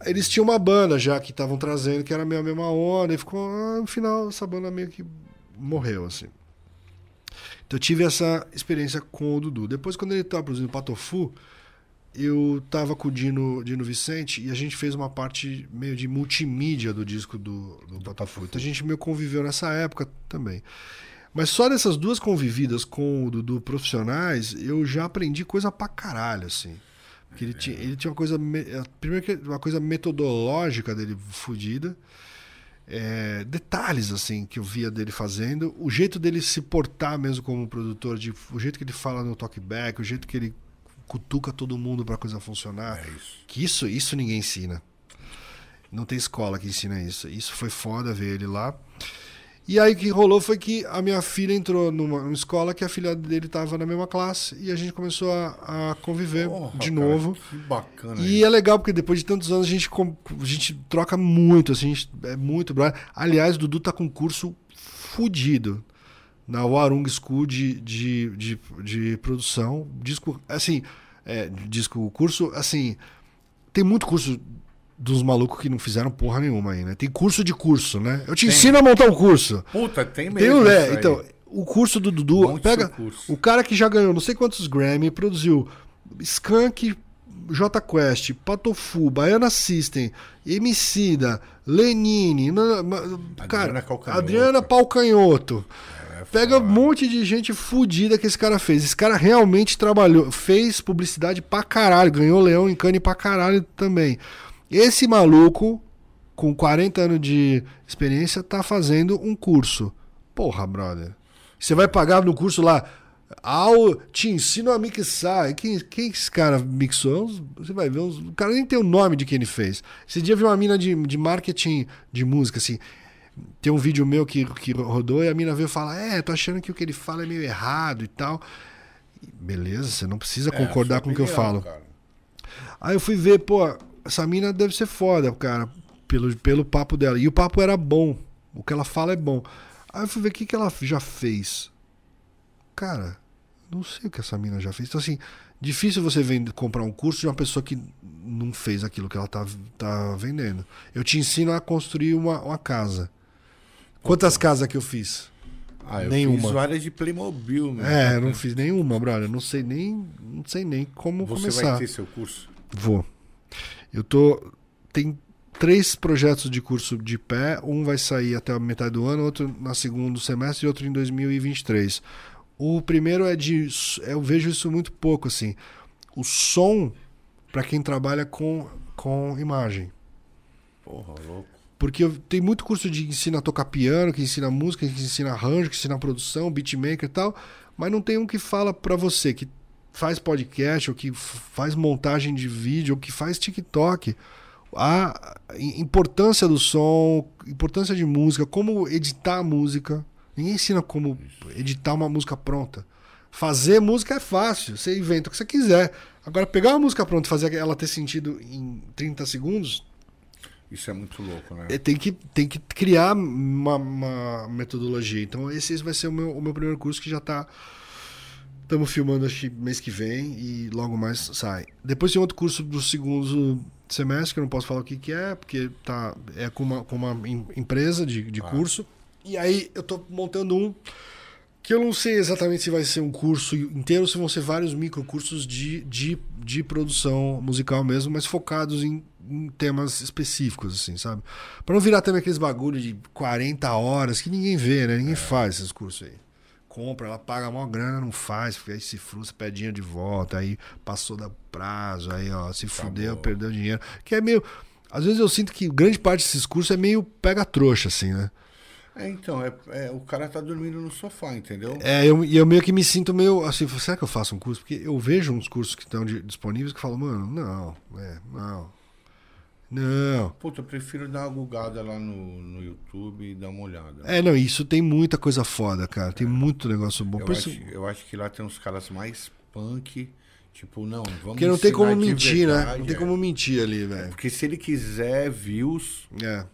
Speaker 2: Eles tinham uma banda já que estavam trazendo, que era meio a mesma onda, e ficou. Ah, no final, essa banda meio que morreu, assim. Então eu tive essa experiência com o Dudu. Depois, quando ele estava produzindo Patofu, eu tava com o Dino, Dino Vicente e a gente fez uma parte meio de multimídia do disco do, do Botafogo. Então a gente meio conviveu nessa época também. Mas só dessas duas convividas com o Dudu profissionais, eu já aprendi coisa pra caralho, assim. Porque ele, tinha, ele tinha uma coisa. Primeiro que uma coisa metodológica dele fodida. É, detalhes assim que eu via dele fazendo, o jeito dele se portar mesmo como produtor, de, o jeito que ele fala no talkback, o jeito que ele cutuca todo mundo para a coisa funcionar.
Speaker 1: É isso.
Speaker 2: Que isso, isso ninguém ensina. Não tem escola que ensina isso. Isso foi foda ver ele lá. E aí o que rolou foi que a minha filha entrou numa, numa escola que a filha dele estava na mesma classe e a gente começou a, a conviver
Speaker 1: Porra,
Speaker 2: de
Speaker 1: cara,
Speaker 2: novo.
Speaker 1: que bacana.
Speaker 2: E
Speaker 1: isso.
Speaker 2: é legal porque depois de tantos anos a gente, a gente troca muito, assim, a gente é muito brother. Aliás, o Dudu tá com um curso fudido na Warung School de, de, de, de produção. Disco, assim, é, disco, curso, assim, tem muito curso dos malucos que não fizeram porra nenhuma aí, né? Tem curso de curso, né? Eu te
Speaker 1: Tem.
Speaker 2: ensino a montar um curso.
Speaker 1: Puta, tem
Speaker 2: Tem
Speaker 1: mesmo.
Speaker 2: o
Speaker 1: isso
Speaker 2: é, então, o curso do Dudu,
Speaker 1: Monte
Speaker 2: pega o cara que já ganhou não sei quantos Grammy, produziu Skank, J Quest, Patofu, Baiana System, Emicida, Lenine, na- cara,
Speaker 1: Calcanhoto.
Speaker 2: Adriana Palcanhoto.
Speaker 1: É
Speaker 2: Pega um monte de gente fudida que esse cara fez. Esse cara realmente trabalhou, fez publicidade pra caralho, ganhou leão em cane pra caralho também. Esse maluco, com 40 anos de experiência, tá fazendo um curso. Porra, brother. Você vai pagar no curso lá. Ao, te ensino a mixar. Quem, quem esse cara mixou? Você vai ver uns. O cara nem tem o nome de quem ele fez. Esse dia eu vi uma mina de, de marketing de música, assim. Tem um vídeo meu que, que rodou e a mina veio falar: É, tô achando que o que ele fala é meio errado e tal. Beleza, você não precisa
Speaker 1: É,
Speaker 2: concordar
Speaker 1: sua
Speaker 2: com o que eu falo.
Speaker 1: cara.
Speaker 2: Aí eu fui ver, pô, essa mina deve ser foda, cara, pelo, pelo papo dela. E o papo era bom. O que ela fala é bom. Aí eu fui ver o que, que ela já fez. Cara, não sei o que essa mina já fez. Então, assim, difícil você vender, comprar um curso de uma pessoa que não fez aquilo que ela tá, tá vendendo. Eu te ensino a construir uma, uma casa. Quantas casas que eu fiz?
Speaker 1: Ah, eu
Speaker 2: Nenhuma.
Speaker 1: fiz várias de Playmobil, meu.
Speaker 2: É, eu não fiz nenhuma, brother. Não sei nem, não sei nem como
Speaker 1: Você
Speaker 2: começar.
Speaker 1: vai ter seu curso?
Speaker 2: Vou. Eu tô. Tem três projetos de curso de pé. Um vai sair até a metade do ano, outro na segundo semestre e outro em 2023. O primeiro é de. Eu vejo isso muito pouco, assim. O som para quem trabalha com, com imagem.
Speaker 1: Porra, louco.
Speaker 2: Porque eu, tem muito curso de ensina a tocar piano, que ensina música, que ensina arranjo, que ensina produção, beatmaker e tal, mas não tem um que fala pra você, que faz podcast, ou que faz montagem de vídeo, ou que faz TikTok. A importância do som, importância de música, como editar a música. Ninguém ensina como editar uma música pronta. Fazer música é fácil, você inventa o que você quiser. Agora, pegar uma música pronta e fazer ela ter sentido em 30 segundos,
Speaker 1: Isso é muito louco, né?
Speaker 2: é, tem, que, tem que criar uma, uma metodologia. Então, esse vai ser o meu, o meu primeiro curso que já tá. Estamos filmando acho que mês que vem e logo mais sai. Depois tem outro curso do segundo semestre, que eu não posso falar o que, que é, porque tá, é com uma, com uma em- empresa de, de
Speaker 1: Ah.
Speaker 2: curso. E aí eu tô montando um que eu não sei exatamente se vai ser um curso inteiro ou se vão ser vários microcursos de, de, de produção musical mesmo, mas focados em, em temas específicos, assim, sabe? Pra não virar também aqueles bagulho de 40 horas que ninguém vê, né? Ninguém faz esses cursos aí. Compra, ela paga a maior grana, não faz, porque aí se frustra, pede dinheiro de volta, aí passou da prazo, aí ó, se fudeu,
Speaker 1: Acabou.
Speaker 2: perdeu dinheiro. Que é meio. Às vezes eu sinto que grande parte desses cursos é meio pega-trouxa, assim, né?
Speaker 1: É, então, é, é, o cara tá dormindo no sofá, entendeu?
Speaker 2: É, eu, e eu meio que me sinto meio assim, será que eu faço um curso? Porque eu vejo uns cursos que estão disponíveis que falam, mano, não, é, não. Não.
Speaker 1: Puta, eu prefiro dar uma gugada lá no, no YouTube e dar uma olhada.
Speaker 2: É, não, isso tem muita coisa foda, cara. Tem muito negócio bom.
Speaker 1: eu,
Speaker 2: Por isso-
Speaker 1: acho, eu acho que lá tem uns caras mais punk. Tipo, não, vamos
Speaker 2: Porque não tem como mentir, né?
Speaker 1: verdade,
Speaker 2: Não tem
Speaker 1: é.
Speaker 2: como mentir ali, velho.
Speaker 1: Porque se ele quiser views,
Speaker 2: É.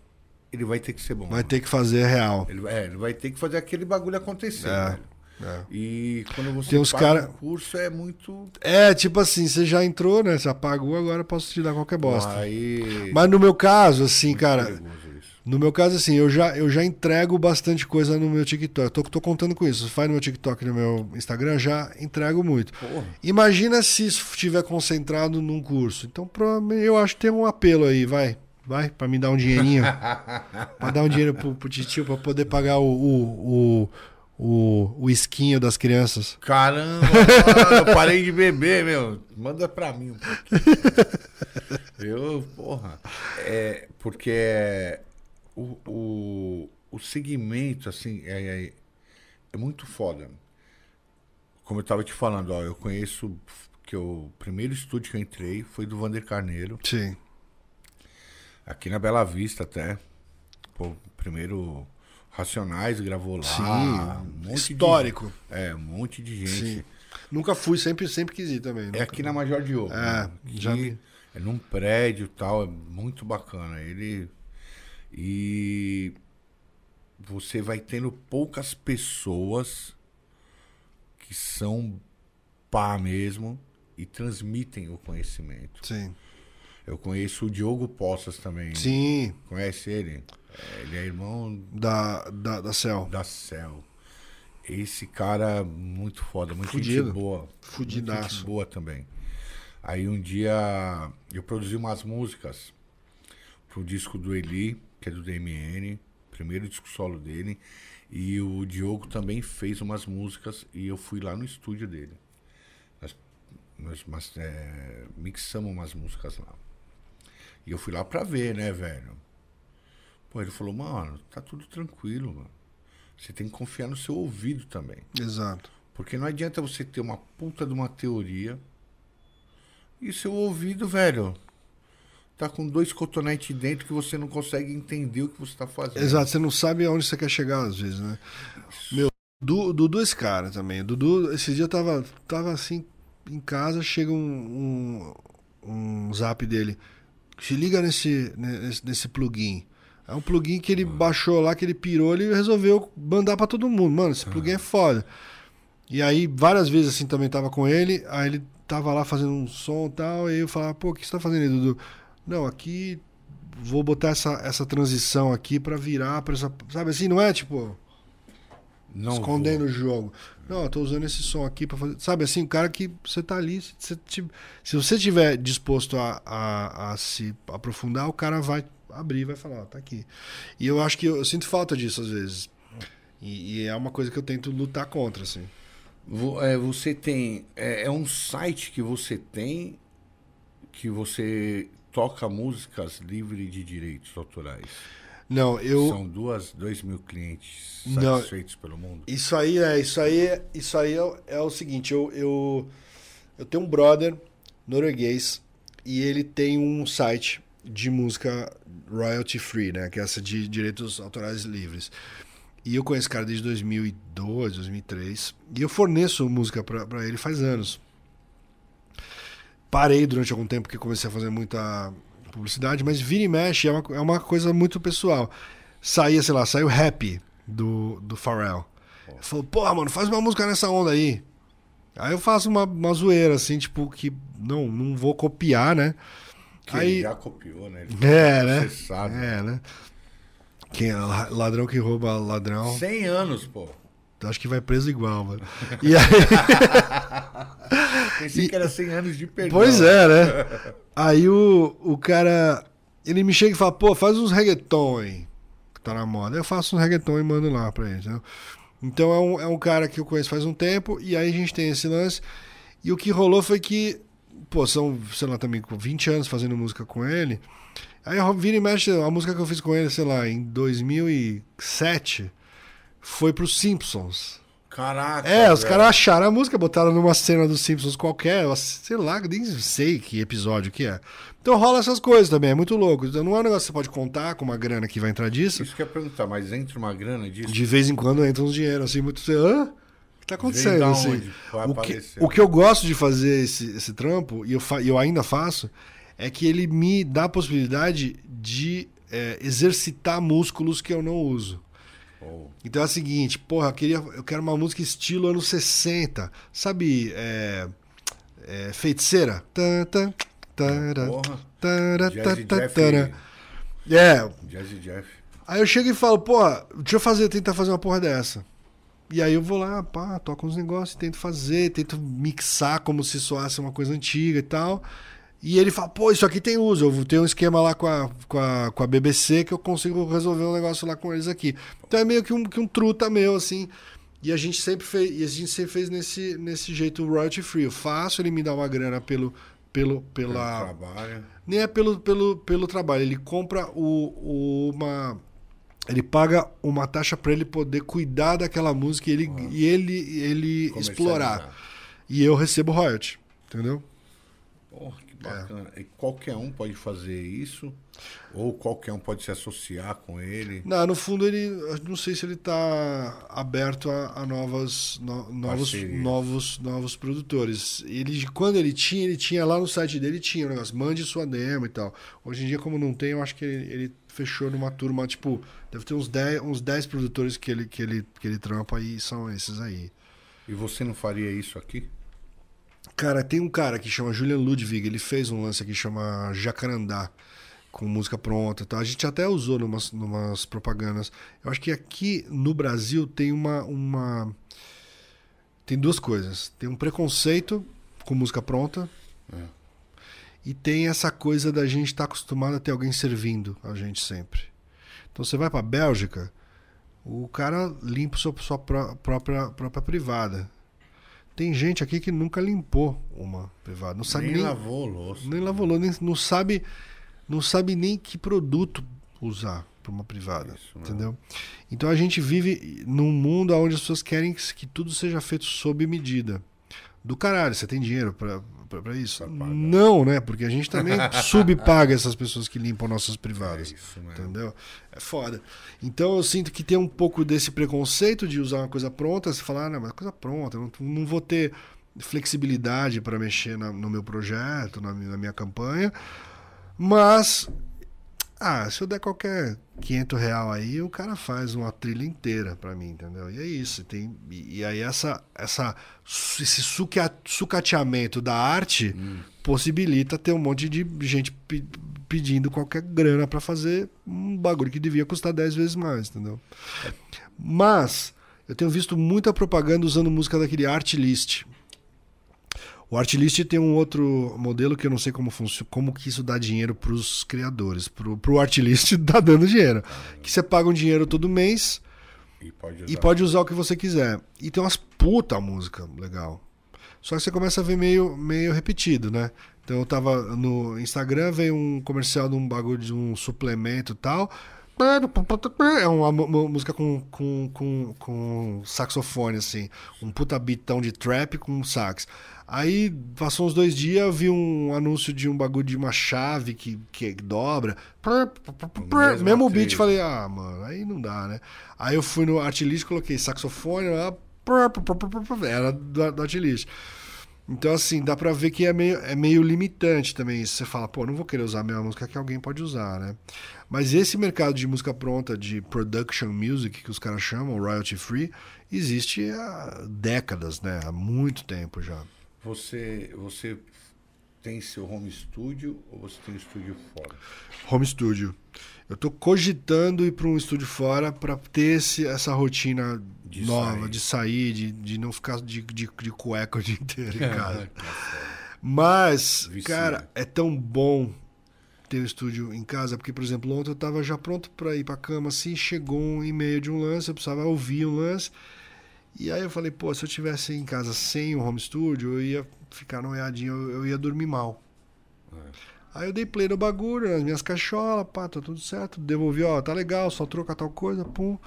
Speaker 1: ele vai ter que ser bom.
Speaker 2: Vai ter que fazer real.
Speaker 1: Ele, vai- é, ele vai ter que fazer aquele bagulho acontecer,
Speaker 2: É,
Speaker 1: velho.
Speaker 2: É.
Speaker 1: E quando você
Speaker 2: Tem uns
Speaker 1: paga
Speaker 2: cara-
Speaker 1: um curso, é muito...
Speaker 2: É, tipo assim, você já entrou, né? Você apagou, agora eu posso te dar qualquer bosta.
Speaker 1: Aí...
Speaker 2: Mas no meu caso, assim, cara,
Speaker 1: perigoso isso.
Speaker 2: no meu caso, assim, eu já, eu já entrego bastante coisa no meu TikTok. Eu tô, tô contando com isso. Faz no meu TikTok no meu Instagram, já entrego muito.
Speaker 1: Porra.
Speaker 2: Imagina se isso estiver concentrado num curso. Então, eu acho que tem um apelo aí, vai. Vai, pra me dar um dinheirinho. pra dar um dinheiro pro, pro titio, pra poder pagar o, o, o, o, o esquinho das crianças.
Speaker 1: Caramba, mano, eu parei de beber, meu. Manda pra mim um pouquinho. Eu, porra. É, porque é, o, o, o segmento, assim, é, é, é muito foda. Como eu tava te falando, ó, eu conheço que o primeiro estúdio que eu entrei foi do Vander Carneiro,
Speaker 2: Sim.
Speaker 1: aqui na Bela Vista até. Pô, o primeiro Racionais gravou lá.
Speaker 2: Sim.
Speaker 1: um monte de-
Speaker 2: Histórico.
Speaker 1: é, um monte de gente.
Speaker 2: Sim. Nunca fui, sempre, sempre quis ir também.
Speaker 1: É
Speaker 2: nunca.
Speaker 1: aqui na Major Diogo.
Speaker 2: É,
Speaker 1: né?
Speaker 2: já.
Speaker 1: É num prédio e tal, é muito bacana. Ele. E você vai tendo poucas pessoas que são pá mesmo e transmitem o conhecimento.
Speaker 2: Sim.
Speaker 1: Eu conheço o Diogo Poças também.
Speaker 2: Sim,
Speaker 1: Conhece ele? É, ele é irmão
Speaker 2: da, da, da Cell.
Speaker 1: da Cell. Esse cara muito foda, muito
Speaker 2: Fudido.
Speaker 1: gente boa.
Speaker 2: Fudidaço.
Speaker 1: Muito gente boa também. Aí um dia eu produzi umas músicas pro disco do Eli, que é do DMN, primeiro disco solo dele. E o Diogo também fez umas músicas e eu fui lá no estúdio dele. Nós, nós mas, é, mixamos umas músicas lá. E eu fui lá pra ver, né, velho? Pô, ele falou, mano, tá tudo tranquilo, mano. Você tem que confiar no seu ouvido também.
Speaker 2: Exato.
Speaker 1: Porque não adianta você ter uma puta de uma teoria e seu ouvido, velho, tá com dois cotonetes dentro que você não consegue entender o que você tá fazendo.
Speaker 2: Exato, você não sabe aonde você quer chegar às vezes, né? Meu, Du- Dudu, esse cara também. Dudu, esse dia eu tava, tava assim, em casa, chega um, um, um zap dele. Se liga nesse, nesse, nesse plugin. É um plugin que ele baixou lá, que ele pirou, ele resolveu mandar pra todo mundo. Mano, esse plugin é foda. E aí, várias vezes assim, também tava com ele, aí ele tava lá fazendo um som e tal, e eu falava, pô, o que você tá fazendo aí, Dudu? Não, aqui vou botar essa, essa transição aqui pra virar pra essa. Sabe assim, não é tipo
Speaker 1: Não
Speaker 2: escondendo
Speaker 1: vou.
Speaker 2: o jogo. Não, eu tô usando esse som aqui pra fazer. Sabe assim, o cara que você tá ali, se- se você tiver disposto a, a, a se aprofundar, o cara vai abrir e vai falar, ó, tá aqui. E eu acho que eu, eu sinto falta disso às vezes. E, e é uma coisa que eu tento lutar contra, assim.
Speaker 1: É, você tem. É, é um site que você tem que você toca músicas livres de direitos autorais.
Speaker 2: Não, eu.
Speaker 1: São duas, dois mil clientes
Speaker 2: Não.
Speaker 1: satisfeitos pelo mundo.
Speaker 2: Isso aí é, isso aí é, isso aí é, o- é o seguinte, eu, eu, eu tenho um brother norueguês e ele tem um site de música royalty free, né, que é essa de direitos autorais livres. E eu conheço esse cara desde 2002, 2003, e eu forneço música pra ele faz anos. Parei durante algum tempo porque comecei a fazer muita publicidade, mas vira e mexe é uma, é uma coisa muito pessoal. Saía, sei lá, saiu Happy do, do Pharrell. Ele falou, porra, mano, faz uma música nessa onda aí. Aí eu faço uma, uma zoeira, assim, tipo, que não, não vou copiar, né?
Speaker 1: Que
Speaker 2: Aí-
Speaker 1: ele já copiou, né? Ele
Speaker 2: É, né?
Speaker 1: Você sabe.
Speaker 2: É, né? Quem é la- ladrão que rouba ladrão,
Speaker 1: 100 anos, pô.
Speaker 2: acho que vai preso igual, mano. E aí,
Speaker 1: Pensei que era 100 anos de perdão.
Speaker 2: pois é, né? Aí o, o cara, ele me chega e fala, pô, faz uns reggaeton aí, que tá na moda. Eu faço uns reggaeton e mando lá pra ele, entendeu? Então é um, é um cara que eu conheço faz um tempo, e aí a gente tem esse lance. E o que rolou foi que, pô, são, sei lá, também com 20 anos fazendo música com ele. Aí eu vira e mexe, a música que eu fiz com ele, sei lá, em 2007, foi pros Simpsons.
Speaker 1: Caraca.
Speaker 2: É, os caras acharam a música, botaram numa cena dos Simpsons qualquer, sei lá, nem sei que episódio que é. Então rola essas coisas também, é muito louco. Então não é um negócio que você pode contar com uma grana que vai entrar disso.
Speaker 1: Isso que eu ia perguntar, mas entra uma grana disso?
Speaker 2: De vez em quando entra uns dinheiro assim, muito. Hã? Tá acontecendo? assim? o, que, o que eu gosto de fazer esse, esse trampo, e eu, fa- e eu ainda faço, é que ele me dá a possibilidade de é, exercitar músculos que eu não uso.
Speaker 1: Oh,
Speaker 2: Então é o seguinte, porra, eu, queria, eu quero uma música estilo anos 60. Sabe, é, é, feiticeira? Tan, tan, tara,
Speaker 1: porra.
Speaker 2: tara,
Speaker 1: Jazzy
Speaker 2: ta,
Speaker 1: Jeff.
Speaker 2: tara. É,
Speaker 1: Jazzy Jeff.
Speaker 2: Aí eu chego e falo, pô, deixa eu fazer, tentar fazer uma porra dessa. E aí eu vou lá, pá, toco uns negócios, tento fazer, tento mixar como se soasse uma coisa antiga e tal. E ele fala, pô, isso aqui tem uso. Eu tenho um esquema lá com a, com a, com a BBC que eu consigo resolver um negócio lá com eles aqui. Então é meio que um, que um truta meu, assim. E a gente sempre fez, e a gente sempre fez nesse, nesse jeito royalty free. Eu faço, ele me dá uma grana pelo, pelo, pela,
Speaker 1: Trabalha.
Speaker 2: nem é pelo, pelo, pelo trabalho. Ele compra o, o- uma. Ele paga uma taxa para ele poder cuidar daquela música e ele, e ele, ele explorar. E eu recebo royalty. Entendeu?
Speaker 1: Porra, que bacana. E qualquer um pode fazer isso? Ou qualquer um pode se associar com ele?
Speaker 2: Não, no fundo ele. Não sei se ele tá aberto a, a novas, no- novos, novos, novos produtores. Ele, quando ele tinha, ele tinha lá no site dele, tinha o negócio, mande sua demo e tal. Hoje em dia, como não tem, eu acho que ele, ele fechou numa turma, tipo, deve ter uns 10, uns 10 produtores que ele, que, ele, que ele trampa e são esses aí.
Speaker 1: E você não faria isso aqui?
Speaker 2: Cara, tem um cara que chama Julian Ludwig, ele fez um lance aqui que chama Jacarandá, com música pronta e tal. A gente até usou numas, numas propagandas. Eu acho que aqui no Brasil tem uma, uma. Tem duas coisas. Tem um preconceito com música pronta.
Speaker 1: É.
Speaker 2: E tem essa coisa da gente estar acostumado a ter alguém servindo a gente sempre. Então você vai pra Bélgica, o cara limpa sua, sua pró- própria, própria privada. Tem gente aqui que nunca limpou uma privada. Não sabe
Speaker 1: nem,
Speaker 2: nem,
Speaker 1: lavou louça.
Speaker 2: nem lavou louça, nem não sabe, não sabe nem que produto usar para uma privada,
Speaker 1: Isso mesmo.
Speaker 2: entendeu? Então a gente vive num mundo onde as pessoas querem que que tudo seja feito sob medida. Do caralho, você tem dinheiro pra pra isso?
Speaker 1: Pagar.
Speaker 2: Não, né? Porque a gente também subpaga essas pessoas que limpam nossas
Speaker 1: É
Speaker 2: privadas.
Speaker 1: isso mesmo.
Speaker 2: Entendeu? É foda. Então eu sinto que tem um pouco desse preconceito de usar uma coisa pronta, você falar, ah, não, mas coisa pronta, eu não, não vou ter flexibilidade para mexer na- no meu projeto, na, na minha campanha. Mas, ah, se eu der qualquer 500 real aí, o cara faz uma trilha inteira para mim, entendeu? E é isso. Tem, e, aí essa, essa, esse suca- sucateamento da arte possibilita ter um monte de gente pe- pedindo qualquer grana para fazer um bagulho que devia custar 10 vezes mais, entendeu? Mas eu tenho visto muita propaganda usando música daquele Artlist. O Artlist tem um outro modelo que eu não sei como funciona, como que isso dá dinheiro para os criadores. Pro, pro Artlist dá dando dinheiro. Que você paga um dinheiro todo mês
Speaker 1: E pode usar.
Speaker 2: e pode usar o que você quiser. E tem umas puta música legal. Só que você começa a ver meio, meio repetido, né? Então eu tava no Instagram, veio um comercial de um bagulho de um suplemento e tal. É uma mu- música com, com, com, com saxofone, assim. Um puta bitão de trap com sax. Aí passou uns dois dias, eu vi um anúncio de um bagulho de uma chave que, que dobra.
Speaker 1: Mesma
Speaker 2: Mesmo beat, falei, ah, mano, aí não dá, né? Aí eu fui no Artlist, coloquei saxofone, era do, do Artlist. Então, assim, dá pra ver que é meio, é meio limitante também. isso. Você fala, pô, não vou querer usar a mesma música que alguém pode usar, né? Mas esse mercado de música pronta, de production music, que os caras chamam, royalty free, existe há décadas, né? Há muito tempo já.
Speaker 1: Você, você tem seu home studio ou você tem estúdio fora?
Speaker 2: Home studio. Eu tô cogitando ir pra um estúdio fora pra ter esse, essa rotina
Speaker 1: De
Speaker 2: nova,
Speaker 1: sair.
Speaker 2: de sair, de, de não ficar de, de, de cueca o dia inteiro em casa.
Speaker 1: É foda.
Speaker 2: Mas,
Speaker 1: Vicia.
Speaker 2: cara, é tão bom ter o estúdio em casa, porque, por exemplo, ontem eu tava já pronto pra ir pra cama, assim, chegou um e-mail de um lance, eu precisava ouvir um lance, e aí eu falei, pô, se eu tivesse em casa sem o home studio, eu ia ficar noiadinho, eu, eu ia dormir mal. Aí eu dei play no bagulho, nas minhas cacholas, pá, tá tudo certo, devolvi, ó, tá legal, só troca tal coisa, pum,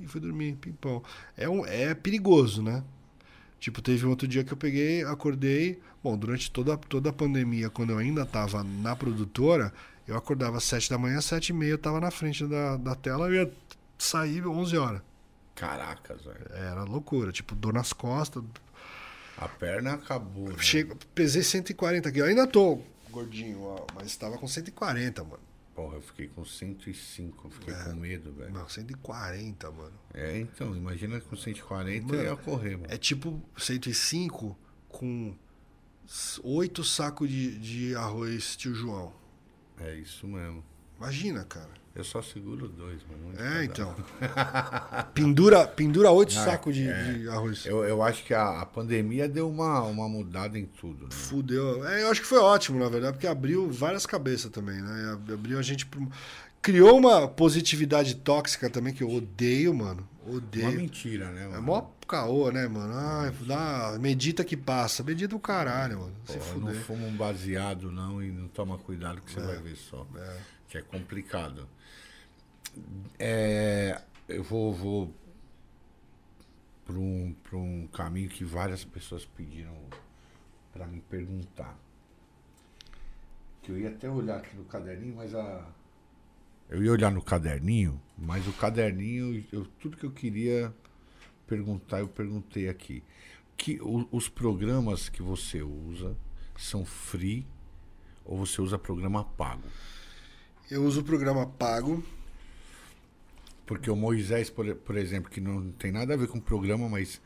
Speaker 2: e fui dormir, pimpão. É, um, é perigoso, né? Tipo, teve um outro dia que eu peguei, acordei. Bom, durante toda, toda a pandemia, quando eu ainda tava na produtora, eu acordava às 7 da manhã, às 7 e meia eu tava na frente da, da tela, eu ia sair 11 horas.
Speaker 1: Caracas, velho.
Speaker 2: Era loucura, tipo, dor nas costas.
Speaker 1: A perna acabou. Né?
Speaker 2: Chego, pesei 140 aqui, eu ainda tô gordinho, ó, mas tava com 140, mano.
Speaker 1: Porra, eu fiquei com 105, eu fiquei
Speaker 2: É.
Speaker 1: com medo, velho.
Speaker 2: Não, 140, mano.
Speaker 1: É, então, imagina com 140
Speaker 2: Mano,
Speaker 1: eu ia correr, mano.
Speaker 2: É tipo 105 com oito sacos de, de arroz tio João.
Speaker 1: É isso mesmo.
Speaker 2: Imagina, cara.
Speaker 1: Eu só seguro dois, mano.
Speaker 2: É, então. pendura, pendura oito
Speaker 1: Ah,
Speaker 2: sacos de,
Speaker 1: é.
Speaker 2: de arroz.
Speaker 1: Eu, eu acho que a, a pandemia deu uma, uma mudada em tudo, né?
Speaker 2: Fudeu. É, eu acho que foi ótimo, na verdade, porque abriu várias cabeças também, né? Abriu a gente. um- Criou uma positividade tóxica também, que eu odeio, mano.
Speaker 1: Uma
Speaker 2: Odeio.
Speaker 1: mentira, né, mano?
Speaker 2: É mó caô, né, mano? Ai, dá, medita que passa. Medita o caralho, mano. Se
Speaker 1: Porra, não
Speaker 2: fuder.
Speaker 1: fuma um baseado, não, e não toma cuidado que você vai ver só.
Speaker 2: É.
Speaker 1: Que é complicado. É, eu vou, vou para um, um caminho que várias pessoas pediram para me perguntar. Que eu ia até olhar aqui no caderninho, mas a. Eu ia olhar no caderninho, mas o caderninho, eu, tudo que eu queria perguntar, eu perguntei aqui. Que o- os programas que você usa são free ou você usa programa pago?
Speaker 2: Eu uso o programa pago.
Speaker 1: Porque o Moisés, por, por exemplo, que não tem nada a ver com o programa, mas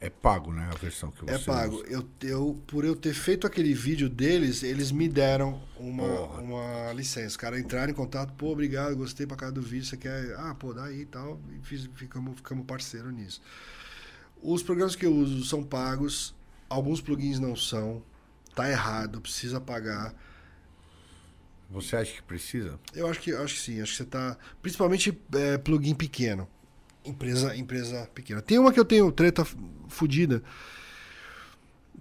Speaker 1: é pago, né? A versão que você
Speaker 2: É pago.
Speaker 1: usa.
Speaker 2: Eu, eu, por eu ter feito aquele vídeo deles, eles me deram uma,
Speaker 1: Porra.
Speaker 2: uma licença. Os caras entraram em contato, pô, obrigado, gostei pra cá do vídeo, você quer. Ah, pô, dá aí e tal. E fiz, ficamos, ficamos parceiro nisso. Os programas que eu uso são pagos, alguns plugins não são. Tá errado, precisa pagar.
Speaker 1: Você acha que precisa?
Speaker 2: Eu acho que, acho que sim, acho que você tá. Principalmente é, plugin pequeno. Empresa, empresa pequena. Tem uma que eu tenho treta f- fudida,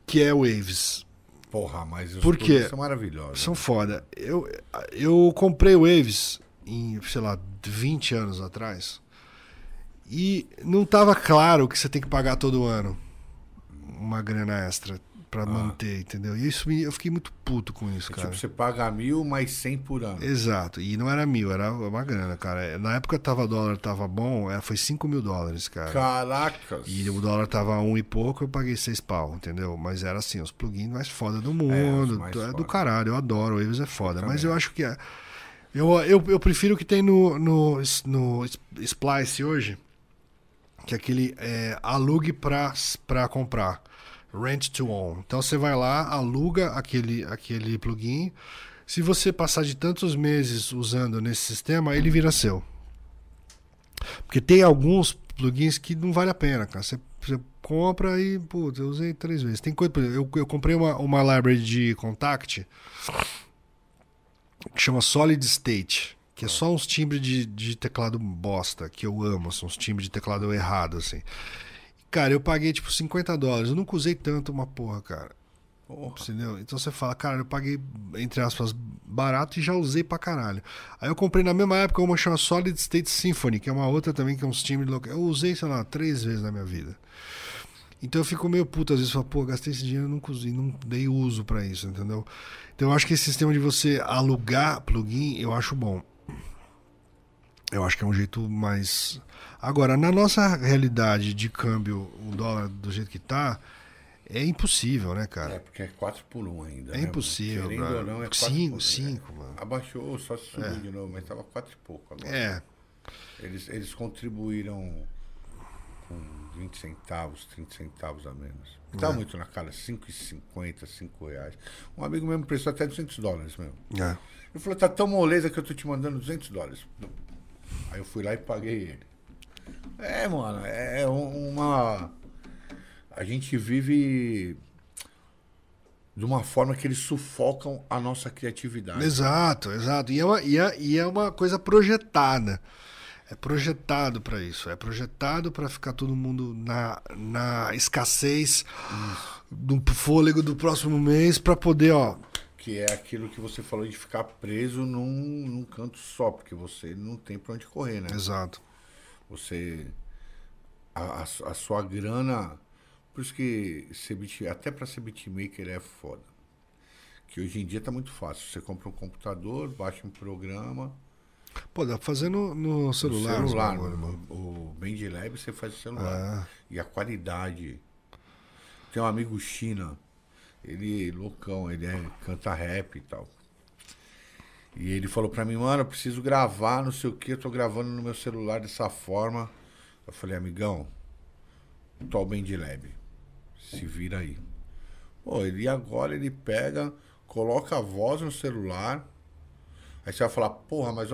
Speaker 2: que é Waves.
Speaker 1: Porra, mas os
Speaker 2: Por quê?
Speaker 1: são maravilhosos.
Speaker 2: São foda. Eu, eu comprei Waves em, sei lá, 20 anos atrás. E não tava claro que você tem que pagar todo ano uma grana extra pra manter, entendeu? E isso eu fiquei muito puto com isso,
Speaker 1: É
Speaker 2: cara.
Speaker 1: tipo, você paga mil mais 100 por ano.
Speaker 2: Exato. E não era mil, era uma grana, cara. Na época tava dólar tava bom, é, foi 5 mil dólares, cara.
Speaker 1: Caracas!
Speaker 2: E o dólar tava um e pouco, eu paguei seis pau, entendeu? Mas era assim, os plugins mais foda do mundo.
Speaker 1: mais
Speaker 2: É,
Speaker 1: foda.
Speaker 2: do caralho, eu adoro, o Waves é foda.
Speaker 1: Eu
Speaker 2: mas eu acho que é. Eu, eu, eu prefiro o que tem no, no, no Splice hoje, que é aquele é, alugue pra, pra comprar. Rent to own. Então você vai lá, aluga aquele, aquele plugin. Se você passar de tantos meses usando nesse sistema, ele vira seu. Porque tem alguns plugins que não vale a pena, cara. Você, você compra e, putz, eu usei três vezes. Tem coisa, eu, eu comprei uma, uma library de Contact que chama Solid State, que é só uns timbres de, de teclado bosta, que eu amo, são uns timbres de teclado errado, assim. Cara, eu paguei tipo 50 dólares, eu nunca usei tanto uma porra, cara.
Speaker 1: Porra.
Speaker 2: Entendeu? Então você fala, cara, eu paguei, entre aspas, barato e já usei pra caralho. Aí eu comprei na mesma época uma chama Solid State Symphony, que é uma outra também, que é uns timbres locais. Eu usei, sei lá, três vezes na minha vida. Então eu fico meio puto às vezes, falo, pô, gastei esse dinheiro e nunca usei, não dei uso pra isso, entendeu? Então eu acho que esse sistema de você alugar plugin, eu acho bom. Eu acho que é um jeito mais. Agora, na nossa realidade de câmbio, o dólar do jeito que tá, é impossível, né, cara?
Speaker 1: É, porque é 4 por 1 ainda.
Speaker 2: É
Speaker 1: né,
Speaker 2: impossível?
Speaker 1: Querendo
Speaker 2: cara.
Speaker 1: ou não, é 4
Speaker 2: Cinco,
Speaker 1: por 1.
Speaker 2: cinco, mano.
Speaker 1: Abaixou, só se subiu de novo, mas tava 4 e pouco agora.
Speaker 2: É,
Speaker 1: Eles, eles contribuíram com 20 centavos, 30 centavos a menos. Tava
Speaker 2: É.
Speaker 1: muito na cara, 5,50, 5 reais. Um amigo mesmo prestou até 200 dólares mesmo.
Speaker 2: é.
Speaker 1: Ele falou, tá tão moleza que eu tô te mandando 200 dólares. Aí eu fui lá e paguei ele. É, mano, é uma... A gente vive de uma forma que eles sufocam a nossa criatividade.
Speaker 2: Exato, exato. E é uma, e é, e é uma coisa projetada. É projetado para isso. É projetado para ficar todo mundo na, na escassez do fôlego do próximo mês para poder, ó.
Speaker 1: Que é aquilo que você falou de ficar preso num, num canto só, porque você não tem pra onde correr, né?
Speaker 2: Exato.
Speaker 1: Você. A, a a sua grana. Por isso que beat, até pra ser beatmaker é foda. Que hoje em dia tá muito fácil. Você compra um computador, baixa um programa.
Speaker 2: Pô, dá pra fazer no, no celular.
Speaker 1: no celular.
Speaker 2: mano.
Speaker 1: o BandLab você faz no celular.
Speaker 2: É.
Speaker 1: E a qualidade. Tem um amigo China. Ele loucão, ele é, canta rap e tal. E ele falou pra mim, mano, eu preciso gravar, não sei o que, eu tô gravando no meu celular dessa forma. Eu falei, amigão, tô bem de leve. Se vira aí. Pô, ele agora ele pega, coloca a voz no celular. Aí você vai falar, porra, mas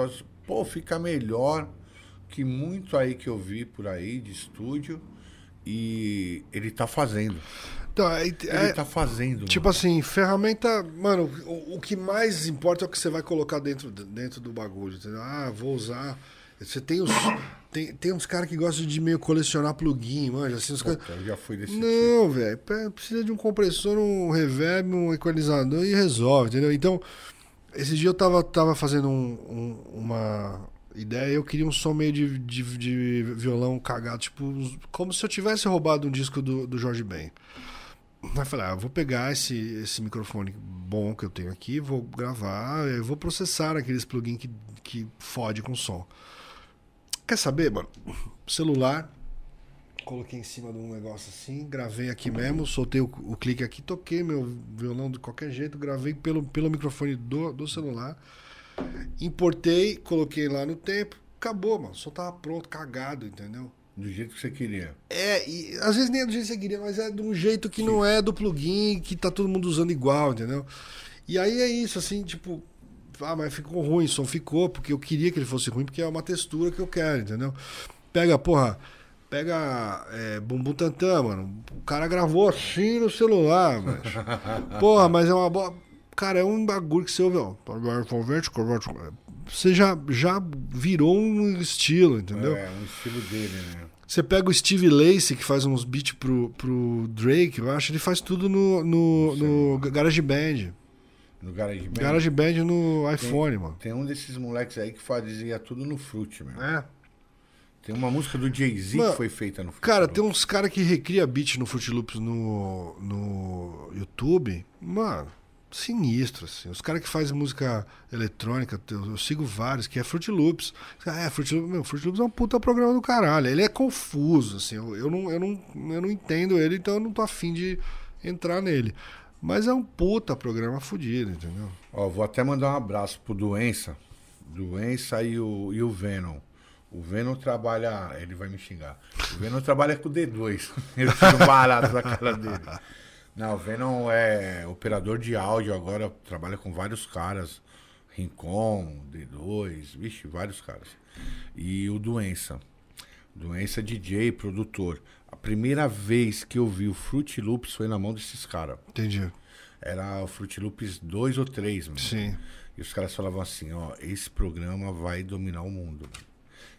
Speaker 1: pô, fica melhor que muito aí que eu vi por aí de estúdio. E ele tá fazendo.
Speaker 2: Então, é,
Speaker 1: ele é, tá fazendo.
Speaker 2: Tipo mano. assim, ferramenta. Mano, o, o, que mais importa é o que você vai colocar dentro, dentro do bagulho. Entendeu? Ah, vou usar. Você tem os. Tem, tem uns caras que gostam de meio colecionar plugin, manja. Assim, os cara...
Speaker 1: Eu já fui desse
Speaker 2: Não, velho. Precisa de um compressor, um reverb, um equalizador e resolve, entendeu? Então, esse dia eu tava, tava fazendo um, um, uma ideia, eu queria um som meio de, de, de, violão cagado, tipo, como se eu tivesse roubado um disco do, do Jorge Ben. Aí falei, ah, vou pegar esse, esse microfone bom que eu tenho aqui, vou gravar, eu vou processar aqueles plugins que, que fode com som. Quer saber, mano? Celular, coloquei em cima de um negócio assim, gravei aqui mesmo, soltei o, o clique aqui, toquei meu violão de qualquer jeito, gravei pelo, pelo microfone do, do celular, importei, coloquei lá no tempo, acabou, mano. Só tava pronto, cagado, entendeu?
Speaker 1: Do jeito que você queria.
Speaker 2: É, e às vezes nem é do jeito que você queria, mas é de um jeito que Sim. não é do plugin, que tá todo mundo usando igual, entendeu? E aí é isso, assim, tipo, ah, mas ficou ruim, o som ficou, porque eu queria que ele fosse ruim, porque é uma textura que eu quero, entendeu? Pega, porra, pega é, Bumbum Tantan, mano. O cara gravou assim no celular, mas. porra, mas é uma boa. Cara, é um bagulho que você ouve, ó. Você já, já virou um estilo, entendeu?
Speaker 1: É, um estilo dele, né?
Speaker 2: Você pega o Steve Lacey, que faz uns beats pro, pro Drake, eu acho, ele faz tudo no, no, no GarageBand.
Speaker 1: No GarageBand?
Speaker 2: GarageBand no iPhone,
Speaker 1: tem,
Speaker 2: mano.
Speaker 1: Tem um desses moleques aí que fazia tudo no Fruit, meu.
Speaker 2: É.
Speaker 1: Tem uma música do Jay-Z que foi feita no Fruit
Speaker 2: Cara, Loops. tem uns caras que recria beat no Fruit Loops no, no YouTube. Mano, sinistro, assim. Os caras que fazem música eletrônica, eu, eu, sigo vários, que é Fruit Loops. É, Fruit Loops, meu, Fruit Loops é um puta programa do caralho. Ele é confuso, assim. Eu, eu, não, eu, não, eu não entendo ele, então eu não tô afim de entrar nele. Mas é um puta programa fodido, entendeu?
Speaker 1: Ó, vou até mandar um abraço pro Doença. Doença e o, e o Venom. O Venom trabalha. Ele vai me xingar. O Venom trabalha com o D2. Eu tiro barato da cara dele. Não, o Venom é operador de áudio agora, trabalha com vários caras. Rincon, D2, vixe, vários caras. E o Doença. Doença DJ, produtor. A primeira vez que eu vi o Fruit Loops foi na mão desses caras.
Speaker 2: Entendi.
Speaker 1: Era o Fruit Loops 2 ou 3, mano.
Speaker 2: Sim.
Speaker 1: E os caras falavam assim, ó, esse programa vai dominar o mundo.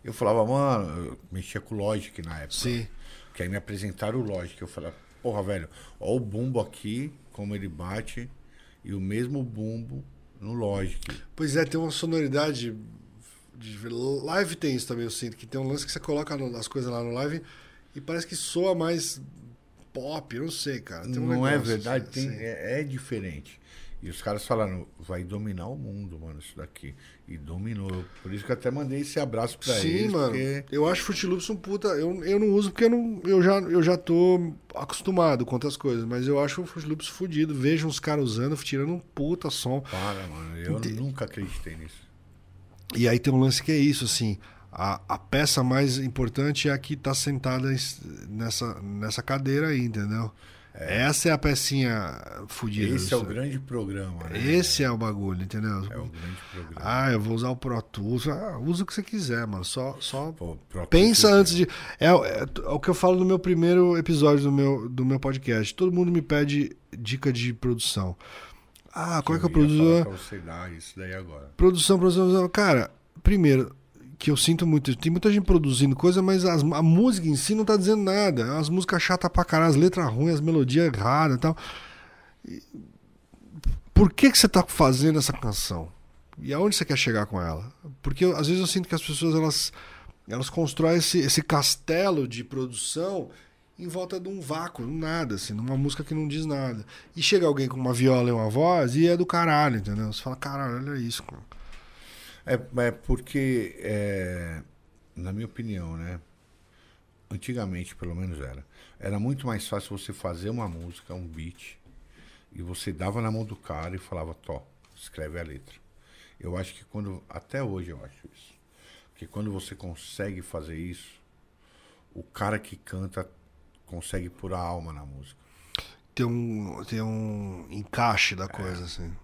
Speaker 1: Eu falava, mano, eu mexia com o Logic na época.
Speaker 2: Sim.
Speaker 1: Que aí me apresentaram o Logic. Eu falava, porra, velho, ó o bumbo aqui, como ele bate, e o mesmo bumbo no Logic.
Speaker 2: Pois é, tem uma sonoridade. De... Live tem isso também, eu sinto, que tem um lance que você coloca as coisas lá no live e parece que soa mais pop, eu não sei, cara. Um
Speaker 1: não é verdade, assim, tem, é, é, diferente. E os caras falaram, vai dominar o mundo, mano, isso daqui. E dominou. Por isso que eu até mandei esse abraço pra
Speaker 2: Sim,
Speaker 1: eles.
Speaker 2: Sim, mano. Porque... Eu acho Fruit Loops um puta. Eu, eu não uso porque eu, não, eu, já, eu já tô acostumado com outras coisas. Mas eu acho o Loops fodido. Vejo uns caras usando, tirando um puta som.
Speaker 1: Para, mano. Eu nunca acreditei nisso.
Speaker 2: E aí tem um lance que é isso, assim. A, a peça mais importante é a que tá sentada nessa, nessa cadeira aí, entendeu? É. Essa é a pecinha fodida.
Speaker 1: Esse é o grande programa. Né?
Speaker 2: Esse é o bagulho, entendeu?
Speaker 1: É o grande programa.
Speaker 2: Ah, eu vou usar o Pro Tools. Ah, usa o que você quiser, mano. Só, só Pô, pensa antes de. É, é, é, o que eu falo no meu primeiro episódio do meu, do meu podcast. Todo mundo me pede dica de produção. Ah, como é que eu produzo?
Speaker 1: Você dar isso daí agora.
Speaker 2: Produção, produção. Cara, primeiro, que eu sinto muito. Tem muita gente produzindo coisa, mas as, a música em si não tá dizendo nada. As músicas chatas pra caralho, as letras ruins, as melodias erradas e tal. Por que, que você tá fazendo essa canção? E aonde você quer chegar com ela? Porque às vezes eu sinto que as pessoas elas, elas constroem esse, esse castelo de produção em volta de um vácuo, nada, assim, numa música que não diz nada. E chega alguém com uma viola e uma voz e é do caralho, entendeu? Você fala, caralho, olha isso, cara.
Speaker 1: É, é porque, é, na minha opinião, né? Antigamente, pelo menos era. Era muito mais fácil você fazer uma música, um beat, e você dava na mão do cara e falava, Tó, escreve a letra. Eu acho que quando. Até hoje eu acho isso. Porque quando você consegue fazer isso, o cara que canta consegue pôr a alma na música.
Speaker 2: Tem um, tem um encaixe da coisa, assim.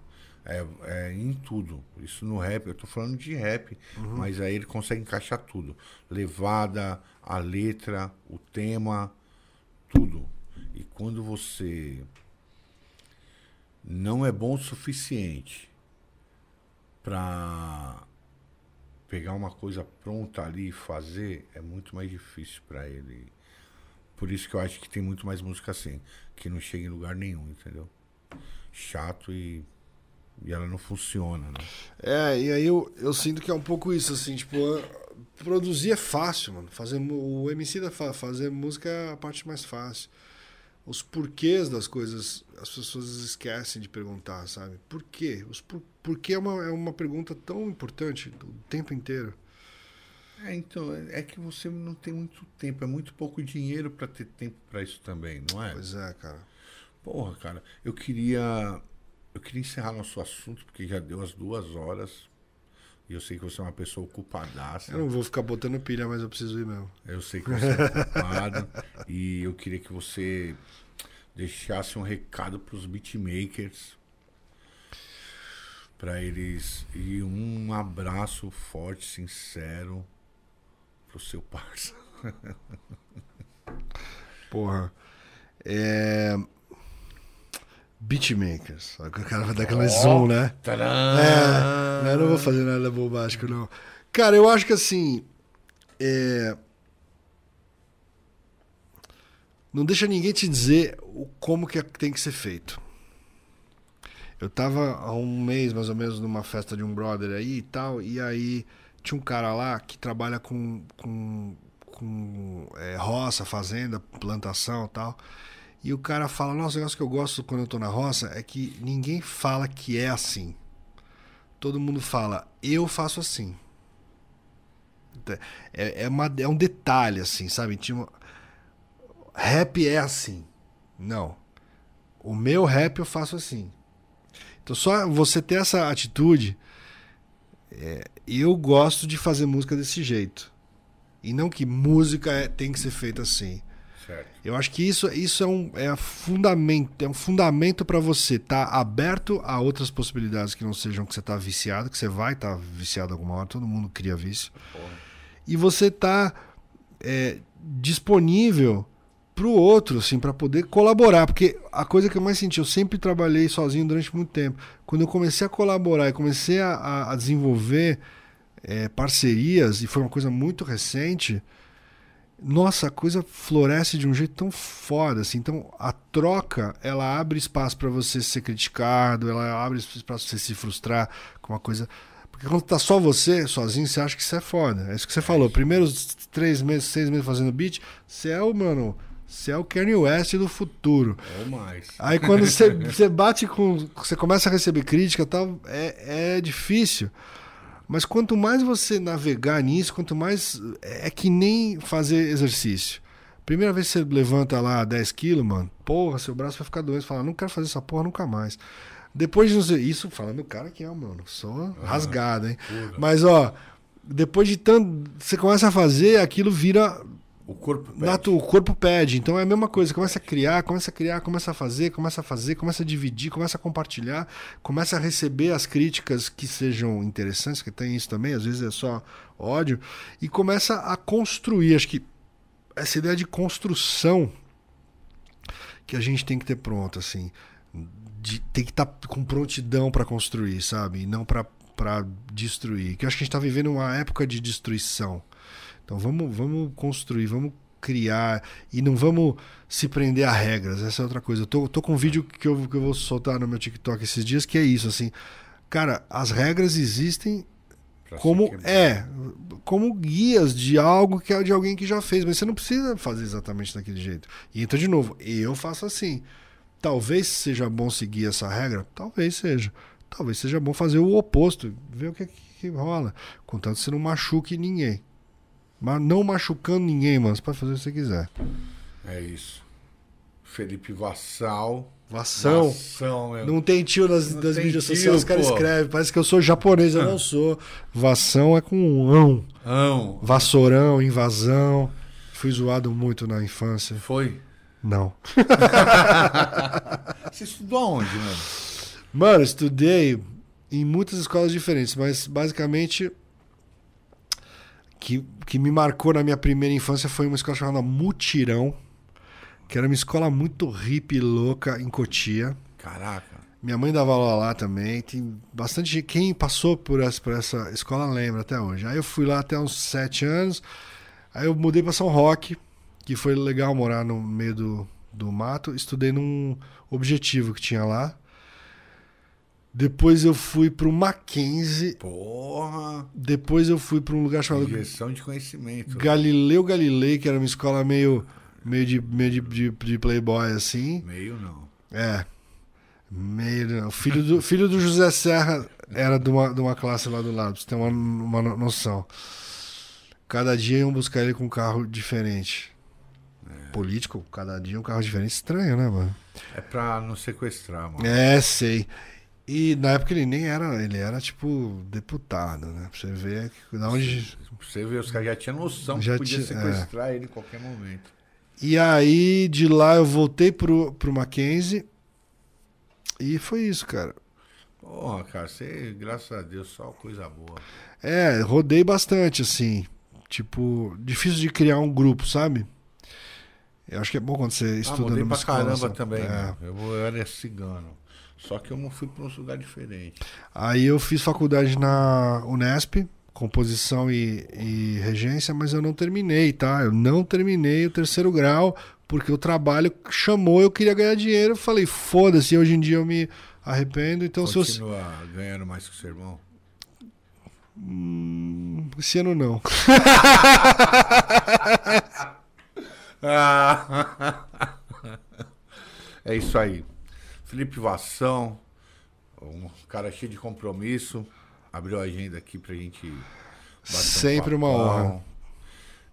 Speaker 1: É, é em tudo. Isso no rap, eu tô falando de rap, mas aí ele consegue encaixar tudo. Levada, a letra, o tema, tudo. E quando você não é bom o suficiente pra pegar uma coisa pronta ali e fazer, é muito mais difícil pra ele. Por isso que eu acho que tem muito mais música assim, que não chega em lugar nenhum, entendeu? Chato e e ela não funciona, né?
Speaker 2: É, e aí eu, eu sinto que é um pouco isso, assim, tipo, a- produzir é fácil, mano. Fazer, o MC da fa- fazer música é a parte mais fácil. Os porquês das coisas, as pessoas esquecem de perguntar, sabe? Por quê? Os por, porquê é uma, é uma pergunta tão importante o tempo inteiro.
Speaker 1: É, então, é é que você não tem muito tempo, é muito pouco dinheiro pra ter tempo pra isso também, não é?
Speaker 2: Pois é, cara.
Speaker 1: Porra, cara, eu queria. Eu queria encerrar nosso assunto, porque já deu as duas horas. E eu sei que você é uma pessoa ocupadaça.
Speaker 2: Eu não vou ficar botando pilha, mas eu preciso ir mesmo.
Speaker 1: Eu sei que você é ocupado. e eu queria que você deixasse um recado pros beatmakers. Pra eles. E um abraço forte, sincero pro seu parça.
Speaker 2: Porra. É. Beatmakers. O cara vai dar aquela zoom, né? É, eu não vou fazer nada bombástico, não. Cara, eu acho que assim. é, Não deixa ninguém te dizer o como que é- tem que ser feito. Eu tava há um mês, mais ou menos, numa festa de um brother aí e tal, e aí tinha um cara lá que trabalha com, com, com é, roça, fazenda, plantação e tal. E o cara fala, nossa, o negócio que eu gosto quando eu tô na roça é que ninguém fala que é assim. Todo mundo fala, eu faço assim. É, é, uma, é um detalhe, assim, sabe? Uma- Rap é assim. Não. O meu rap eu faço assim. Então só você ter essa atitude. é, eu gosto de fazer música desse jeito. E não que música é- tem que ser feita assim.
Speaker 1: Certo.
Speaker 2: Eu acho que isso, isso é um, é, fundamento, é um fundamento para você estar aberto a outras possibilidades que não sejam que você está viciado, que você vai estar viciado alguma hora, todo mundo cria vício. E você tá é, disponível pro outro, assim, para poder colaborar. Porque a coisa que eu mais senti, eu sempre trabalhei sozinho durante muito tempo. Quando eu comecei a colaborar e comecei a, a- a desenvolver é, parcerias, e foi uma coisa muito recente, nossa, a coisa floresce de um jeito tão foda, assim. Então, a troca, ela abre espaço para você ser criticado, ela abre espaço para você se frustrar com uma coisa. Porque quando tá só você, sozinho, você acha que isso é foda. É isso que você falou. Primeiros três meses, seis meses fazendo beat, você é o, mano, você é o Kanye West do futuro.
Speaker 1: Ou mais.
Speaker 2: Aí quando você, você bate com. Você começa a receber crítica e tal, é, é difícil. Mas quanto mais você navegar nisso, quanto mais. É que nem fazer exercício. Primeira vez que você levanta lá 10 quilos, mano, porra, seu braço vai ficar doente. Você fala, não quero fazer essa porra nunca mais. Depois de sei- isso, falando o cara que é, mano, só rasgado, hein?
Speaker 1: Porra.
Speaker 2: Mas, ó, depois de tanto. Você começa a fazer, aquilo vira
Speaker 1: O corpo pede.
Speaker 2: Nato, o corpo pede, então é a mesma coisa. Começa a criar, começa a criar, começa a fazer, começa a fazer, começa a dividir, começa a compartilhar, começa a receber as críticas que sejam interessantes, que tem isso também, às vezes é só ódio, e começa a construir. Acho que essa ideia de construção que a gente tem que ter pronta, assim. De, tem que estar com prontidão para construir, sabe? E não para destruir. Que eu acho que a gente está vivendo uma época de destruição. Então vamos, vamos construir, vamos criar e não vamos se prender a regras. Essa é outra coisa. Eu tô, tô com um vídeo que eu, que eu vou soltar no meu TikTok esses dias que é isso, assim. Cara, as regras existem
Speaker 1: Pra
Speaker 2: como é, como guias de algo que é de alguém que já fez, mas você não precisa fazer exatamente daquele jeito. E então de novo, eu faço assim. Talvez seja bom seguir essa regra, talvez seja. Talvez seja bom fazer o oposto, ver o que, que rola, contanto que você não machuque ninguém. Mas não machucando ninguém, mano, você pode fazer o que você quiser.
Speaker 1: É isso. Felipe Vassal.
Speaker 2: Vação.
Speaker 1: Vação, meu.
Speaker 2: Não tem tio nas,
Speaker 1: Não
Speaker 2: das mídias
Speaker 1: tio,
Speaker 2: sociais, os caras escrevem. Parece que eu sou japonês, eu não sou. Vação é com um ão.
Speaker 1: Não.
Speaker 2: Vassourão, invasão. Fui zoado muito na infância.
Speaker 1: Foi?
Speaker 2: Não.
Speaker 1: Você estudou aonde, mano?
Speaker 2: Mano, estudei em muitas escolas diferentes, mas basicamente que, que me marcou na minha primeira infância foi uma escola chamada Mutirão, que era uma escola muito hippie e louca em Cotia.
Speaker 1: Caraca.
Speaker 2: Minha mãe dava aula lá também. Tem bastante gente. Quem passou por essa, por essa escola lembra até hoje. Aí eu fui lá até uns sete anos. Aí eu mudei para São Roque, que foi legal morar no meio do, do mato. Estudei num objetivo que tinha lá. Depois eu fui pro Mackenzie.
Speaker 1: Porra.
Speaker 2: Depois eu fui para um lugar chamado
Speaker 1: Injeção de conhecimento.
Speaker 2: Galileu Galilei, que era uma escola meio, meio, de, meio de, de, de playboy assim.
Speaker 1: Meio não.
Speaker 2: É. Meio, o filho do, filho do José Serra era de uma, de uma classe lá do lado, pra você ter uma, uma no- noção. Cada dia iam buscar ele com um carro diferente. Político, cada dia um carro diferente. Estranho, né, mano?
Speaker 1: É pra não sequestrar, mano.
Speaker 2: É, sei. E na época ele nem era, ele era tipo deputado, né? Pra você ver que, da onde.
Speaker 1: Pra você ver, os caras já tinham noção
Speaker 2: Já
Speaker 1: que podia
Speaker 2: tinha-
Speaker 1: sequestrar ele em qualquer momento.
Speaker 2: E aí de lá eu voltei pro, pro Mackenzie. E foi isso, cara.
Speaker 1: Porra, cara, você, graças a Deus, só coisa boa.
Speaker 2: É, rodei bastante, assim. Tipo, difícil de criar um grupo, sabe? Eu acho que é bom quando você
Speaker 1: Ah,
Speaker 2: estuda
Speaker 1: mudei
Speaker 2: numa
Speaker 1: pra caramba também,
Speaker 2: É.
Speaker 1: né? Eu, eu era cigano. Só que eu não fui pra um lugar diferente.
Speaker 2: Aí eu fiz faculdade na Unesp, composição e, e regência, mas eu não terminei, tá? Eu não terminei o terceiro grau, porque o trabalho chamou, eu queria ganhar dinheiro. Eu falei, foda-se, hoje em dia eu me arrependo. Então, se eu.
Speaker 1: Continua ganhando mais que o seu irmão?
Speaker 2: Hum, esse ano não.
Speaker 1: Ah. é isso aí. Felipe Vação, um cara cheio de compromisso, abriu a agenda aqui pra gente bater um
Speaker 2: Sempre uma honra.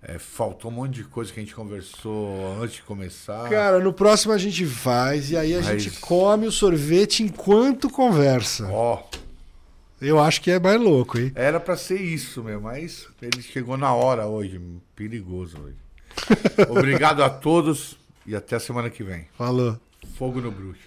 Speaker 1: É, faltou um monte de coisa que a gente conversou antes de começar.
Speaker 2: Cara, no próximo a gente faz e aí a
Speaker 1: Mas-
Speaker 2: gente come o sorvete enquanto conversa.
Speaker 1: Ó,
Speaker 2: Eu acho que é mais louco, hein?
Speaker 1: era pra ser isso, meu, mas ele chegou na hora hoje, perigoso hoje. Obrigado a todos e até a semana que vem.
Speaker 2: Falou.
Speaker 1: Fogo no bruxo.